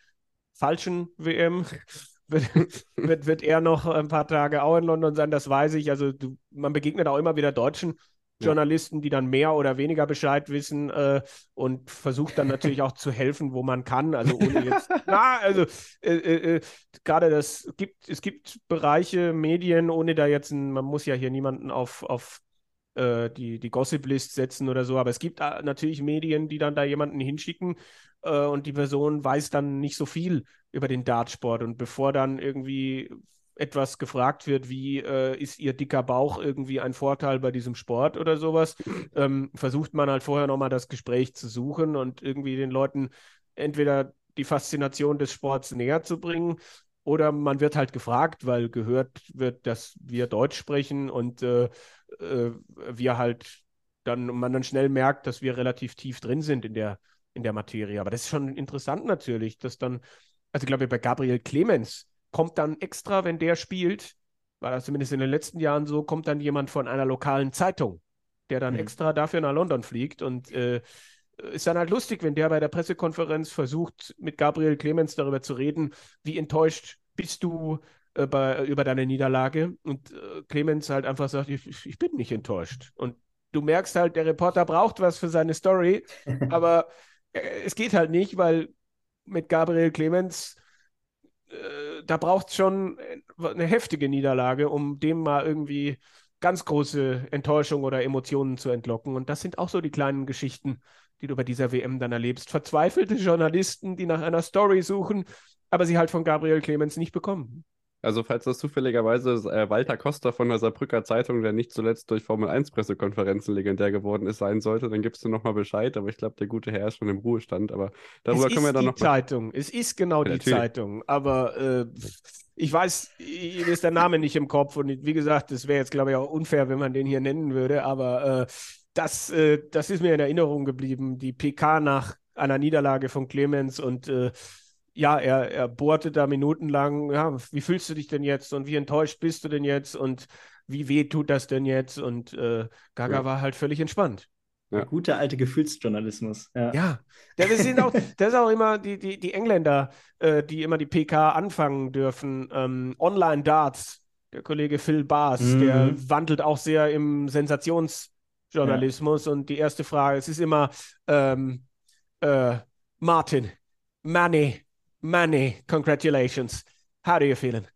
falschen WM wird, wird, wird er noch ein paar Tage auch in London sein, das weiß ich. Also du, man begegnet auch immer wieder deutschen Journalisten, die dann mehr oder weniger Bescheid wissen äh, und versucht dann natürlich auch zu helfen, wo man kann. Also ohne jetzt, na, also äh, äh, äh, gerade das gibt, es gibt Bereiche, Medien, ohne da jetzt, ein, man muss ja hier niemanden auf, auf äh, die, die Gossip-List setzen oder so. Aber es gibt äh, natürlich Medien, die dann da jemanden hinschicken äh, und die Person weiß dann nicht so viel über den Dartsport. Und bevor dann irgendwie etwas gefragt wird, wie äh, ist ihr dicker Bauch irgendwie ein Vorteil bei diesem Sport oder sowas, ähm, versucht man halt vorher nochmal das Gespräch zu suchen und irgendwie den Leuten entweder die Faszination des Sports näher zu bringen oder man wird halt gefragt, weil gehört wird, dass wir Deutsch sprechen und äh, äh, wir halt dann, man dann schnell merkt, dass wir relativ tief drin sind in der, in der Materie. Aber das ist schon interessant natürlich, dass dann, also ich glaube, bei Gabriel Clemens kommt dann extra, wenn der spielt, war das zumindest in den letzten Jahren so, kommt dann jemand von einer lokalen Zeitung, der dann mhm. extra dafür nach London fliegt und äh, ist dann halt lustig, wenn der bei der Pressekonferenz versucht, mit Gabriel Clemens darüber zu reden, wie enttäuscht bist du äh, bei, über deine Niederlage. Und äh, Clemens halt einfach sagt, ich, ich, bin nicht enttäuscht. Und du merkst halt, der Reporter braucht was für seine Story, aber äh, es geht halt nicht, weil mit Gabriel Clemens, äh, da braucht es schon eine heftige Niederlage, um dem mal irgendwie ganz große Enttäuschung oder Emotionen zu entlocken. Und das sind auch so die kleinen Geschichten, die du bei dieser WM dann erlebst. Verzweifelte Journalisten, die nach einer Story suchen, aber sie halt von Gabriel Clemens nicht bekommen. Also, falls das zufälligerweise äh, Walter Costa von der Saarbrücker Zeitung, der nicht zuletzt durch Formel-1-Pressekonferenzen legendär geworden ist, sein sollte, dann gibst du nochmal Bescheid. Aber ich glaube, der gute Herr ist schon im Ruhestand. Aber darüber können wir dann noch. Es ist die Zeitung. Es ist genau ja, die natürlich. Zeitung. Aber äh, ich weiß, mir ist der Name nicht im Kopf. Und wie gesagt, es wäre jetzt, glaube ich, auch unfair, wenn man den hier nennen würde. Aber äh, das, äh, das ist mir in Erinnerung geblieben. Die PK nach einer Niederlage von Clemens und äh, ja, er, er bohrte da minutenlang, ja, wie fühlst du dich denn jetzt und wie enttäuscht bist du denn jetzt und wie weh tut das denn jetzt? Und äh, Gaga ja. war halt völlig entspannt. Ja. Der gute alte Gefühlsjournalismus. Ja, ja. Das, sind auch, das ist auch immer die, die, die Engländer, äh, die immer die PK anfangen dürfen. Ähm, Online-Darts, der Kollege Phil Baas, mhm. der wandelt auch sehr im Sensationsjournalismus. Ja. Und die erste Frage, es ist immer ähm, äh, Martin, Manny, Money, congratulations. How are you feeling?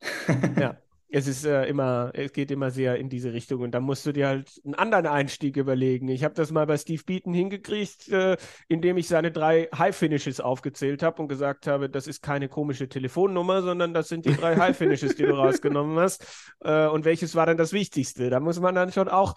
ja, es ist äh, immer, es geht immer sehr in diese Richtung und da musst du dir halt einen anderen Einstieg überlegen. Ich habe das mal bei Steve Beaton hingekriegt, äh, indem ich seine drei High Finishes aufgezählt habe und gesagt habe, das ist keine komische Telefonnummer, sondern das sind die drei High Finishes, die du rausgenommen hast. Äh, und welches war denn das Wichtigste? Da muss man dann schon auch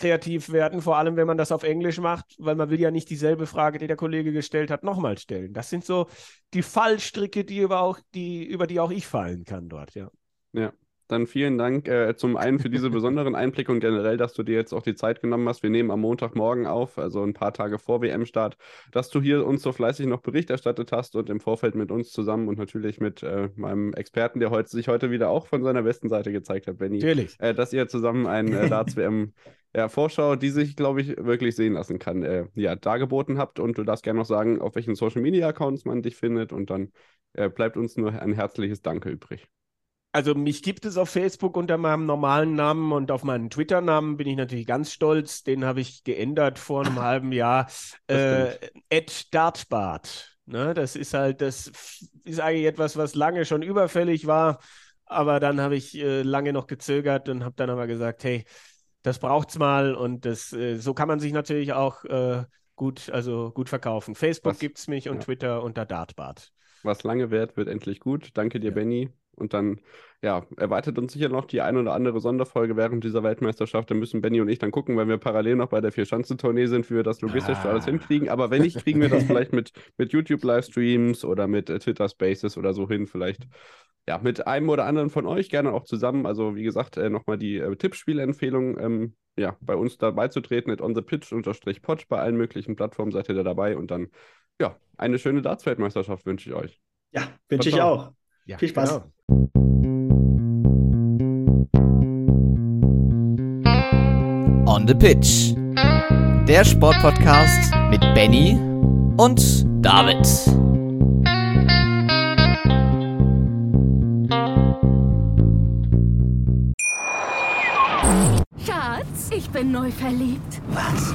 kreativ werden, vor allem wenn man das auf Englisch macht, weil man will ja nicht dieselbe Frage, die der Kollege gestellt hat, nochmal stellen. Das sind so die Fallstricke, die über, auch, die, über die auch ich fallen kann dort, ja. Ja, dann vielen Dank äh, zum einen für diese besonderen Einblicke und generell, dass du dir jetzt auch die Zeit genommen hast. Wir nehmen am Montagmorgen auf, also ein paar Tage vor WM-Start, dass du hier uns so fleißig noch Bericht erstattet hast und im Vorfeld mit uns zusammen und natürlich mit äh, meinem Experten, der heute, sich heute wieder auch von seiner besten Seite gezeigt hat, Benny. Natürlich. Äh, dass ihr zusammen ein äh, Darts-WM ja, Vorschau, die sich, glaube ich, wirklich sehen lassen kann, äh, ja, dargeboten habt. Und du darfst gerne noch sagen, auf welchen Social Media Accounts man dich findet. Und dann äh, bleibt uns nur ein herzliches Danke übrig. Also mich gibt es auf Facebook unter meinem normalen Namen und auf meinen Twitter-Namen bin ich natürlich ganz stolz. Den habe ich geändert vor einem halben Jahr. Äh, Dartbart. Ne? Das ist halt, das ist eigentlich etwas, was lange schon überfällig war. Aber dann habe ich äh, lange noch gezögert und habe dann aber gesagt, hey, das braucht's mal und das, äh, so kann man sich natürlich auch äh, gut, also gut verkaufen. Facebook gibt es mich und ja. Twitter unter Dartbart. Was lange währt, wird endlich gut. Danke dir, ja. Benny. Und dann, ja, erwartet uns sicher noch die ein oder andere Sonderfolge während dieser Weltmeisterschaft. Da müssen Benny und ich dann gucken, wenn wir parallel noch bei der Vier-Schanzentournee sind, wie wir das logistisch ah. alles hinkriegen. Aber wenn nicht, kriegen wir das vielleicht mit, mit YouTube-Livestreams oder mit äh, Twitter Spaces oder so hin. Vielleicht ja, mit einem oder anderen von euch gerne auch zusammen. Also, wie gesagt, äh, nochmal die äh, Tippspielempfehlung, ähm, ja, bei uns dabei zu treten, at onthepitch-pod. Bei allen möglichen Plattformen seid ihr da dabei. Und dann, ja, eine schöne Darts-Weltmeisterschaft wünsche ich euch. Ja, wünsche ich auch. Ja, Viel Spaß. Genau. On the Pitch. Der Sportpodcast mit Benny und David. Schatz, ich bin neu verliebt. Was?